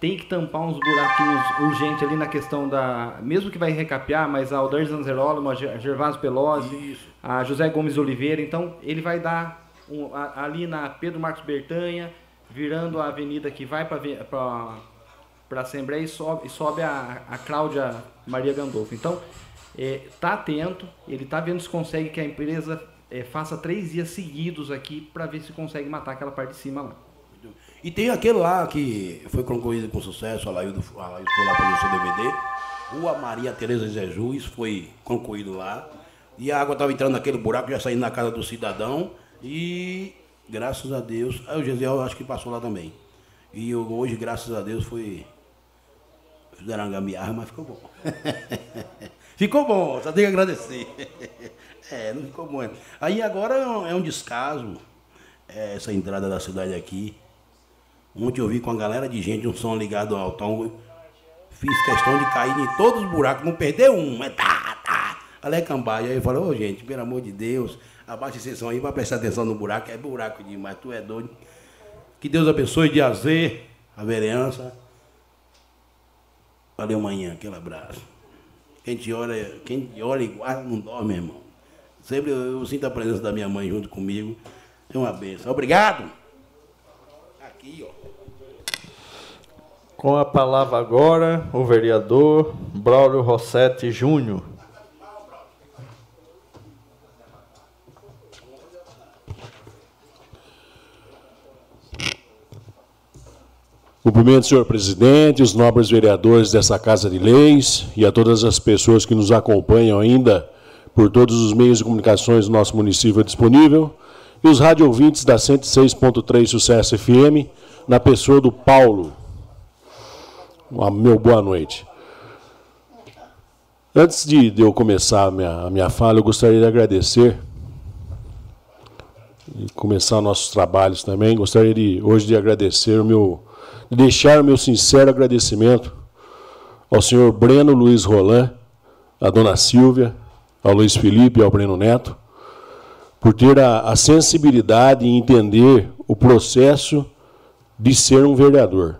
tem que tampar uns buraquinhos urgentes ali na questão da. Mesmo que vai recapear, mas a Aldair Zanzerolo, a Gervásio Pelosi, a José Gomes Oliveira, então ele vai dar um, a, ali na Pedro Marcos Bertanha, virando a avenida que vai para a Assembleia e sobe, e sobe a, a Cláudia Maria Gandolfo. Então, é, tá atento, ele tá vendo se consegue que a empresa é, faça três dias seguidos aqui para ver se consegue matar aquela parte de cima lá. E tem aquele lá que foi concluído com sucesso, a Laído foi lá para o seu DVD. Rua Maria Tereza Jesus foi concluído lá. E a água estava entrando naquele buraco, já saindo na casa do cidadão. E graças a Deus, o Gesiel acho que passou lá também. E hoje, graças a Deus, foi. Fizeram uma gambiarra, mas ficou bom. ficou bom, só tenho que agradecer. É, não ficou bom. Aí agora é um descaso, é, essa entrada da cidade aqui. Ontem eu vi com a galera de gente, um som ligado ao tom. Fiz questão de cair em todos os buracos, não perder um. Mas tá, tá. Ale Cambaia. Aí eu falei, ô oh, gente, pelo amor de Deus, abaixa esse som aí para prestar atenção no buraco. É buraco demais, tu é doido. Que Deus abençoe de azer a vereança. Valeu manhã, aquele abraço. Quem te olha, quem te olha e guarda não dorme, irmão. Sempre eu, eu sinto a presença da minha mãe junto comigo. É uma benção. Obrigado. Aqui, ó. Com a palavra agora, o vereador Braulio Rossetti Júnior. Cumprimento, senhor presidente, os nobres vereadores dessa Casa de Leis e a todas as pessoas que nos acompanham ainda por todos os meios de comunicações do nosso município disponível e os rádio ouvintes da 106.3 Sucesso FM, na pessoa do Paulo. Uma, meu boa noite. Antes de, de eu começar a minha, a minha fala, eu gostaria de agradecer e começar nossos trabalhos também. Gostaria de, hoje de agradecer o meu deixar o meu sincero agradecimento ao senhor Breno Luiz Roland, à dona Silvia, ao Luiz Felipe e ao Breno Neto, por ter a, a sensibilidade em entender o processo de ser um vereador.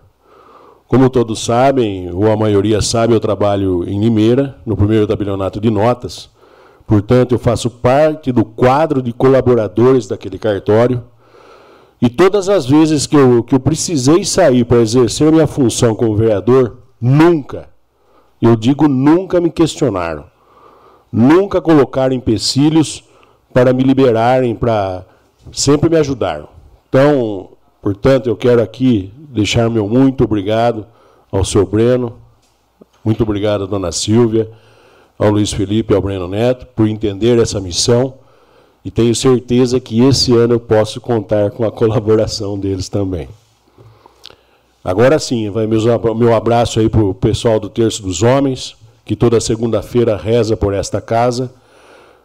Como todos sabem, ou a maioria sabe, eu trabalho em Limeira, no primeiro tabelionato de notas. Portanto, eu faço parte do quadro de colaboradores daquele cartório. E todas as vezes que eu, que eu precisei sair para exercer minha função como vereador, nunca, eu digo nunca me questionaram. Nunca colocaram empecilhos para me liberarem, para sempre me ajudaram. Então, portanto, eu quero aqui deixar meu muito obrigado ao seu Breno, muito obrigado à dona Silvia, ao Luiz Felipe e ao Breno Neto por entender essa missão E tenho certeza que esse ano eu posso contar com a colaboração deles também. Agora sim, vai meu abraço aí para o pessoal do Terço dos Homens, que toda segunda-feira reza por esta casa.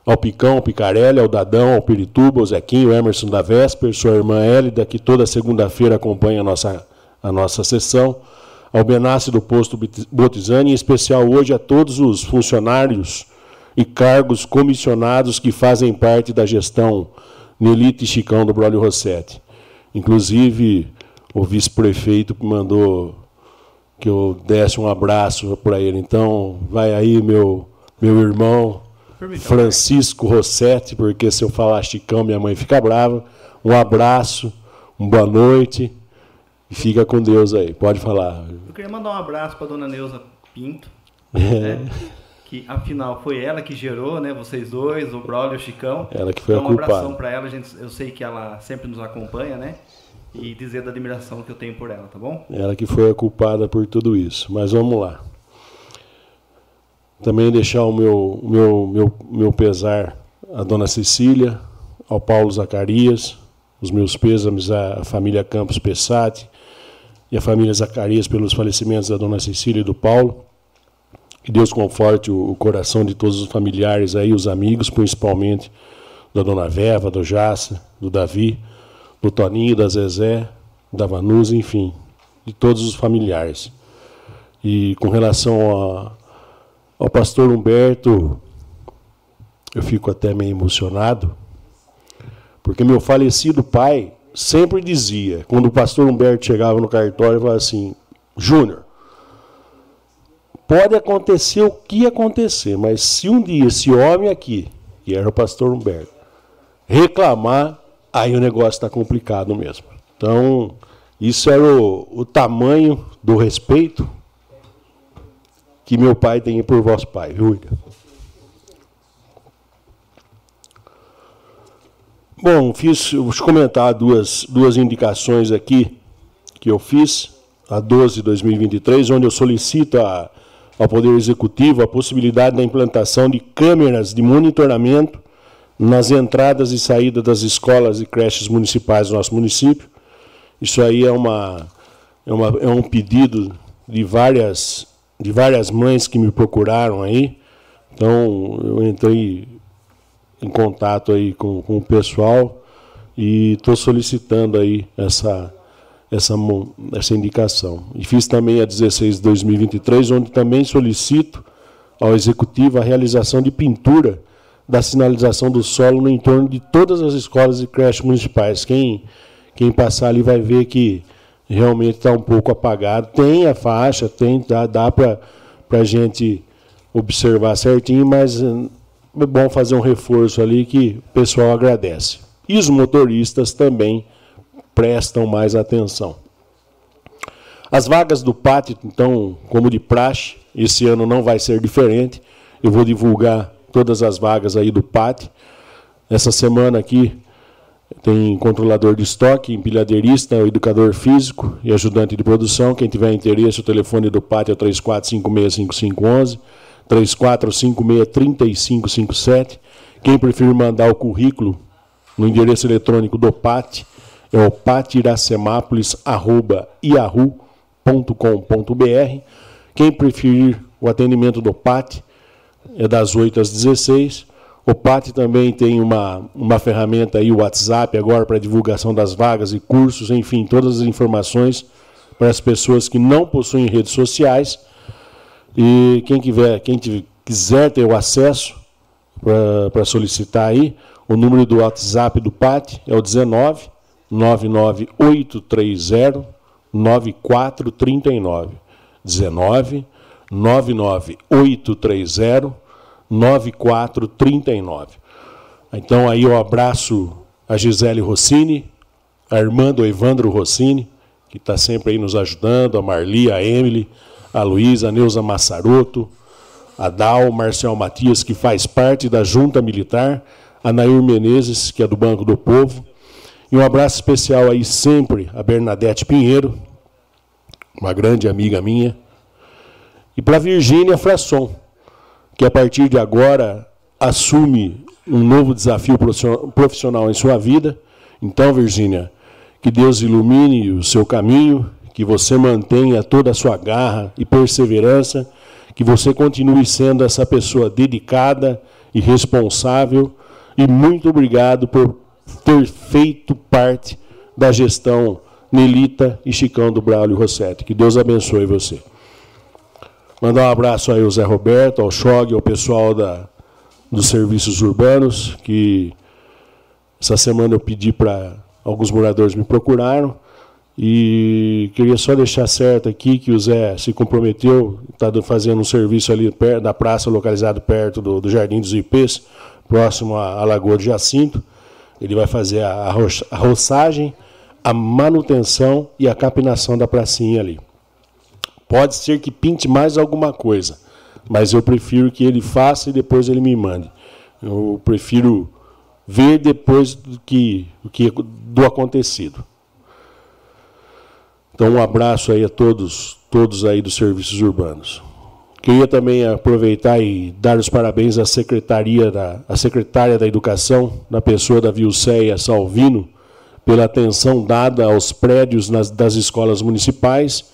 Ao Picão, ao Picarelli, ao Dadão, ao Pirituba, ao Zequinho, Emerson da Vesper, sua irmã Hélida, que toda segunda-feira acompanha a nossa, a nossa sessão. Ao Benassi do Posto Botizani, em especial hoje a todos os funcionários e cargos comissionados que fazem parte da gestão Nelite e Chicão do Braulio Rossetti. Inclusive, o vice-prefeito mandou que eu desse um abraço para ele. Então, vai aí, meu, meu irmão Francisco Rossetti, porque se eu falar Chicão, minha mãe fica brava. Um abraço, uma boa noite e fica com Deus aí. Pode falar. Eu queria mandar um abraço para dona Neuza Pinto. É. Né? que afinal foi ela que gerou, né? Vocês dois, o Braulio e o Chicão. Ela que foi então, a culpada. Um abração para ela, gente. Eu sei que ela sempre nos acompanha, né? E dizer da admiração que eu tenho por ela, tá bom? Ela que foi a culpada por tudo isso. Mas vamos lá. Também deixar o meu, meu, meu, meu pesar à dona Cecília, ao Paulo Zacarias, os meus pêsames à família Campos Pessati e à família Zacarias pelos falecimentos da dona Cecília e do Paulo. Que Deus conforte o, coração de todos os familiares aí, os amigos, principalmente da dona Veva, do Jaça, do Davi do Toninho, da Zezé, da Vanusa, enfim, de todos os familiares. E com relação a, ao pastor Humberto, eu fico até meio emocionado, porque meu falecido pai sempre dizia, quando o pastor Humberto chegava no cartório, falava assim: Júnior, pode acontecer o que acontecer, mas se um dia esse homem aqui, que era o pastor Humberto, reclamar, aí o negócio está complicado mesmo. Então, isso era o, o tamanho do respeito que meu pai tem por vosso pai, viu, William? Bom, fiz, vou comentar duas, duas indicações aqui que eu fiz, a 12 de 2023, onde eu solicito a, ao Poder Executivo a possibilidade da implantação de câmeras de monitoramento nas entradas e saídas das escolas e creches municipais do nosso município. Isso aí é, uma, é, uma, é um pedido de várias, de várias mães que me procuraram aí. Então, eu entrei em contato aí com, com o pessoal e estou solicitando aí essa, essa, essa indicação. E fiz também a 16 de 2023, onde também solicito ao Executivo a realização de pintura da sinalização do solo no entorno de todas as escolas e creches municipais. Quem, quem passar ali vai ver que realmente está um pouco apagado. Tem a faixa, tem, dá, dá para a gente observar certinho, mas hum, é bom fazer um reforço ali que o pessoal agradece. E os motoristas também prestam mais atenção. As vagas do pátio, então, como de praxe, esse ano não vai ser diferente. Eu vou divulgar todas as vagas aí do PAT. Essa semana aqui tem controlador de estoque, empilhadeirista, educador físico e ajudante de produção. Quem tiver interesse, o telefone do PAT é o 34565511, 34563557. Quem preferir mandar o currículo no endereço eletrônico do PAT é o patiracemápolis.yahoo.com.br. Quem preferir o atendimento do PAT é das 8 às 16. O PAT também tem uma, uma ferramenta aí, o WhatsApp, agora para divulgação das vagas e cursos, enfim, todas as informações para as pessoas que não possuem redes sociais. E quem, tiver, quem quiser ter o acesso para solicitar aí, o número do WhatsApp do PAT é o 19 99830 9439. 19 99830 9439. Então aí eu abraço a Gisele Rossini, a irmã do Evandro Rossini, que está sempre aí nos ajudando, a Marli, a Emily, a Luísa, a Neuza Massaroto, a Dal, Marcel Matias, que faz parte da Junta Militar, a Nair Menezes, que é do Banco do Povo, e um abraço especial aí sempre a Bernadette Pinheiro, uma grande amiga minha, e para Virgínia Frasson, que a partir de agora assume um novo desafio profissional em sua vida. Então, Virgínia, que Deus ilumine o seu caminho, que você mantenha toda a sua garra e perseverança, que você continue sendo essa pessoa dedicada e responsável. E muito obrigado por ter feito parte da gestão Nelita e Chicão do Braulio Rossetti. Que Deus abençoe você. Mandar um abraço aí ao Zé Roberto, ao Chog, ao pessoal da, dos serviços urbanos, que essa semana eu pedi para alguns moradores me procuraram. E queria só deixar certo aqui que o Zé se comprometeu, está fazendo um serviço ali perto da praça, localizado perto do, do Jardim dos Ipês, próximo à, Lagoa de Jacinto. Ele vai fazer a, a roçagem, a manutenção e a capinação da pracinha ali. Pode ser que pinte mais alguma coisa, mas eu prefiro que ele faça e depois ele me mande. Eu prefiro ver depois do que, do, que, do acontecido. Então, um abraço aí a todos, todos aí dos serviços urbanos. Queria também aproveitar e dar os parabéns à secretaria da, à secretária da Educação, na pessoa da Vilceia Salvino, pela atenção dada aos prédios nas, das escolas municipais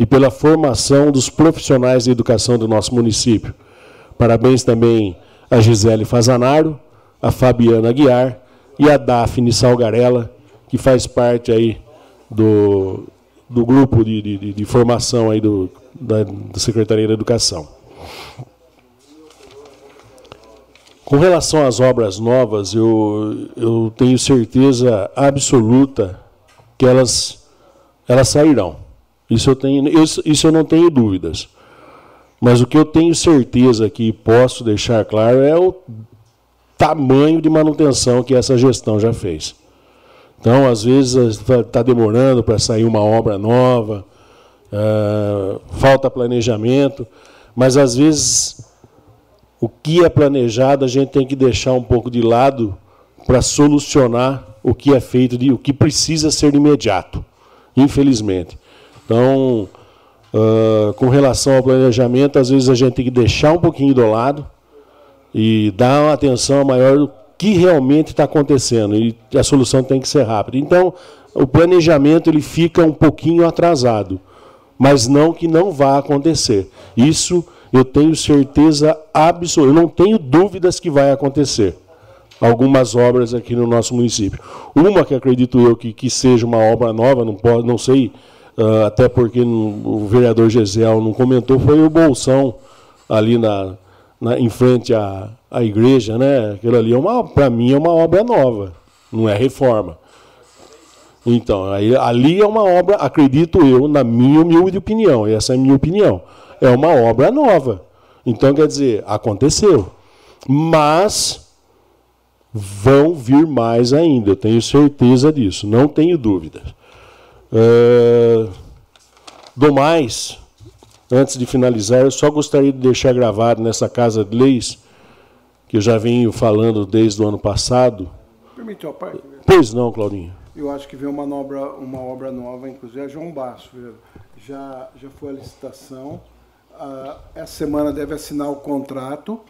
e pela formação dos profissionais de educação do nosso município. Parabéns também a Gisele Fazanaro, a Fabiana Aguiar e a Daphne Salgarella, que faz parte aí do, do grupo de, de, de formação aí do, da, da Secretaria da Educação. Com relação às obras novas, eu, eu tenho certeza absoluta que elas, elas sairão. Isso eu, tenho, isso eu não tenho dúvidas. Mas o que eu tenho certeza que posso deixar claro é o tamanho de manutenção que essa gestão já fez. Então, às vezes, está demorando para sair uma obra nova, uh, falta planejamento, mas às vezes o que é planejado a gente tem que deixar um pouco de lado para solucionar o que é feito, de, o que precisa ser imediato, infelizmente. Então, uh, com relação ao planejamento, às vezes a gente tem que deixar um pouquinho do lado e dar uma atenção maior do que realmente está acontecendo e a solução tem que ser rápida. Então, o planejamento ele fica um pouquinho atrasado, mas não que não vá acontecer. Isso eu tenho certeza absoluta, eu não tenho dúvidas que vai acontecer. Algumas obras aqui no nosso município. Uma que acredito eu que, que seja uma obra nova, não, pode, não sei, até porque o vereador Gesiel não comentou, foi o Bolsão ali na, na, em frente à, à igreja, né? Aquilo ali, é para mim, é uma obra nova, não é reforma. Então, aí, ali é uma obra, acredito eu, na minha humilde opinião, essa é a minha opinião, é uma obra nova. Então, quer dizer, aconteceu. Mas vão vir mais ainda, eu tenho certeza disso, não tenho dúvida. Uh, do mais, Antes de finalizar, eu só gostaria de deixar gravado nessa Casa de Leis, que eu já venho falando desde o ano passado. Permite uma parte? Pois não, Claudinho. Eu acho que vem uma obra, uma obra nova, inclusive é João Basso. Já, já foi a licitação. Uh, essa semana deve assinar o contrato.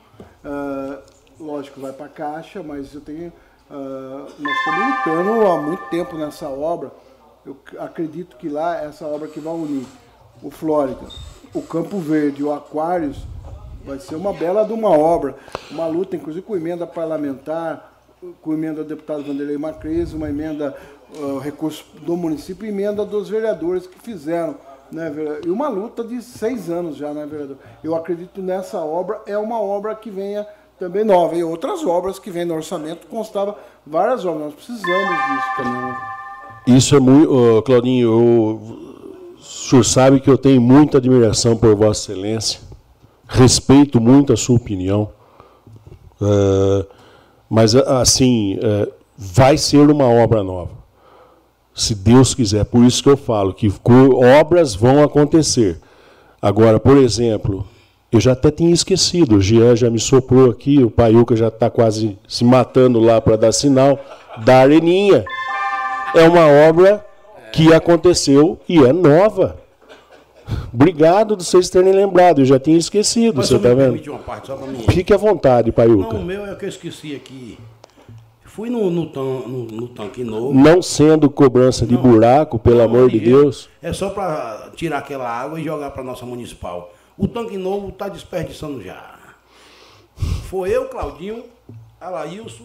Uh, lógico, vai para a Caixa, mas eu tenho. Uh, nós estamos lutando há muito tempo nessa obra. Eu acredito que lá essa obra que vai unir o Flórida, o Campo Verde, o Aquários, vai ser uma bela de uma obra, uma luta, inclusive com emenda parlamentar, com emenda do deputado Vanderlei Macris, uma emenda, uh, recurso do município, emenda dos vereadores que fizeram. Né, e uma luta de seis anos já, né, vereador? Eu acredito nessa obra, é uma obra que venha também nova. E outras obras que vêm no orçamento, constava várias obras. Nós precisamos disso também. Né? Isso é muito, Claudinho, eu o senhor sabe que eu tenho muita admiração por Vossa Excelência, respeito muito a sua opinião, uh, mas assim, uh, vai ser uma obra nova, se Deus quiser. Por isso que eu falo que obras vão acontecer. Agora, por exemplo, eu já até tinha esquecido, o Jean já me soprou aqui, o Paiuca já está quase se matando lá para dar sinal, da Areninha. É uma obra que aconteceu e é nova. Obrigado de vocês terem lembrado, eu já tinha esquecido, Mas você tá me vendo? uma parte, só mim. Fique à vontade, Paiuca. Não, o meu é o que eu esqueci aqui. Fui no, no, tan- no- no tanque novo. Não sendo cobrança de buraco, pelo amor de jeito. Deus. É só para tirar aquela água e jogar para nossa municipal. O tanque novo está desperdiçando já. Foi eu, Claudinho, Alailson,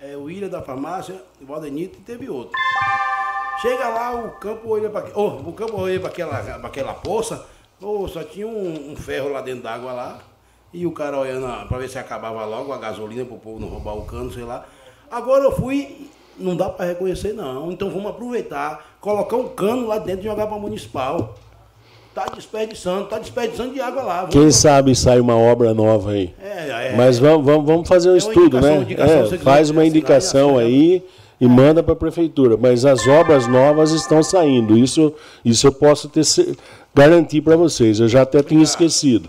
é, o Ilha da Farmácia, o Valdenito e teve outro. Chega lá, o campo olha para oh, o campo olha para aquela, aquela poça, oh, só tinha um, um ferro lá dentro d'água lá. E o cara olhando para ver se acabava logo a gasolina para o povo não roubar o cano, sei lá. Agora eu fui, não dá para reconhecer não. Então vamos aproveitar, colocar um cano lá dentro e jogar para municipal. Tá desperdiçando, tá desperdiçando de água lá. Vamos- Quem sabe sai uma obra nova aí. É, é. Mas vamos, vamos, vamos fazer um É estudo, né? indicação, É, faz uma indicação aí e manda para a prefeitura. Mas as obras novas estão saindo. Isso, isso eu posso ter, garantir para vocês. Eu já até tinha esquecido.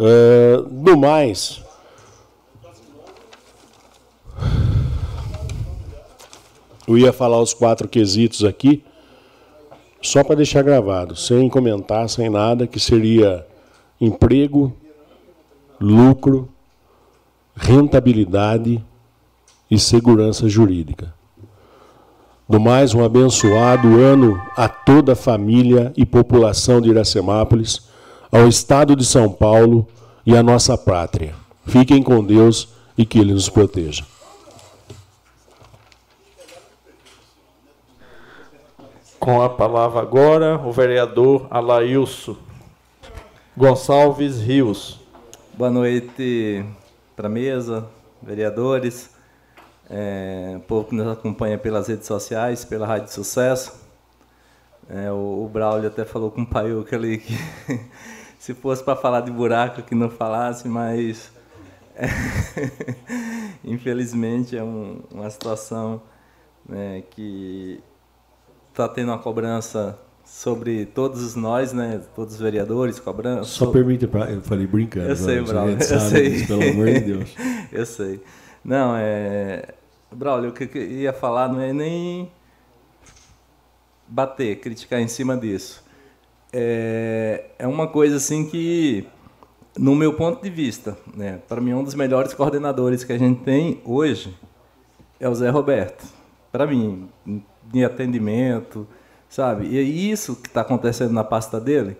É, no mais, eu ia falar os quatro quesitos aqui, só para deixar gravado, sem comentar, sem nada, que seria emprego, lucro, rentabilidade e segurança jurídica. Do mais, um abençoado ano a toda a família e população de Iracemápolis, ao Estado de São Paulo e à nossa pátria. Fiquem com Deus e que Ele nos proteja. Com a palavra agora, o vereador Alailson Gonçalves Rios. Boa noite para a mesa, vereadores, é, povo que nos acompanha pelas redes sociais, pela Rádio Sucesso. É, o, o Braulio até falou com o Paiuca ali que se fosse para falar de buraco que não falasse, mas é, infelizmente é um- uma situação né, que está tendo uma cobrança sobre todos nós, né, todos os vereadores, cobrança. Só permite para. Eu falei brincando. Eu sei, mas a Braulio. Eu sabe sei. disso, pelo amor de Deus. eu sei. Não, é. Braulio, o que eu ia falar não é nem bater, criticar em cima disso. É, é uma coisa assim que, no meu ponto de vista, né, para mim, um dos melhores coordenadores que a gente tem hoje é o Zé Roberto. Para mim, de atendimento, sabe? E é isso que está acontecendo na pasta dele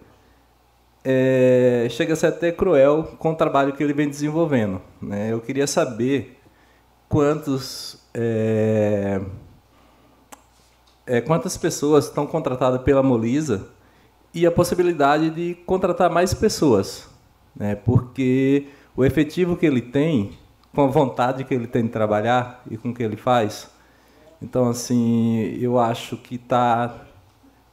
é, chega a ser até cruel com o trabalho que ele vem desenvolvendo. Né? Eu queria saber quantos, é, é, quantas pessoas estão contratadas pela Molisa e a possibilidade de contratar mais pessoas, né? porque o efetivo que ele tem, com a vontade que ele tem de trabalhar e com o que ele faz, então assim, eu acho que está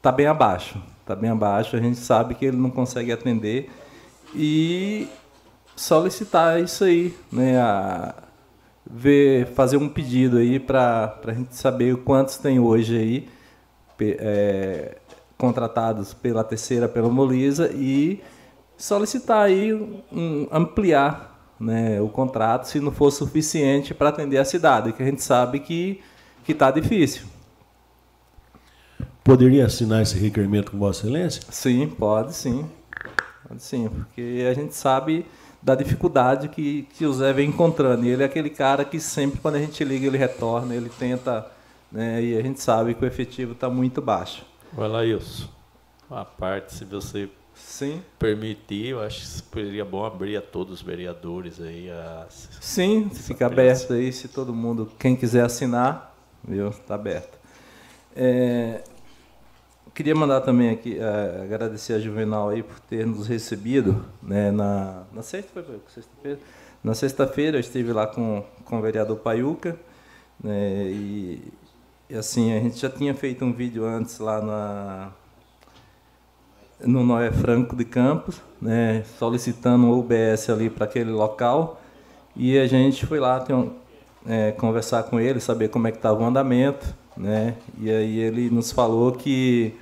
tá bem abaixo. Está bem abaixo. A gente sabe que ele não consegue atender e solicitar isso aí, né? A ver, fazer um pedido aí para a gente saber quantos tem hoje aí é, contratados pela terceira, pela Molisa e solicitar aí um, ampliar né, o contrato se não for suficiente para atender a cidade, que a gente sabe que que está difícil. Poderia assinar esse requerimento com Vossa Excelência? Sim, pode sim. Pode sim, porque a gente sabe da dificuldade que, que o Zé vem encontrando. E ele é aquele cara que sempre, quando a gente liga, ele retorna, ele tenta. Né, e a gente sabe que o efetivo está muito baixo. Vai lá, Wilson. A parte, se você Sim. permitir, eu acho que seria bom abrir a todos os vereadores aí a Sim, fica aberto aí, se todo mundo, quem quiser assinar, viu? Está aberto. É, queria mandar também aqui, eh, agradecer a Juvenal aí por ter nos recebido, né, na, na sexta, sexta-feira? Na sexta-feira eu estive lá com, com o vereador Paiuca, né, e, e assim, a gente já tinha feito um vídeo antes lá na, no Noé Franco de Campos, né, solicitando um UBS ali para aquele local, e a gente foi lá é, conversar com ele, saber como é que estava o andamento, né, e aí ele nos falou que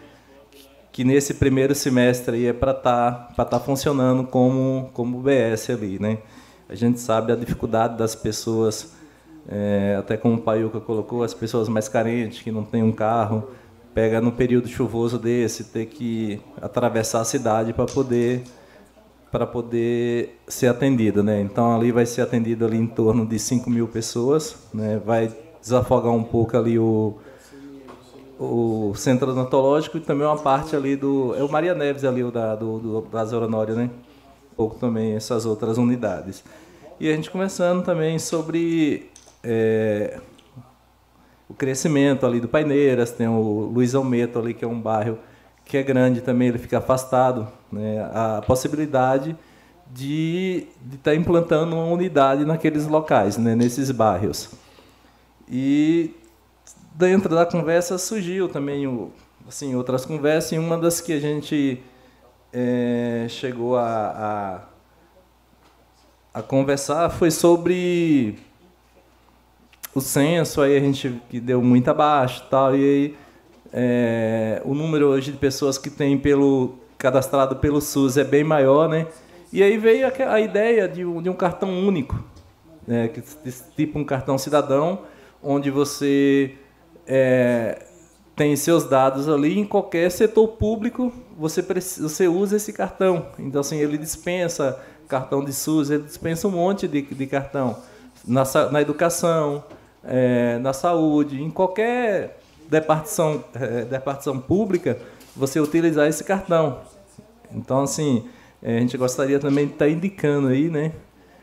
que nesse primeiro semestre aí é para estar para tá funcionando como como UBS ali, né? A gente sabe a dificuldade das pessoas, é, até como o Paiuca colocou, as pessoas mais carentes que não têm um carro pega no período chuvoso desse, ter que atravessar a cidade para poder para poder ser atendido, né? Então ali vai ser atendido ali em torno de 5 mil pessoas, né? Vai desafogar um pouco ali o o centro odontológico e também uma parte ali do é o Maria Neves ali o da do, do da Zoronória, né? Um pouco também essas outras unidades. E a gente começando também sobre é, o crescimento ali do Paineiras, tem o Luiz Almeto ali, que é um bairro que é grande também, ele fica afastado. Né? A possibilidade de estar tá implantando uma unidade naqueles locais, né? nesses bairros. E dentro da conversa surgiu também o, assim, outras conversas, e uma das que a gente é, chegou a, a, a conversar foi sobre o censo, aí a gente que deu muito abaixo tal, e aí é, o número hoje de pessoas que tem pelo cadastrado pelo SUS é bem maior, né? E aí veio a, a ideia de um, de um, cartão único, né? que, tipo um cartão cidadão, onde você é, tem seus dados ali em qualquer setor público, você, precisa, você usa esse cartão. Então, assim, ele dispensa cartão de SUS, ele dispensa um monte de, de cartão na, na educação, é, na saúde, em qualquer departição, é, departição pública, você utilizar esse cartão. Então, assim, é, a gente gostaria também de estar indicando aí, né,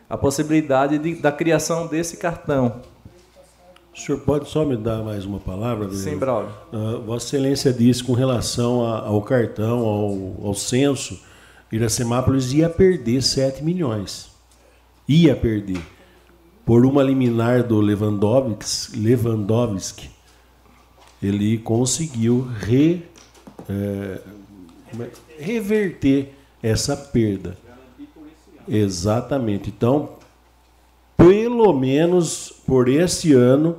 a possibilidade de, da criação desse cartão. O senhor pode só me dar mais uma palavra? Sim, Braulio. Uh, Vossa Excelência disse com relação a, ao cartão, ao, ao censo, Iracemápolis ia perder 7 milhões. Ia perder por uma liminar do Lewandowski, Lewandowski ele conseguiu re, é, é, reverter essa perda. Exatamente. Então, pelo menos por esse ano,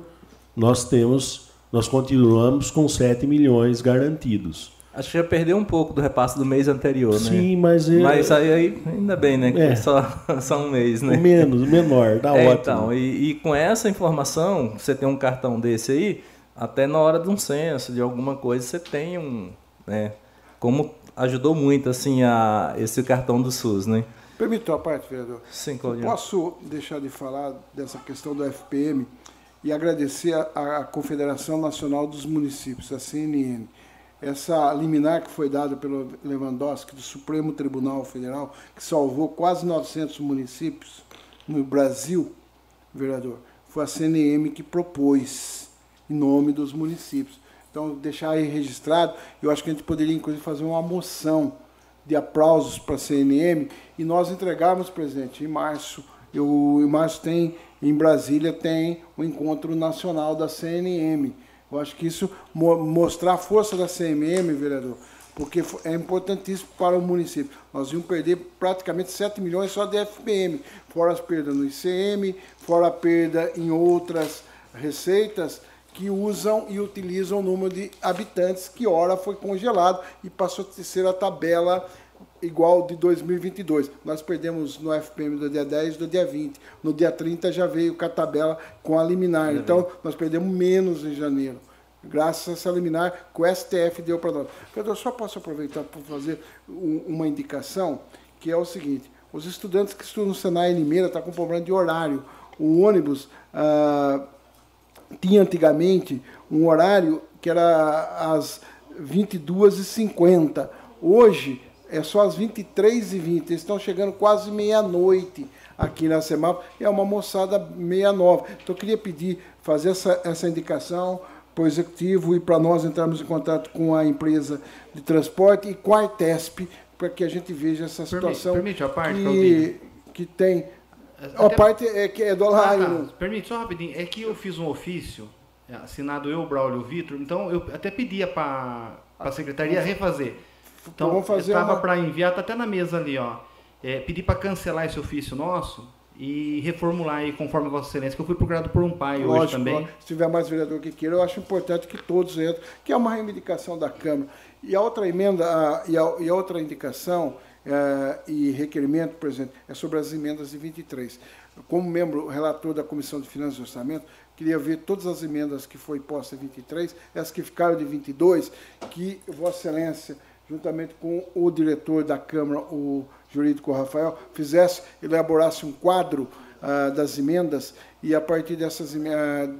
nós temos, nós continuamos com 7 milhões garantidos. Acho que já perdeu um pouco do repasse do mês anterior, Sim, né? Sim, mas... É... Mas aí, aí, ainda bem, né? Que é. só, só um mês, né? Menos, menor, dá é, ótimo. Então, e, e, com essa informação, você tem um cartão desse aí, até na hora de um censo, de alguma coisa, você tem um... Né? Como ajudou muito, assim, a, esse cartão do SUS, né? Permite a parte, vereador? Sim, Claudio. Posso deixar de falar dessa questão do FPM e agradecer à Confederação Nacional dos Municípios, a CNN, essa liminar que foi dada pelo Lewandowski do Supremo Tribunal Federal, que salvou quase 900 municípios no Brasil, vereador, foi a CNM que propôs em nome dos municípios. Então, deixar aí registrado, eu acho que a gente poderia, inclusive, fazer uma moção de aplausos para a CNM e nós entregarmos, presidente, em março. Eu, em março tem, em Brasília, tem o encontro nacional da CNM eu acho que isso mostrar a força da CMM, vereador, porque é importantíssimo para o município. Nós íamos perder praticamente 7 milhões só de FPM, fora as perdas no ICM, fora a perda em outras receitas que usam e utilizam o número de habitantes que ora foi congelado e passou a ser a tabela igual de 2022. Nós perdemos no FPM do dia 10 do dia 20. No dia 30 já veio com a tabela com a liminar. Então, nós perdemos menos em janeiro. Graças a essa liminar que o STF deu para nós. Eu só posso aproveitar para fazer uma indicação, que é o seguinte. Os estudantes que estudam no Senai Limeira estão tá com problema de horário. O ônibus ah, tinha antigamente um horário que era às 22h50. Hoje é só às 23h20. Eles estão chegando quase meia-noite aqui na Semap. É uma moçada meia-nova. Então, eu queria pedir, fazer essa, essa indicação para o executivo e para nós entrarmos em contato com a empresa de transporte e com a Artesp, para que a gente veja essa situação permite, permite a parte que, que tem. Até, a parte é que é do Alaio. Ah, tá. Permite, só rapidinho. É que eu fiz um ofício, assinado eu, Braulio Vitor, então eu até pedia para a secretaria refazer. Então, vamos fazer estava uma... para enviar, tá até na mesa ali, ó. É, pedir para cancelar esse ofício nosso e reformular aí conforme a Vossa Excelência, que eu fui procurado por um pai Lógico, hoje também. Se tiver mais vereador que queira, eu acho importante que todos entrem, que é uma reivindicação da Câmara. E a outra emenda, a, e, a, e a outra indicação é, e requerimento, presidente, é sobre as emendas de 23. Como membro relator da Comissão de Finanças e Orçamento, queria ver todas as emendas que foi posta em 23, as que ficaram de 22, que Vossa Excelência, juntamente com o diretor da Câmara, o jurídico Rafael, fizesse, elaborasse um quadro ah, das emendas e a partir dessas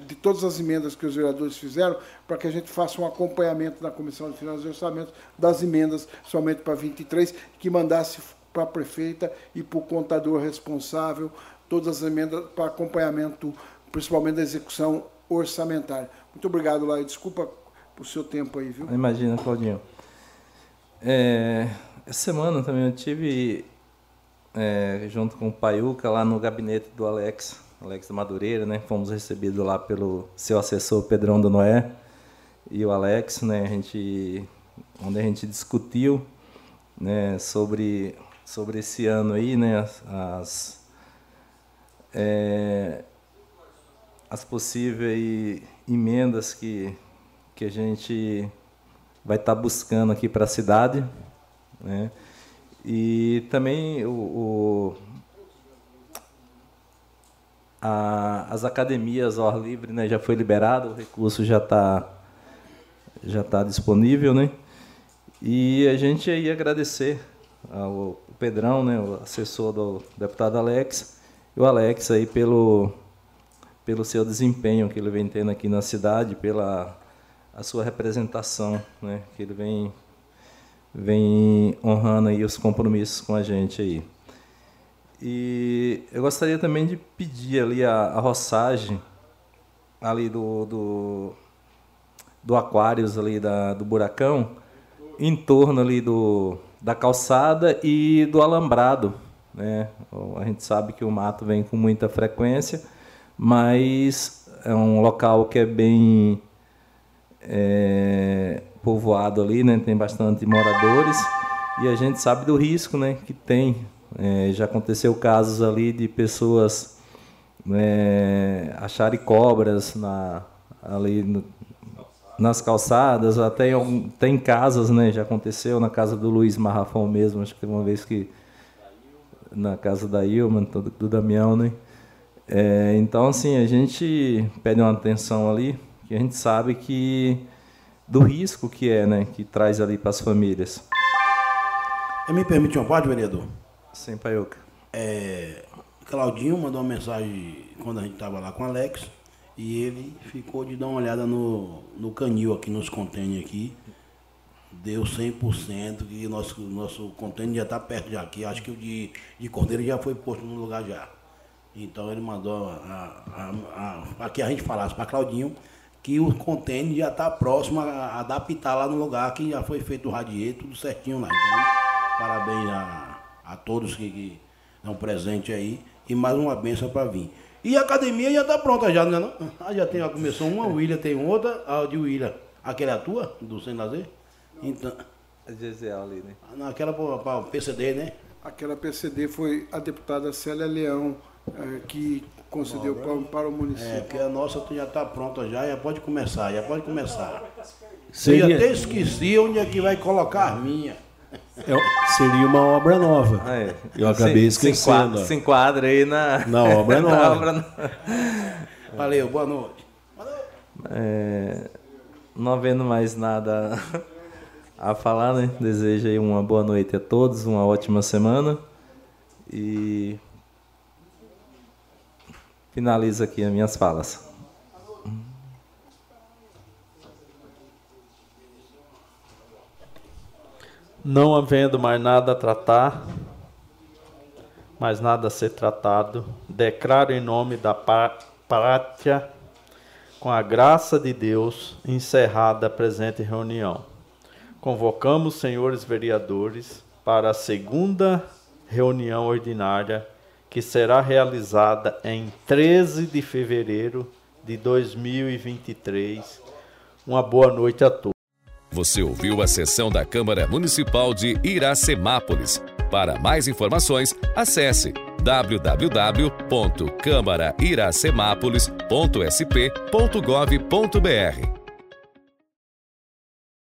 de todas as emendas que os vereadores fizeram, para que a gente faça um acompanhamento na Comissão de Finanças e Orçamento das emendas somente para 23, que mandasse para a prefeita e para o contador responsável todas as emendas para acompanhamento, principalmente da execução orçamentária. Muito obrigado, Laio. Desculpa por seu tempo aí, viu? Imagina, Claudinho. É, essa semana também eu tive é, junto com o Paiuca lá no gabinete do Alex, Alex Madureira, né? Fomos recebidos lá pelo seu assessor Pedrão do Noé e o Alex, né? A gente, onde a gente discutiu, né? Sobre sobre esse ano aí, né? As, é, as possíveis emendas que que a gente vai estar tá buscando aqui para a cidade, né? E também o, o a, as academias ao ar livre né, já foi liberado, o recurso já está já tá disponível, né? E a gente ia agradecer ao Pedrão, né, o assessor do deputado Alex, e o Alex aí pelo, pelo seu desempenho que ele vem tendo aqui na cidade, pela a sua representação, né, que ele vem vem honrando aí os compromissos com a gente aí. E eu gostaria também de pedir ali a, a roçagem ali do, do, do Aquários ali da, do Buracão, em torno ali do, da calçada e do alambrado. Né? A gente sabe que o mato vem com muita frequência, mas é um local que é bem é, povoado ali, né? Tem bastante moradores e a gente sabe do risco, né? Que tem. É, já aconteceu casos ali de pessoas né, acharem cobras na, ali no, nas calçadas, até em, tem casas, né? Já aconteceu na casa do Luiz Marrafão mesmo, acho que teve uma vez que na casa da Ilma, do, do Damião, né? É, então, assim, a gente pede uma atenção ali, que a gente sabe que do risco que é, né, que traz ali para as famílias. Me permite uma parte, vereador? Sim, Paiuca. É, Claudinho mandou uma mensagem quando a gente estava lá com o Alex e ele ficou de dar uma olhada no, no canil aqui, nos containers aqui. Deu 100%, que nosso, nosso container já está perto já aqui. Acho que o de, de Cordeiro já foi posto no lugar já. Então ele mandou a, a, a, aqui a gente falasse para Claudinho que o container já está próximo a adaptar lá no lugar que já foi feito o radier, tudo certinho lá. Então, parabéns a, a todos que, que estão presentes aí e mais uma benção para vir. E a academia já está pronta já, não é não? Ah, já tem, já começou uma, o William tem outra, a de William. Aquela é a tua, do Sem Lazer? Então... A GZL ali, né? Não, aquela para o PCD, né? Aquela PCD foi a deputada Célia Leão, é, que concedeu para, para o município. É, porque a nossa já está pronta já, já pode começar, já pode começar. Seria... Eu até esqueci onde é que vai colocar a minha. É, seria uma obra nova. É. Eu acabei se, esquecendo. Se enquadra, aí na, na obra nova. na obra Valeu, boa noite. É, não havendo mais nada a falar, né? Desejo aí uma boa noite a todos, uma ótima semana. E finalizo aqui as minhas falas. Não havendo mais nada a tratar, mais nada a ser tratado, declaro em nome da pátria, com a graça de Deus, encerrada a presente reunião. Convocamos, senhores vereadores, para a segunda reunião ordinária que será realizada em 13 de fevereiro de 2023. Uma boa noite a todos. Você ouviu a sessão da Câmara Municipal de Iracemápolis. Para mais informações, acesse www.câmarairacemápolis.sp.gov.br